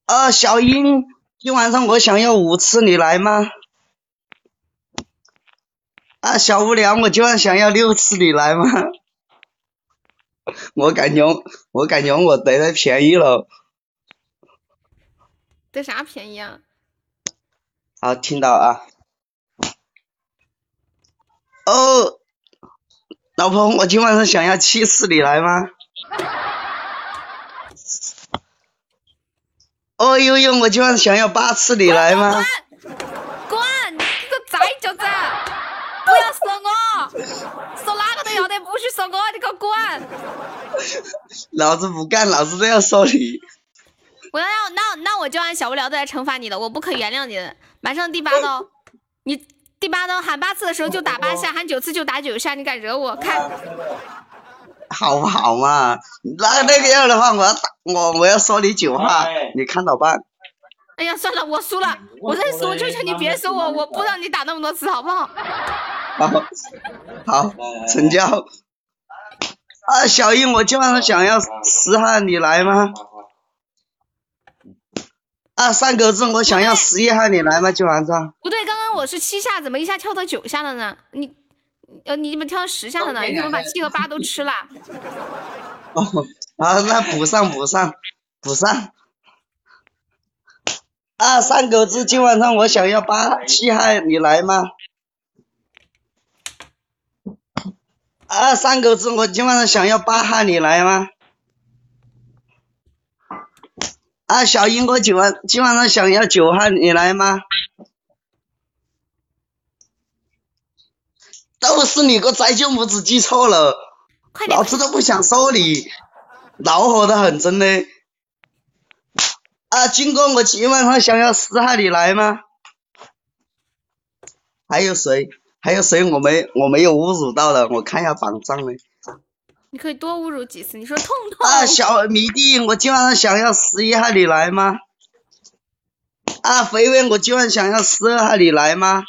呃，小英，今晚上我想要五次，你来吗？啊，小无聊，我今晚想要六次，你来吗？我感觉，我感觉我得了便宜了。得啥便宜啊？好，听到啊。哦，老婆，我今晚上想要七次，你来吗？哦呦呦，我今晚上想要八次，你来吗？滚！你个崽脚子！不要说我，说哪个都要得，不许说我，你给我滚！老子不干，老子都要说你。我要那那我就按小无聊的来惩罚你了，我不可原谅你的。马上第八刀，你第八刀喊八次的时候就打八下，喊九次就打九下，你敢惹我？看，好不好嘛？那那个样的话，我要打我我要说你九下，你看着办。哎呀，算了，我输了，我认输，求求你别说我，我不让你打那么多次，好不好？好，好，成交。啊，小英，我今晚上想要十哈，你来吗？啊，三狗子，我想要十一号，你来吗？今晚上？不对，刚刚我是七下，怎么一下跳到九下了呢？你，呃，你怎么跳到十下了呢？你怎么把七和八都吃了？哦，好，那补上补上补上。啊，三狗子，今晚上我想要八七号，你来吗？啊，三狗子，我今晚上想要八号，你来吗？啊，小英，哥今晚今晚上想要九号，你来吗？都是你个崽舅母子记错了，老子都不想说你。恼火的很，真的。啊，金哥，我今晚上想要十号，你来吗？还有谁？还有谁？我没我没有侮辱到了，我看一下榜上呢。你可以多侮辱几次。你说痛痛。啊，小迷弟，我今晚上想要十一号，你来吗？啊，肥肥，我今晚想要十二号，你来吗？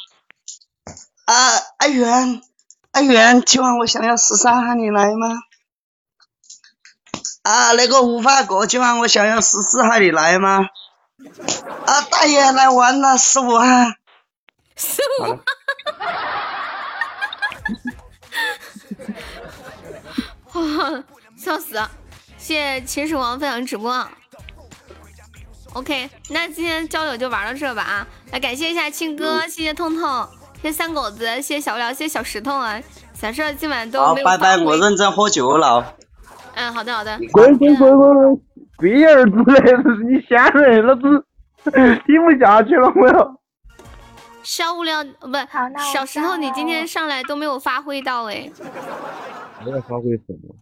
啊，阿元，阿元，今晚我想要十三号，你来吗？啊，那个无花果，今晚我想要十四号，你来吗？啊，大爷来玩了，十五号。十五。哇，笑死！谢谢秦始皇分享直播。OK，那今天交友就玩到这吧啊！来感谢一下庆哥，谢谢痛痛，谢谢三狗子，谢谢小廖，谢谢小石头啊！小石头今晚都，没有拜拜，我认真喝酒了。嗯，好的好的。滚滚滚滚滚！龟儿子嘞，你先人，老子 听不下去了，我要。小无聊，呃不，小石头，你今天上来都没有发挥到哎，没有发挥什么？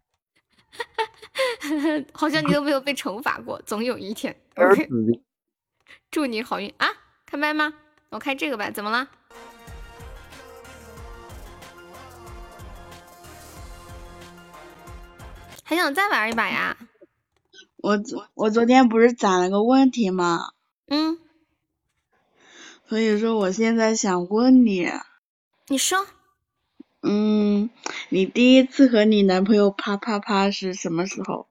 好像你都没有被惩罚过，总有一天。儿 OK。祝你好运啊！开麦吗？我开这个吧，怎么了？还想再玩一把呀？我昨我昨天不是攒了个问题吗？嗯，所以说我现在想问你，你说，嗯，你第一次和你男朋友啪啪啪是什么时候？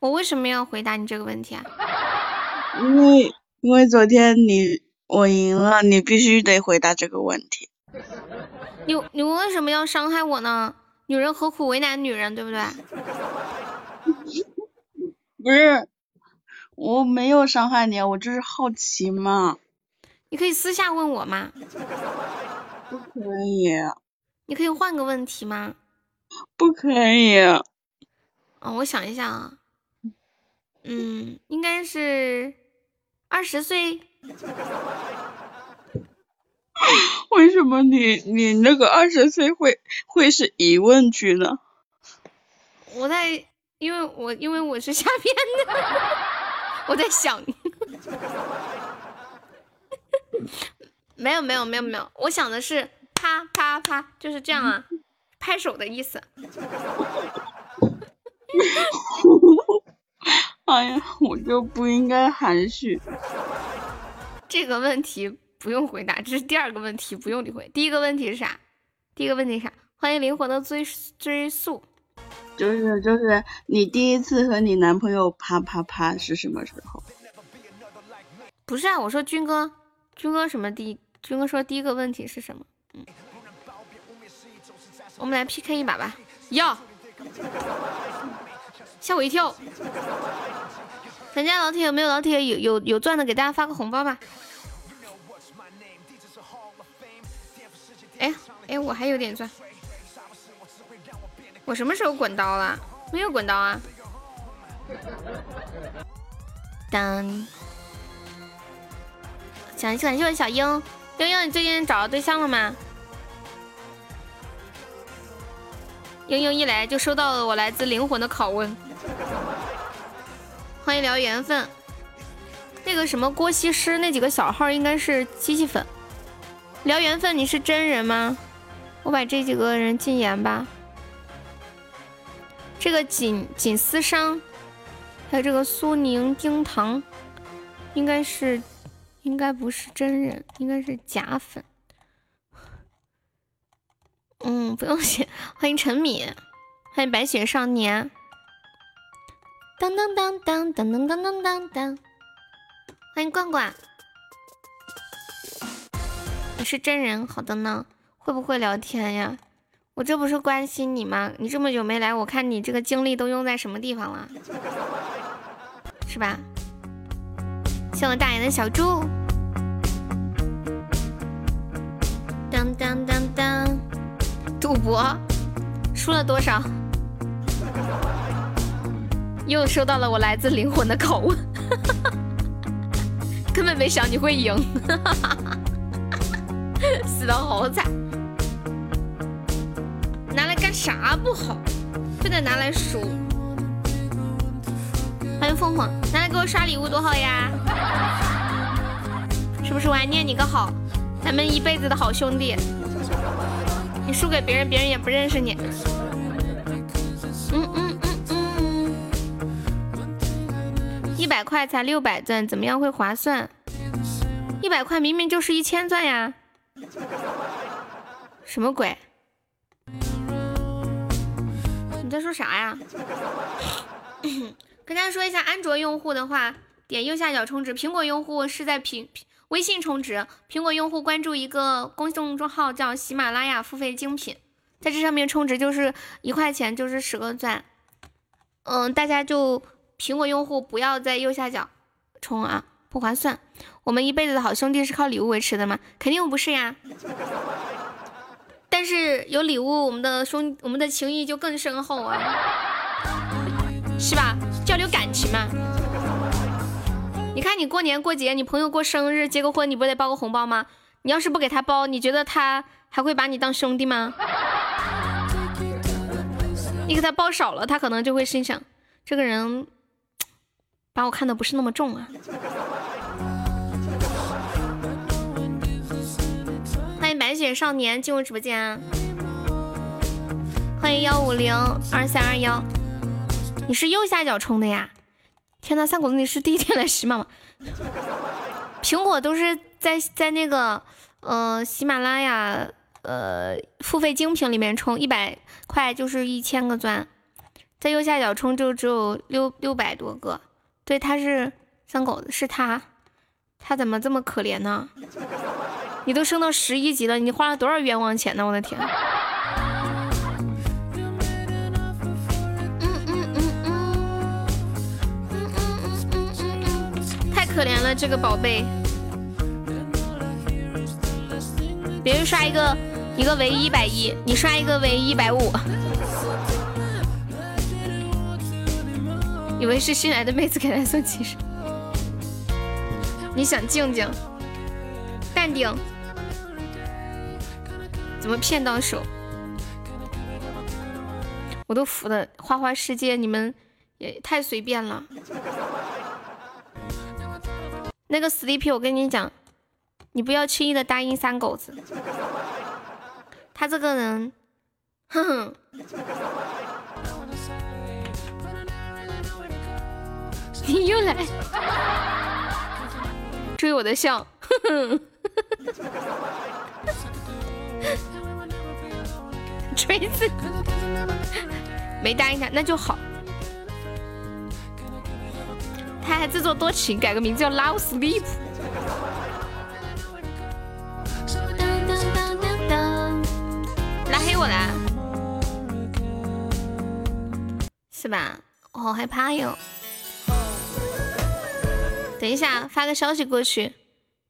我为什么要回答你这个问题啊？因为因为昨天你我赢了，你必须得回答这个问题。你你为什么要伤害我呢？女人何苦为难女人，对不对？不是，我没有伤害你，我就是好奇嘛。你可以私下问我吗？不可以，你可以换个问题吗？不可以。哦、我想一下啊，嗯，应该是二十岁。为什么你你那个二十岁会会是疑问句呢？我在，因为我因为我是瞎编的，我在想，没有没有没有没有，我想的是啪啪啪，就是这样啊，拍手的意思。哎呀，我就不应该含蓄。这个问题不用回答，这是第二个问题，不用理会。第一个问题是啥？第一个问题是啥？欢迎灵魂的追追溯。就是就是你第一次和你男朋友啪啪啪是什么时候？不是啊，我说军哥，军哥什么第一？军哥说第一个问题是什么？嗯，我们来 PK 一把吧。要，吓我一跳。咱家老铁有没有老铁有有有钻的，给大家发个红包吧。哎哎，我还有点钻。我什么时候滚刀了？没有滚刀啊。当，感谢感谢我小英，英英，你最近找到对象了吗？英英一来就收到了我来自灵魂的拷问。欢迎聊缘分。那个什么郭西施那几个小号应该是机器粉。聊缘分，你是真人吗？我把这几个人禁言吧。这个锦锦丝商，还有这个苏宁丁糖，应该是，应该不是真人，应该是假粉。嗯，不用谢。欢迎陈敏，欢迎白雪少年。当当当当当当当当当当，欢迎罐罐。你是真人，好的呢。会不会聊天呀？我这不是关心你吗？你这么久没来，我看你这个精力都用在什么地方了，是吧？谢我大爷的小猪。当当当当，赌博输了多少？又收到了我来自灵魂的拷问，根本没想你会赢，死的好惨。拿来干啥不好，非得拿来输。凤凰，拿来给我刷礼物多好呀！是不是我还念你个好？咱们一辈子的好兄弟，你输给别人，别人也不认识你。嗯嗯嗯嗯，一百块才六百钻，怎么样会划算？一百块明明就是一千钻呀！什么鬼？你在说啥呀？跟大家说一下，安卓用户的话，点右下角充值；苹果用户是在苹微信充值。苹果用户关注一个公众账号叫喜马拉雅付费精品，在这上面充值就是一块钱就是十个钻。嗯，大家就苹果用户不要在右下角充啊，不划算。我们一辈子的好兄弟是靠礼物维持的吗？肯定不是呀。但是有礼物，我们的兄我们的情谊就更深厚啊，是吧？交流感情嘛。你看你过年过节，你朋友过生日、结个婚，你不得包个红包吗？你要是不给他包，你觉得他还会把你当兄弟吗？你给他包少了，他可能就会心想，这个人把我看的不是那么重啊。欢迎白雪少年进入直播间，欢迎幺五零二三二幺，你是右下角充的呀？天呐，三狗子，你是第一天来喜马吗？苹果都是在在那个呃喜马拉雅呃付费精品里面充一百块就是一千个钻，在右下角充就只有六六百多个。对，他是三狗子，是他，他怎么这么可怜呢？你都升到十一级了，你花了多少冤枉钱呢？我的天！可怜了，这个宝贝。别人刷一个一个为一百一，你刷一个为一百五，以为是新来的妹子给他送骑士。你想静静，淡定。怎么骗到手？我都服了！花花世界，你们也太随便了。那个 Sleepy，我跟你讲，你不要轻易的答应三狗子。他这个人，哼哼。你又来，追我的笑，哼哼。锤子，没答应他，那就好。他还自作多情，改个名字叫 Love Sleep。拉黑我啦？是吧？我好害怕哟。等一下，发个消息过去，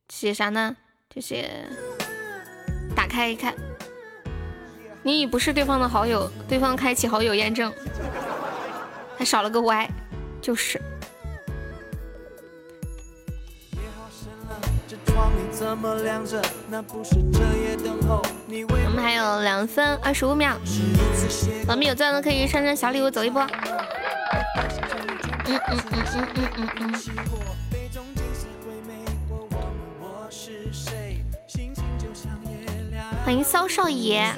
写啥呢？就写打开一看。你已不是对方的好友，对方开启好友验证，还少了个 Y，就是。我们还有两分二十五秒，宝们有钻的可以上上小礼物走一波。嗯嗯嗯嗯嗯嗯嗯。欢迎骚少爷。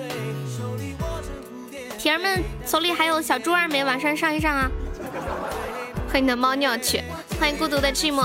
铁儿们手里还有小猪儿没？晚上上一上啊！和你的猫尿去！欢迎孤独的寂寞。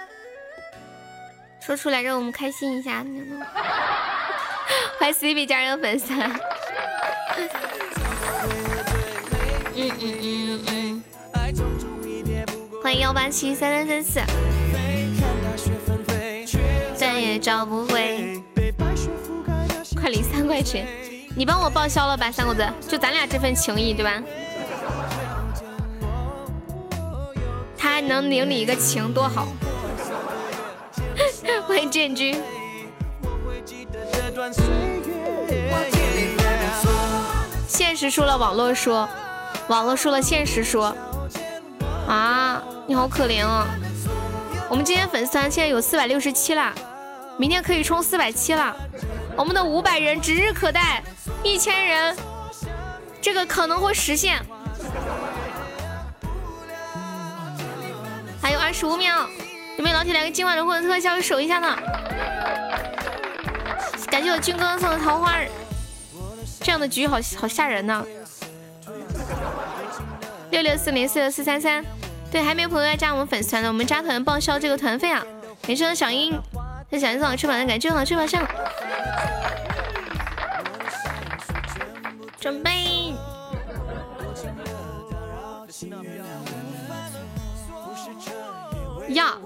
说出来让我们开心一下。欢迎 C B 加入粉丝。嗯嗯嗯嗯。欢迎幺八七三三三四。再也找不回。领三块钱，你帮我报销了吧，三狗子，就咱俩这份情谊，对吧？他还能领你一个情，多好！欢迎建军。现实输了，网络说；网络输了，现实说。啊，你好可怜啊！我们今天粉丝团现在有四百六十七了，明天可以冲四百七了。我们的五百人指日可待，一千人，这个可能会实现。还有二十五秒，有没有老铁来个今晚的获得特效守一下呢？感谢我军哥送的桃花，这样的局好好吓人呢。六六四零四六四三三，对，还没有朋友要加我们粉丝团的，我们加团报销这个团费啊！感谢小英，谢小英送我翅膀的感觉，好翅膀上，准备。呀，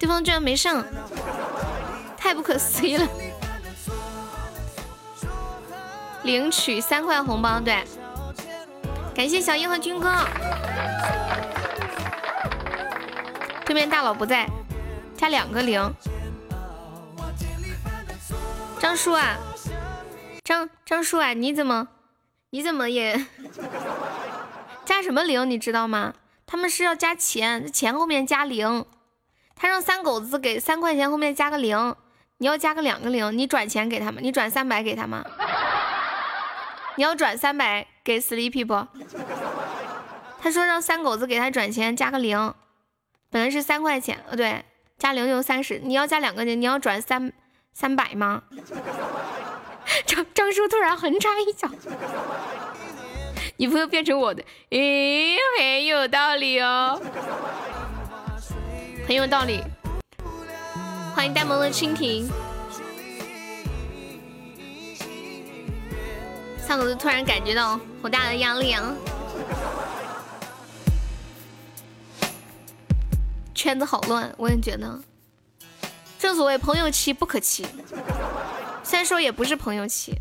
对方居然没上，太不可思议了！领取三块红包，对，感谢小英和军哥。对面大佬不在，加两个零。张叔啊，张张叔啊，你怎么你怎么也 加什么零？你知道吗？他们是要加钱，钱后面加零。他让三狗子给三块钱后面加个零，你要加个两个零，你转钱给他们，你转三百给他们。你要转三百给 Sleepy 不？他说让三狗子给他转钱加个零，本来是三块钱，呃对，加零就三十。你要加两个零，你要转三三百吗？张张叔突然横插一脚。女朋友变成我的，诶，很有道理哦，很有道理。欢迎呆萌的蜻蜓。三狗子突然感觉到好大的压力啊！圈子好乱，我也觉得。正所谓朋友妻不可欺，虽然说也不是朋友妻，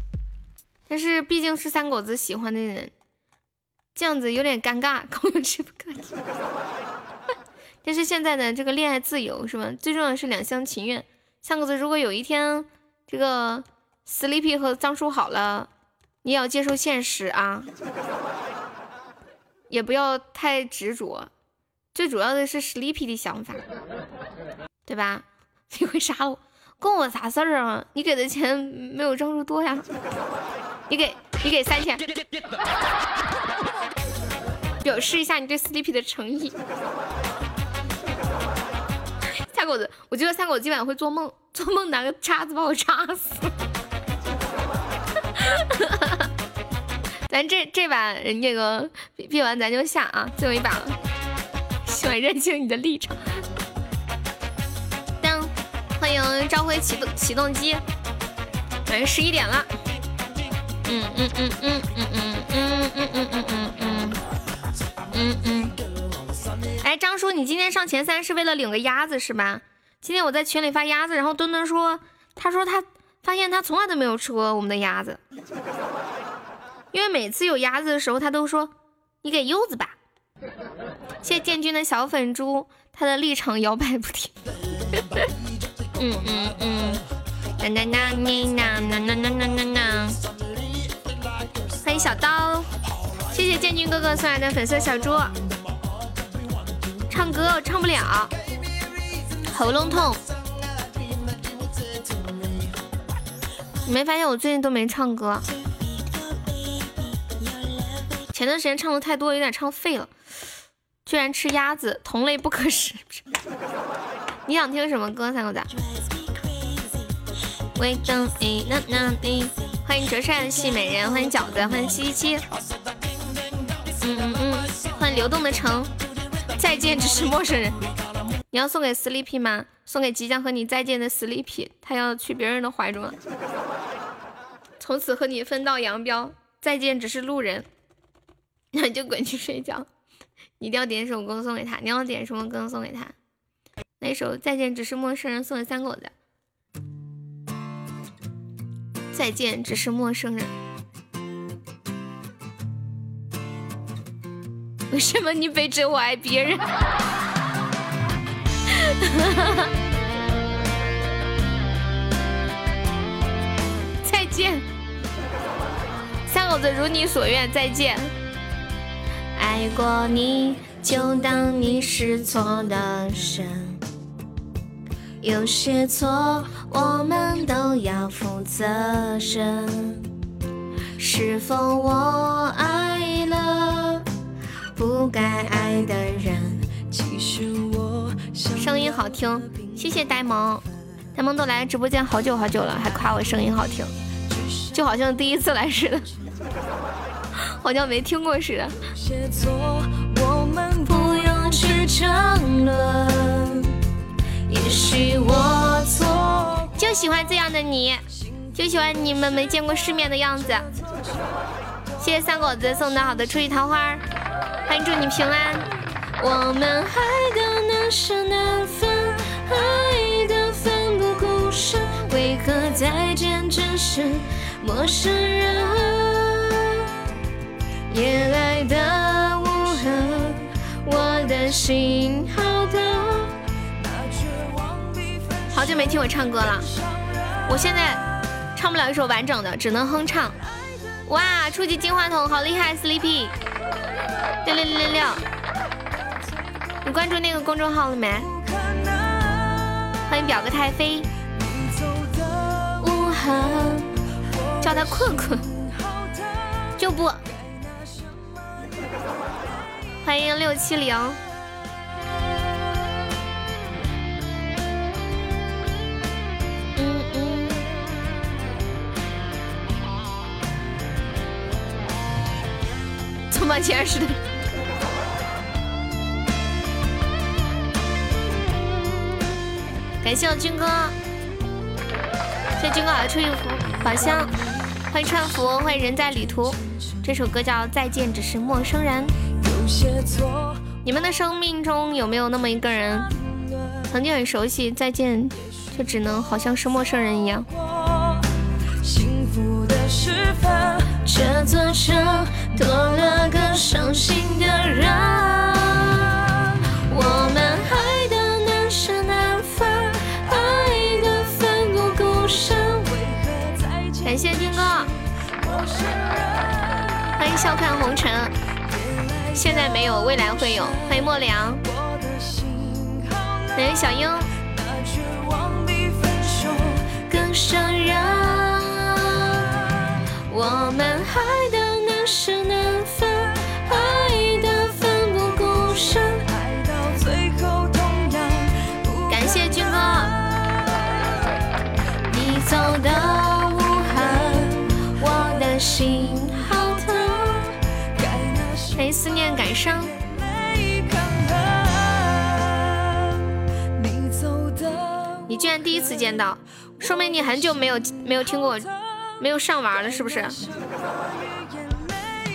但是毕竟是三狗子喜欢的人。这样子有点尴尬，朋友 妻不可欺。但是现在的这个恋爱自由是吧？最重要的是两厢情愿。三狗子，如果有一天这个 Sleepy 和张叔好了，你也要接受现实啊，也不要太执着。最主要的是 Sleepy 的想法，对吧？你会杀我，关我啥事儿啊？你给的钱没有张叔多呀？你给，你给三千。表示一下你对 Sleepy 的诚意。三狗子，我觉得三狗今晚会做梦，做梦拿个叉子把我叉死。咱这这把那个闭完咱就下啊，最后一把了。希望认清你的立场。当欢迎召回启动启动机。晚上十一点了。嗯嗯嗯嗯嗯嗯嗯嗯嗯嗯嗯嗯。嗯嗯，哎，张叔，你今天上前三是为了领个鸭子是吧？今天我在群里发鸭子，然后墩墩说，他说他发现他从来都没有吃过我们的鸭子，因为每次有鸭子的时候，他都说你给柚子吧。谢谢建军的小粉猪，他的立场摇摆不停。嗯嗯嗯，呐呐呐呐呐呐呐呐，欢迎小刀。谢谢建军哥哥送来的粉色小猪。唱歌唱不了，喉咙痛。你没发现我最近都没唱歌？前段时间唱的太多，有点唱废了。居然吃鸭子，同类不可食。你想听什么歌？三狗子。欢迎折扇戏美人，欢迎饺子，欢迎七七七。嗯嗯嗯，欢迎流动的城，再见只是陌生人。你要送给 Sleepy 吗？送给即将和你再见的 Sleepy，他要去别人的怀中了，从此和你分道扬镳。再见只是路人，那你就滚去睡觉。你一定要点一首歌送给他，你要点什么歌送给他？那首再见只是陌生人送给三狗子。再见，只是陌生人。为什么你背着我爱别人？再见，三狗子如你所愿，再见。爱过你就当你是错的人，有些错我们都要负责任。是否我爱了不该爱的人？其实我声音好听，谢谢呆萌。呆萌都来直播间好久好久了，还夸我声音好听，就好像第一次来似的，好像没听过似的。我们不用去争论，也许我错。就喜欢这样的你，就喜欢你们没见过世面的样子。谢谢三狗子送的好的初级桃花，欢迎祝你平安。我们爱的难舍难分，爱的奋不顾身，为何再见只是陌生人？也爱的无痕，我的心好疼。好久没听我唱歌了，我现在唱不了一首完整的，只能哼唱。哇，初级金话筒好厉害，Sleepy，六六六六六，你关注那个公众号了没？欢迎表哥太妃，无痕，叫他困困，就不。欢迎六七零，充满钱似的。感谢我军哥，谢谢军哥好的初一福宝箱，欢迎川福，欢迎人在旅途。这首歌叫《再见只是陌生人》。你们的生命中有没有那么一个人，曾经很熟悉，再见却只能好像是陌生人一样？幸福的时分，这座城多了个伤心的人。我们爱的难舍难分，爱的奋不顾身。感谢军哥，欢迎笑看红尘。现在没有，未来会有。欢迎莫良，欢迎小英。更伤人。我们爱你居然第一次见到，说明你很久没有没有听过。没有上玩了是不是？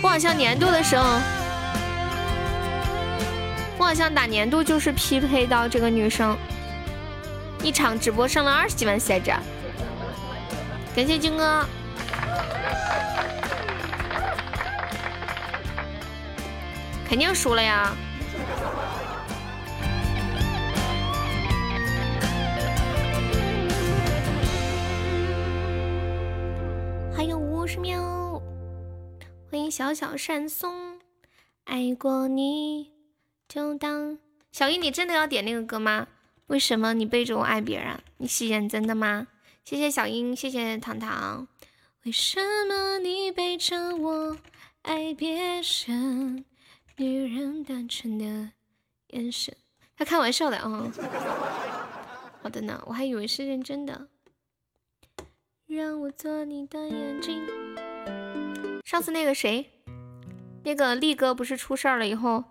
我好像年度的时候，我好像打年度就是匹配到这个女生，一场直播上了二十几万血值，感谢军哥，肯定输了呀。欢迎小小闪送，爱过你就当小英，你真的要点那个歌吗？为什么你背着我爱别人？你是认真的吗？谢谢小英，谢谢糖糖。为什么你背着我爱别人？女人单纯的眼神，他开玩笑的啊。好的呢，我还以为是认真的。让我做你的眼睛。上次那个谁，那个力哥不是出事儿了以后，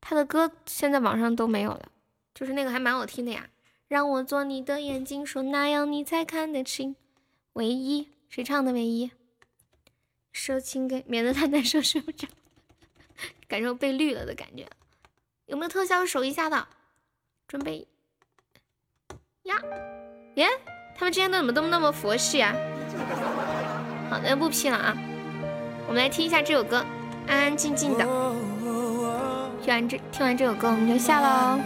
他的歌现在网上都没有了，就是那个还蛮好听的呀。让我做你的眼睛，说那样你才看得清。唯一，谁唱的唯一？说情给，免得他难受睡不着，感受被绿了的感觉。有没有特效守一下的？准备呀，耶！他们之间都怎么都那么佛系啊？好的，不批了啊。我们来听一下这首歌，安安静静的。听完这听完这首歌，我们就下喽。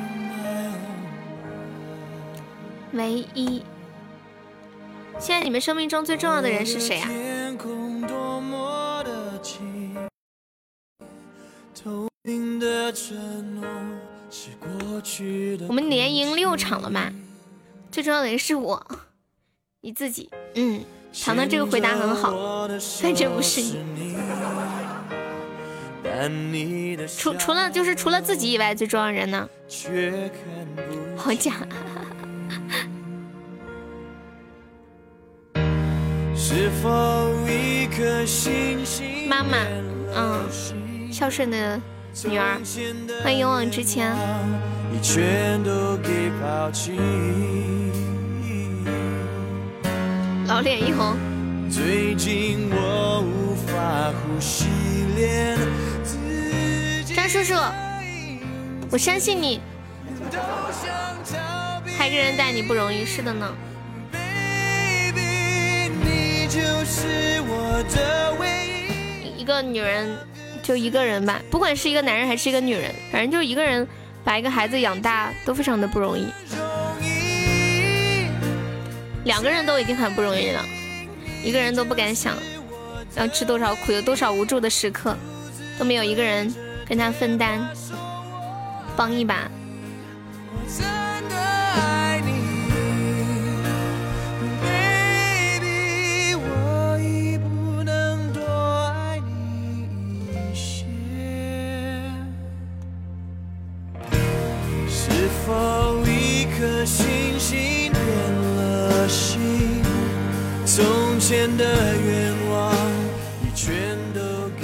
唯一，现在你们生命中最重要的人是谁啊？我们连赢六场了吗？最重要的人是我，你自己。嗯，糖糖这个回答很好，但这不是你。除除了就是除了自己以外，最重要的人呢？好假。妈妈，嗯，孝顺的女儿，欢迎勇往直前。老脸一红。张叔叔，我相信你，还一个人带你不容易，是的呢。一个女人就一个人吧，不管是一个男人还是一个女人，反正就一个人把一个孩子养大都非常的不容易。两个人都已经很不容易了，一个人都不敢想要吃多少苦，有多少无助的时刻，都没有一个人跟他分担，帮一把。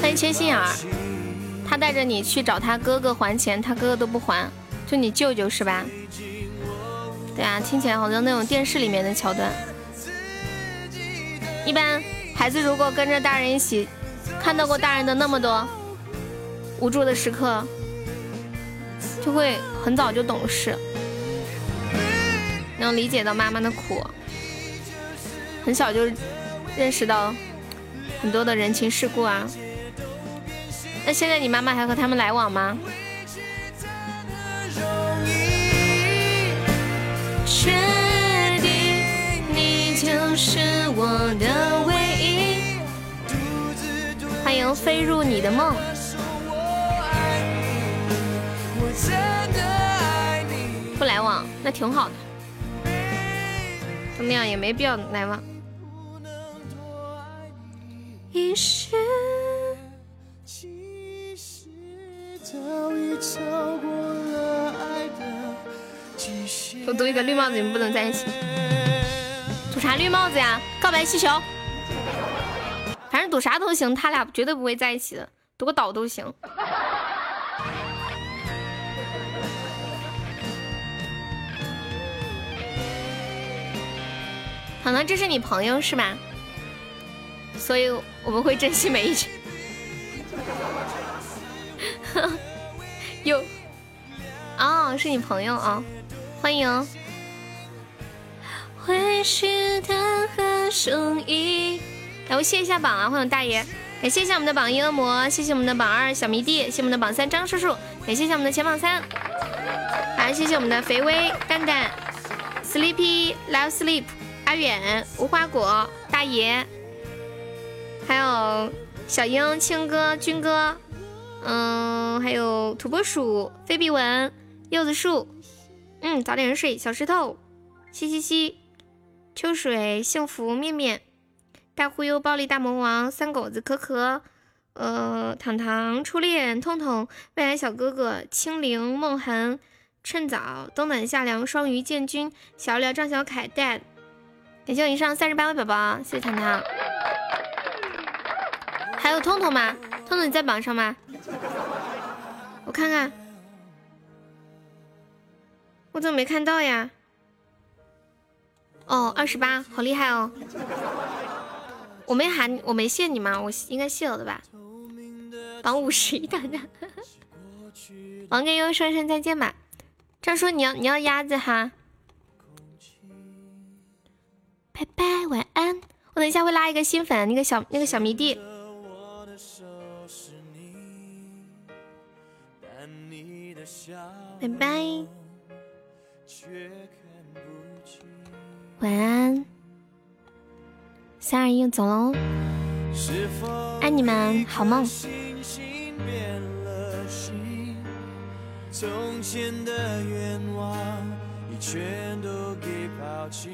欢迎缺心眼儿，他带着你去找他哥哥还钱，他哥哥都不还，就你舅舅是吧？对啊，听起来好像那种电视里面的桥段。一般孩子如果跟着大人一起，看到过大人的那么多无助的时刻，就会很早就懂事，能理解到妈妈的苦，很小就认识到很多的人情世故啊。那现在你妈妈还和他们来往吗？确定你就是我的唯一。欢迎飞入你的梦。不来往，那挺好的。那样也没必要来往。一时。我读一个绿帽子，你们不能在一起。赌啥绿帽子呀？告白气球。反正赌啥都行，他俩绝对不会在一起的。赌个岛都行。可能这是你朋友是吧？所以我们会珍惜每一句。有，哦，是你朋友啊，欢迎。会是他和声音，来我谢一下榜啊，欢迎大爷，感谢一下我们的榜一恶魔，谢谢我们的榜二小迷弟，谢谢我们的榜三张叔叔，感谢一下我们的前榜三，好，谢谢我们的肥威蛋蛋，Sleepy Love Sleep，阿远无花果大爷，还有小英青哥军哥。嗯，还有土拨鼠、飞比文、柚子树，嗯，早点睡。小石头，嘻嘻嘻，秋水、幸福、面面、大忽悠、暴力大魔王、三狗子、可可，呃，糖糖、初恋、痛痛、未来小哥哥、清灵、梦痕、趁早、冬暖夏凉、双鱼、建军、小廖、张小凯、Dad，感谢我以上三十八位宝宝，谢谢糖糖。还有痛痛吗？痛痛你在榜上吗？我看看，我怎么没看到呀？哦，二十八，好厉害哦！我没喊，我没谢你吗？我应该谢了的吧？榜五十一大家，王根优说一声再见吧。张叔，你要你要鸭子哈？拜拜，晚安。我等一下会拉一个新粉，那个小那个小迷弟。拜拜，晚安。三二一，走喽！爱你们，好梦。从前的愿望，已全都给抛弃。